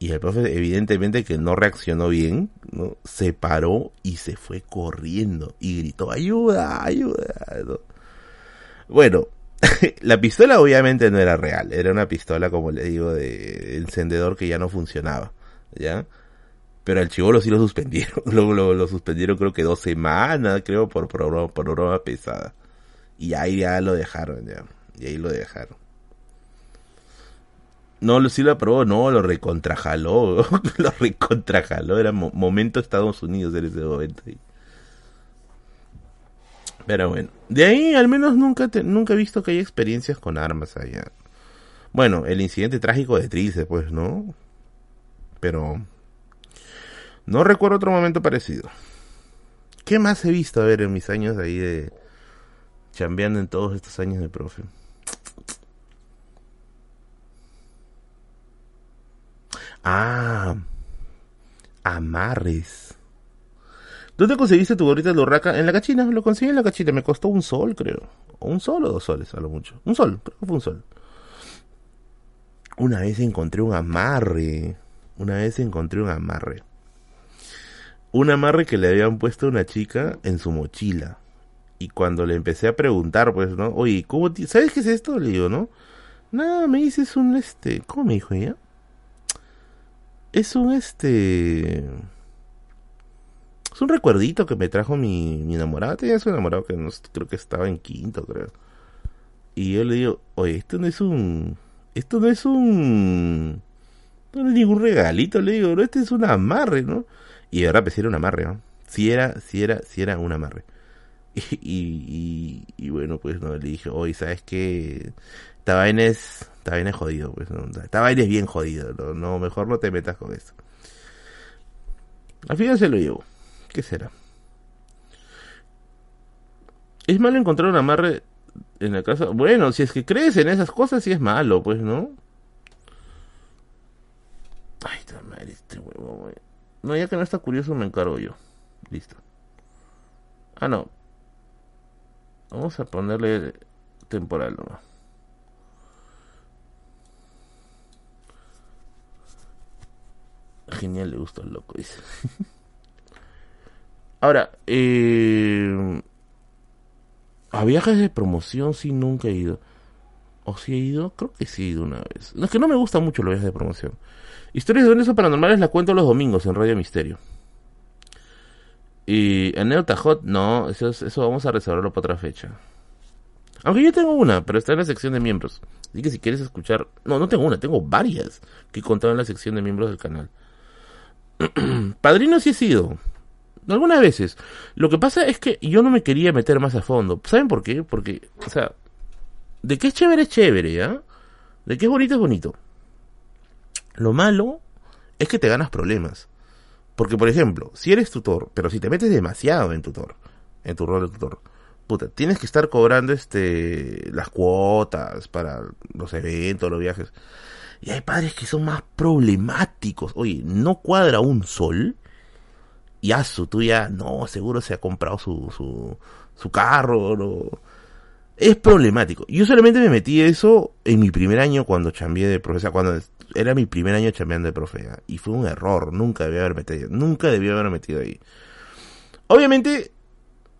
Y el profe, evidentemente que no reaccionó bien, ¿no? Se paró y se fue corriendo y gritó, ayuda, ayuda. Bueno, la pistola obviamente no era real, era una pistola, como le digo, de encendedor que ya no funcionaba, ¿ya? Pero al chivolo sí lo suspendieron, lo, lo, suspendieron creo que dos semanas, creo, por, por, por broma pesada. Y ahí ya lo dejaron, ya. Y ahí lo dejaron. No, sí lo aprobó, no, lo recontrajaló, lo recontrajaló, era momento Estados Unidos en ese momento. Pero bueno, de ahí al menos nunca nunca he visto que haya experiencias con armas allá. Bueno, el incidente trágico de Trilce, pues, ¿no? Pero no recuerdo otro momento parecido. ¿Qué más he visto, a ver, en mis años ahí de chambeando en todos estos años de profe? Ah, amarres. ¿Dónde conseguiste tu gorrita de urraca? En la cachina, lo conseguí en la cachina, me costó un sol, creo. un sol o dos soles a lo mucho. Un sol, creo que fue un sol. Una vez encontré un amarre. Una vez encontré un amarre. Un amarre que le habían puesto a una chica en su mochila. Y cuando le empecé a preguntar, pues, ¿no? Oye, ¿cómo ¿sabes qué es esto? Le digo, ¿no? Nada, me dices un este. ¿Cómo me dijo ella? Es un este. Es un recuerdito que me trajo mi, mi enamorada. Tenía su enamorado que no, creo que estaba en quinto, creo. Y yo le digo, oye, esto no es un. Esto no es un. No es ningún regalito, le digo, no, este es un amarre, ¿no? Y ahora pues era un amarre, ¿no? Si era, si era, si era un amarre. Y, y, bueno, pues no, le dije, oye, ¿sabes qué? Esta vaina es, esta jodido, pues, ¿no? esta vaina es bien jodido, ¿no? mejor no te metas con eso. Al final se lo llevo. ¿Qué será? ¿Es malo encontrar un amarre en la casa? Bueno, si es que crees en esas cosas, sí es malo, pues, ¿no? Ay, madre, este huevo, No, ya que no está curioso, me encargo yo. Listo. Ah, no. Vamos a ponerle temporal nomás. Genial, le gusta el loco, dice. Ahora, eh, a viajes de promoción sí nunca he ido. ¿O sí he ido? Creo que sí he ido una vez. No, es que no me gustan mucho los viajes de promoción. Historias de duendes paranormales la cuento los domingos en Radio Misterio. Y anécdota hot, no, eso, eso vamos a reservarlo para otra fecha. Aunque yo tengo una, pero está en la sección de miembros. Así que si quieres escuchar... No, no tengo una, tengo varias que he contado en la sección de miembros del canal. Padrino sí he sido algunas veces. Lo que pasa es que yo no me quería meter más a fondo. ¿Saben por qué? Porque, o sea, de qué es chévere es chévere, ¿ya? De qué es bonito es bonito. Lo malo es que te ganas problemas. Porque, por ejemplo, si eres tutor, pero si te metes demasiado en tutor, en tu rol de tutor, puta, tienes que estar cobrando este las cuotas para los eventos, los viajes. Y hay padres que son más problemáticos. Oye, no cuadra un sol y a su tuya, no, seguro se ha comprado su, su, su carro. Es problemático. Yo solamente me metí eso en mi primer año cuando cambié de profesor, cuando era mi primer año cambiando de profe, y fue un error, nunca debía haber metido, nunca debía haber metido ahí. Obviamente,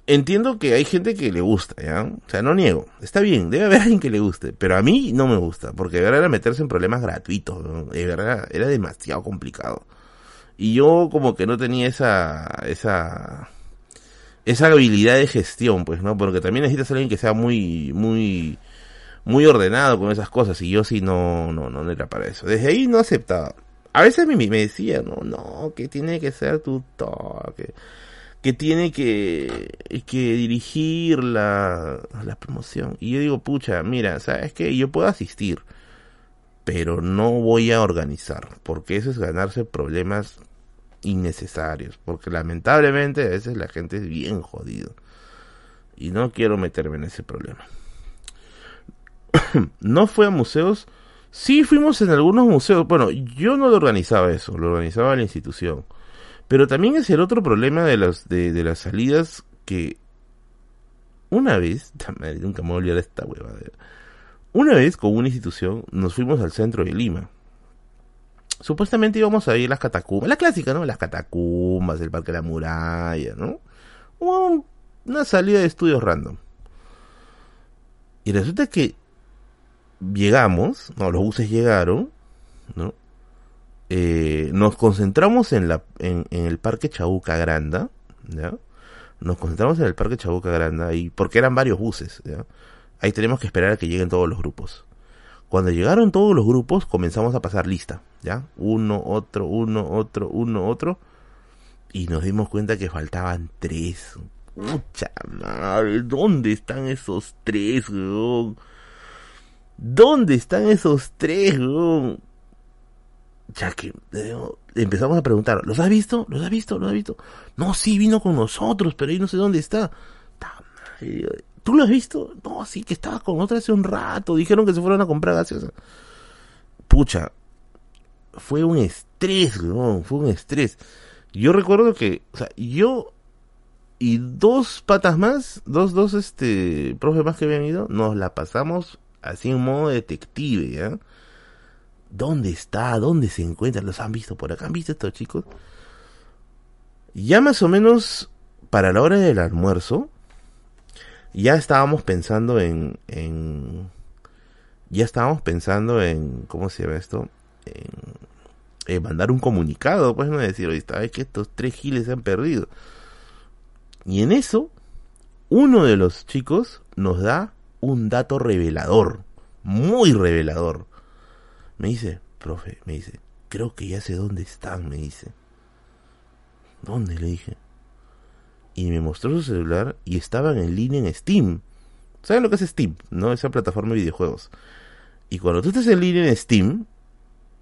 entiendo que hay gente que le gusta, ¿ya? O sea, no niego. Está bien, debe haber alguien que le guste. Pero a mí no me gusta. Porque de verdad era meterse en problemas gratuitos. De verdad, era demasiado complicado. Y yo como que no tenía esa, esa, esa habilidad de gestión, pues, ¿no? Porque también necesitas alguien que sea muy, muy, muy ordenado con esas cosas. Y yo sí no, no, no era para eso. Desde ahí no aceptaba. A veces me, me decía, no, no, que tiene que ser tutor, que, que tiene que, que dirigir la, la promoción. Y yo digo, pucha, mira, ¿sabes qué? Yo puedo asistir pero no voy a organizar, porque eso es ganarse problemas innecesarios, porque lamentablemente a veces la gente es bien jodido y no quiero meterme en ese problema. no fue a museos, sí fuimos en algunos museos, bueno, yo no lo organizaba eso, lo organizaba la institución, pero también es el otro problema de las, de, de las salidas que una vez, nunca me voy a olvidar esta hueva, una vez con una institución nos fuimos al centro de Lima. Supuestamente íbamos a ir a las catacumbas, la clásica, ¿no? Las catacumbas, el Parque de la Muralla, ¿no? una salida de estudios random. Y resulta que llegamos, no, los buses llegaron, ¿no? Eh, nos concentramos en, el Parque Chabuca Granda. Nos concentramos en el Parque Chabuca Granda, y, porque eran varios buses. Ahí tenemos que esperar a que lleguen todos los grupos. Cuando llegaron todos los grupos, comenzamos a pasar lista, ¿ya? Uno, otro, uno, otro, uno, otro. Y nos dimos cuenta que faltaban tres. Mucha madre, ¿dónde están esos tres, weón? ¿Dónde están esos tres, weón? Ya que empezamos a preguntar, ¿los has visto? ¿Los has visto? ¿Los has visto? No, sí, vino con nosotros, pero ahí no sé dónde está. ¿Tú lo has visto? No, sí, que estaba con otra hace un rato. Dijeron que se fueron a comprar gaseosa. Pucha, fue un estrés, weón, fue un estrés. Yo recuerdo que, o sea, yo y dos patas más, dos, dos, este, profes más que habían ido, nos la pasamos así en modo detective, ¿ya? ¿Dónde está? ¿Dónde se encuentra? ¿Los han visto por acá? ¿Han visto estos chicos? Ya más o menos para la hora del almuerzo, ya estábamos pensando en, en ya estábamos pensando en, ¿cómo se llama esto? En, mandar un comunicado, pues no decir, oye, sabes que estos tres giles se han perdido. Y en eso, uno de los chicos nos da un dato revelador, muy revelador. Me dice, profe, me dice, creo que ya sé dónde están, me dice. ¿Dónde? Le dije. Y me mostró su celular y estaban en línea en Steam. ¿Saben lo que es Steam? ¿No? Esa plataforma de videojuegos. Y cuando tú estás en línea en Steam,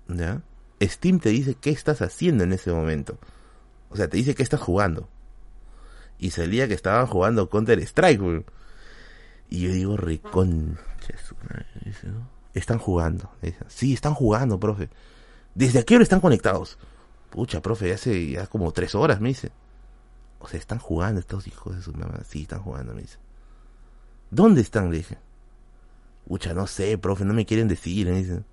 ¿ya? Steam te dice qué estás haciendo en ese momento. O sea, te dice qué estás jugando y salía que estaban jugando Counter Strike, Y yo digo, reconcha, están jugando. sí, están jugando, profe. ¿Desde a qué hora están conectados? Pucha, profe, ya hace ya como tres horas, me dice. O sea, están jugando estos hijos de su mamá. Sí, están jugando, me dice. ¿Dónde están? Le dije. Pucha, no sé, profe, no me quieren decir, me dice.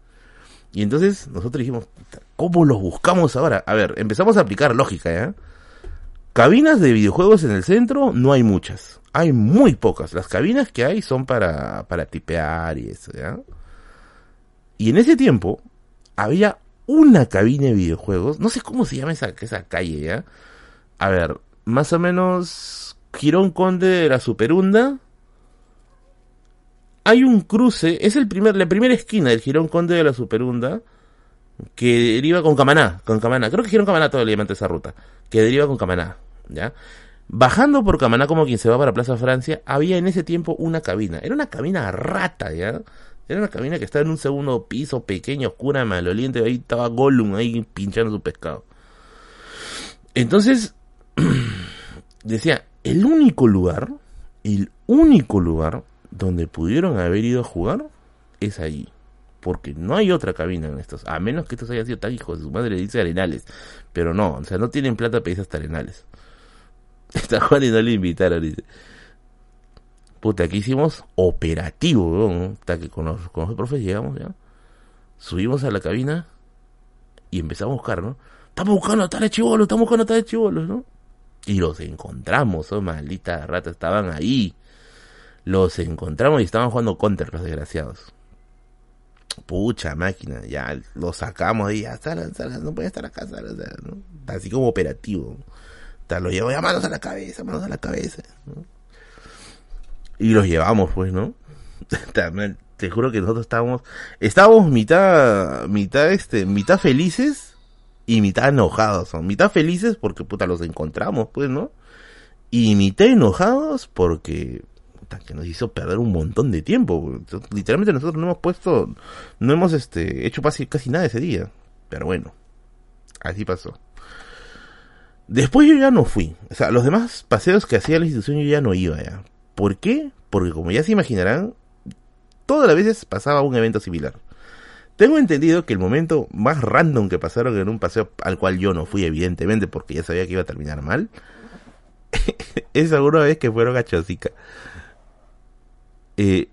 Y entonces nosotros dijimos, ¿cómo los buscamos ahora? A ver, empezamos a aplicar lógica, ¿ya? Cabinas de videojuegos en el centro no hay muchas. Hay muy pocas. Las cabinas que hay son para, para tipear y eso, ¿ya? Y en ese tiempo había una cabina de videojuegos. No sé cómo se llama esa, esa calle, ¿ya? A ver, más o menos Girón Conde de la Superunda. Hay un cruce, es el primer, la primera esquina del Girón Conde de la Superunda que deriva con Camaná, con Camaná. Creo que Girón Camaná todo el esa ruta, que deriva con Camaná, ¿ya? Bajando por Camaná como quien se va para Plaza Francia, había en ese tiempo una cabina. Era una cabina rata, ¿ya? Era una cabina que estaba en un segundo piso, pequeño, oscura, maloliente. Ahí estaba Gollum ahí pinchando su pescado. Entonces, decía, el único lugar, el único lugar donde pudieron haber ido a jugar es allí porque no hay otra cabina en estos, a menos que estos hayan sido tan hijos de su madre, dice Arenales, pero no, o sea, no tienen plata para hasta Arenales. Está Juan y no le invitaron, dice. Puta, aquí hicimos operativo, ¿no? Hasta que con los, con los profes llegamos ya, subimos a la cabina y empezamos a buscar, ¿no? Estamos buscando a tales chivolos, estamos buscando a tales chivolos, ¿no? Y los encontramos, oh, maldita rata, estaban ahí. Los encontramos y estaban jugando counter, los desgraciados pucha máquina, ya lo sacamos y ya, salgan, salgan, no puede estar acá, salgan, ¿no? así como operativo. Tal, lo llevo ya manos a la cabeza, manos a la cabeza. Y los llevamos, pues, ¿no? Te juro que nosotros estábamos, estábamos mitad, mitad, este, mitad felices y mitad enojados. ¿no? Mitad felices porque, puta, los encontramos, pues, ¿no? Y mitad enojados porque, que nos hizo perder un montón de tiempo. Literalmente nosotros no hemos puesto, no hemos este, hecho casi, casi nada ese día. Pero bueno, así pasó. Después yo ya no fui. O sea, los demás paseos que hacía la institución yo ya no iba ya. ¿Por qué? Porque como ya se imaginarán, todas las veces pasaba un evento similar. Tengo entendido que el momento más random que pasaron en un paseo al cual yo no fui, evidentemente, porque ya sabía que iba a terminar mal, es alguna vez que fueron a Chosica. Eh,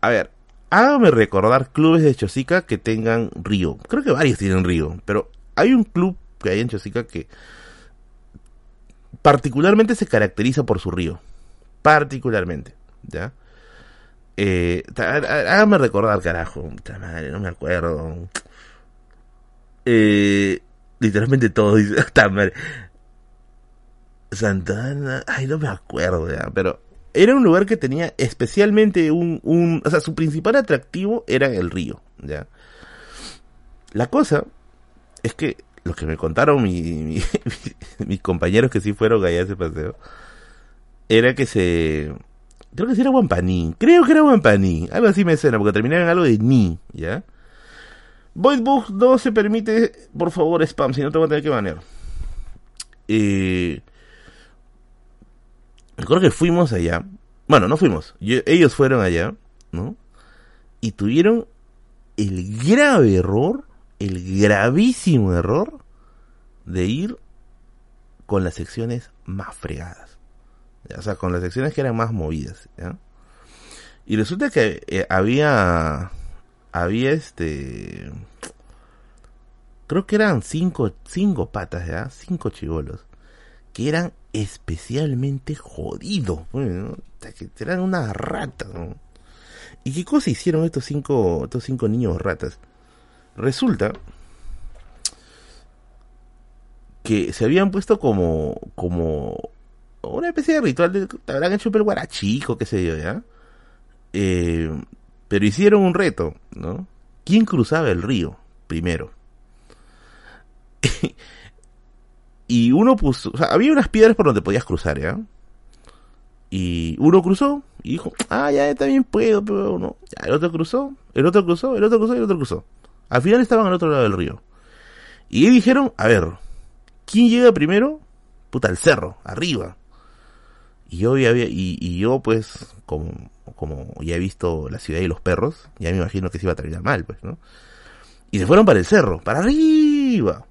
a ver, hágame recordar clubes de Chosica que tengan río. Creo que varios tienen río, pero hay un club que hay en Chosica que particularmente se caracteriza por su río. Particularmente, ¿ya? Eh, hágame recordar, carajo. no me acuerdo. Eh, literalmente todo dice. Santana. Ay, no me acuerdo ya, pero era un lugar que tenía especialmente un, un, o sea, su principal atractivo era el río, ¿ya? La cosa es que lo que me contaron mi, mis compañeros que sí fueron allá a ese paseo, era que se, creo que sí era Guampaní, creo que era Guampaní, algo así me suena, porque terminaron algo de ni, ¿ya? Voidbook no se permite, por favor, spam, si no te voy a tener que banear. Eh, Recuerdo que fuimos allá. Bueno, no fuimos. ellos fueron allá, ¿no? Y tuvieron el grave error, el gravísimo error de ir con las secciones más fregadas. O sea, con las secciones que eran más movidas. Y resulta que eh, había, había este, creo que eran cinco, cinco patas, ¿ya? Cinco chivolos, que eran especialmente jodidos, bueno, que eran una rata. ¿Y qué cosa hicieron estos cinco, estos cinco niños ratas? Resulta que se habían puesto como, como una especie de ritual, de, habrán hecho un guarachico, qué sé yo, ¿ya? Eh, pero hicieron un reto, ¿no? ¿Quién cruzaba el río primero? y uno puso, o sea, había unas piedras por donde podías cruzar, ¿ya? Y uno cruzó y dijo, ah, ya también puedo, pero no. Ya, el otro cruzó, el otro cruzó, el otro cruzó y el otro cruzó. Al final estaban al otro lado del río. Y dijeron, a ver, ¿quién llega primero? Puta, al cerro, arriba. Y yo había, y, y yo pues, como, como ya he visto la ciudad y los perros, ya me imagino que se iba a terminar mal, pues, ¿no? Y se fueron para el cerro, para arriba.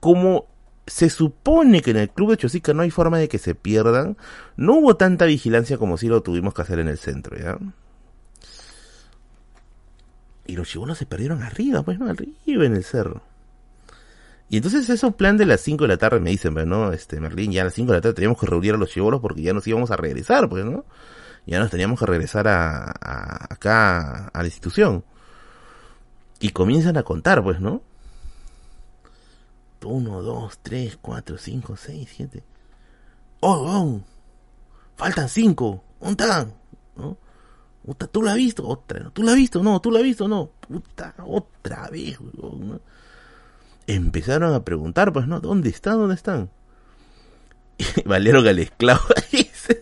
Como se supone que en el club de Chosica no hay forma de que se pierdan. No hubo tanta vigilancia como si lo tuvimos que hacer en el centro, ¿ya? Y los chibolos se perdieron arriba, pues, ¿no? Arriba en el cerro. Y entonces eso plan de las 5 de la tarde me dicen, pues, ¿no? Este, Merlín, ya a las 5 de la tarde teníamos que reunir a los chibolos porque ya nos íbamos a regresar, pues, ¿no? Ya nos teníamos que regresar a, a acá a la institución. Y comienzan a contar, pues, ¿no? 1, 2, 3, 4, 5, 6, 7. ¡Oh, oh! Faltan 5. ¿Dónde están? ¿No? ¿tú la has visto? Otra, ¿tú la has visto? No, ¿tú la has visto? No. Puta, otra vez, ¿no? Empezaron a preguntar, pues, ¿no? ¿Dónde están? ¿Dónde están? Y valieron al esclavo.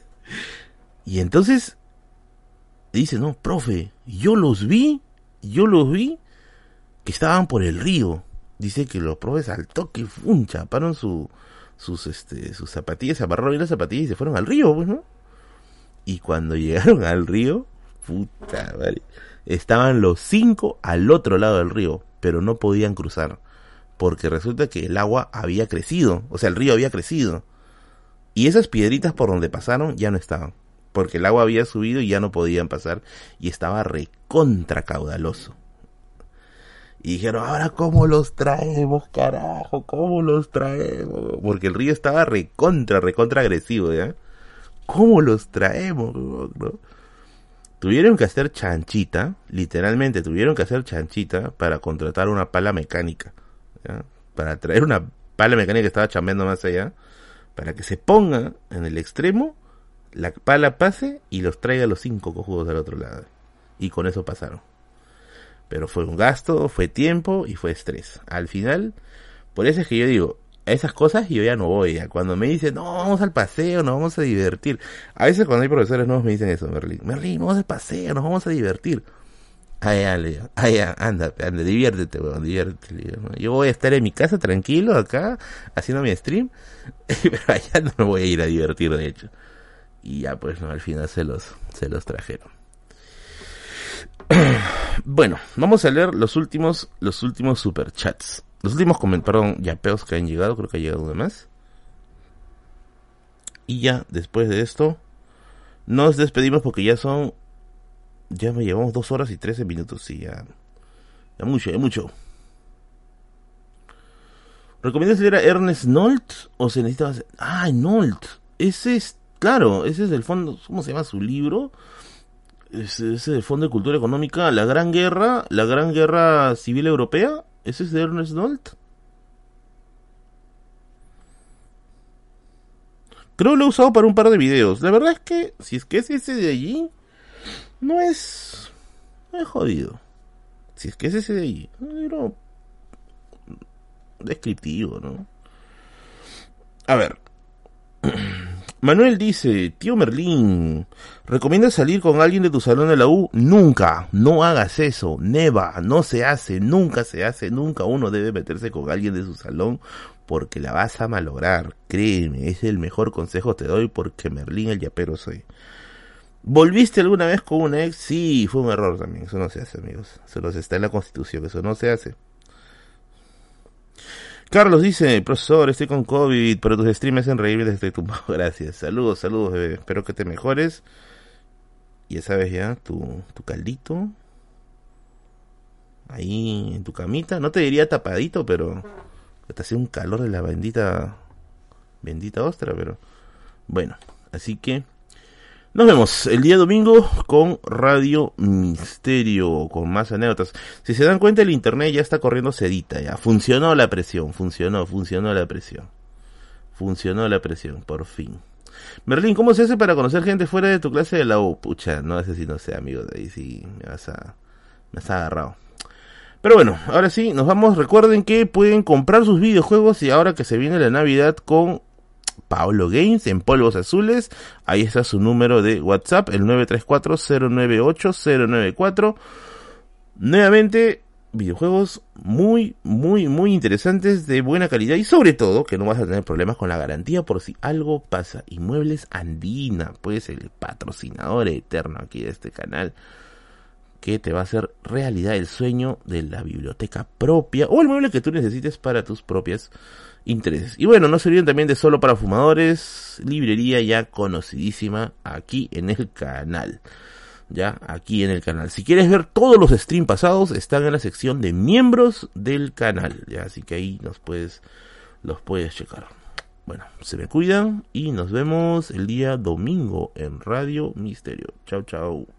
y entonces dice, no, profe, yo los vi, yo los vi que estaban por el río dice que los profes al toque, ¡fum! chaparon su, sus, este, sus zapatillas, se amarraron bien las zapatillas y se fueron al río, pues, ¿no? Y cuando llegaron al río, puta, vale, estaban los cinco al otro lado del río, pero no podían cruzar, porque resulta que el agua había crecido, o sea, el río había crecido, y esas piedritas por donde pasaron ya no estaban, porque el agua había subido y ya no podían pasar, y estaba recontra caudaloso. Y dijeron, ahora cómo los traemos, carajo, cómo los traemos. Porque el río estaba recontra, recontra agresivo, ¿ya? ¿Cómo los traemos? Tuvieron que hacer chanchita, literalmente tuvieron que hacer chanchita para contratar una pala mecánica. ¿Ya? Para traer una pala mecánica que estaba chambeando más allá. Para que se ponga en el extremo, la pala pase y los traiga los cinco cojudos al otro lado. Y con eso pasaron. Pero fue un gasto, fue tiempo y fue estrés. Al final, por eso es que yo digo, a esas cosas yo ya no voy. Cuando me dicen, no, vamos al paseo, nos vamos a divertir. A veces cuando hay profesores nuevos me dicen eso, Merlin. Merlin, vamos al paseo, nos vamos a divertir. Ya, le ay, ya, anda, anda, diviértete, weón, diviértete. Yo voy a estar en mi casa tranquilo acá, haciendo mi stream, pero allá no me voy a ir a divertir, de hecho. Y ya, pues, no, al final se los, se los trajeron. bueno, vamos a leer los últimos, los últimos superchats. Los últimos perdón, yapeos que han llegado, creo que ha llegado uno más. Y ya, después de esto, nos despedimos porque ya son, ya me llevamos dos horas y trece minutos, sí, ya, ya mucho, ya mucho. ¿Recomiendas leer a Ernest Nolt o se necesita... Ah, Nolt. Ese es, claro, ese es el fondo, ¿cómo se llama su libro? ese es el Fondo de Cultura Económica, la Gran Guerra, la Gran Guerra Civil Europea, ese es de Ernest Nolt. Creo que lo he usado para un par de videos. La verdad es que, si es que es ese de allí, no es, no es jodido. Si es que es ese de allí, no, descriptivo, ¿no? A ver. Manuel dice, tío Merlín, ¿recomiendas salir con alguien de tu salón de la U? Nunca, no hagas eso, neva, no se hace, nunca se hace, nunca uno debe meterse con alguien de su salón porque la vas a malograr, créeme, es el mejor consejo te doy porque Merlín el yapero soy. ¿Volviste alguna vez con un ex? Sí, fue un error también, eso no se hace amigos, eso no está en la constitución, eso no se hace. Carlos dice, profesor, estoy con COVID, pero tus streams hacen reír desde tu... Gracias. Saludos, saludos, bebé. Espero que te mejores. Ya sabes ya, tu, tu caldito. Ahí en tu camita. No te diría tapadito, pero... Te hace un calor de la bendita... Bendita ostra, pero... Bueno, así que... Nos vemos el día domingo con Radio Misterio, con más anécdotas. Si se dan cuenta, el internet ya está corriendo sedita, ya. Funcionó la presión, funcionó, funcionó la presión. Funcionó la presión, por fin. Merlín, ¿cómo se hace para conocer gente fuera de tu clase de la U? Pucha, no sé si no sé, amigo, de ahí sí me vas a... me has agarrado. Pero bueno, ahora sí, nos vamos. Recuerden que pueden comprar sus videojuegos y ahora que se viene la Navidad con Paolo Games en polvos azules. Ahí está su número de WhatsApp, el 934-098-094. Nuevamente, videojuegos muy, muy, muy interesantes, de buena calidad y sobre todo que no vas a tener problemas con la garantía por si algo pasa. Inmuebles Andina, pues el patrocinador eterno aquí de este canal que te va a hacer realidad el sueño de la biblioteca propia o el mueble que tú necesites para tus propias intereses. Y bueno, no se olviden también de Solo para Fumadores, librería ya conocidísima aquí en el canal. Ya, aquí en el canal. Si quieres ver todos los streams pasados, están en la sección de miembros del canal. Ya, así que ahí nos puedes, los puedes checar. Bueno, se me cuidan y nos vemos el día domingo en Radio Misterio. Chao, chao.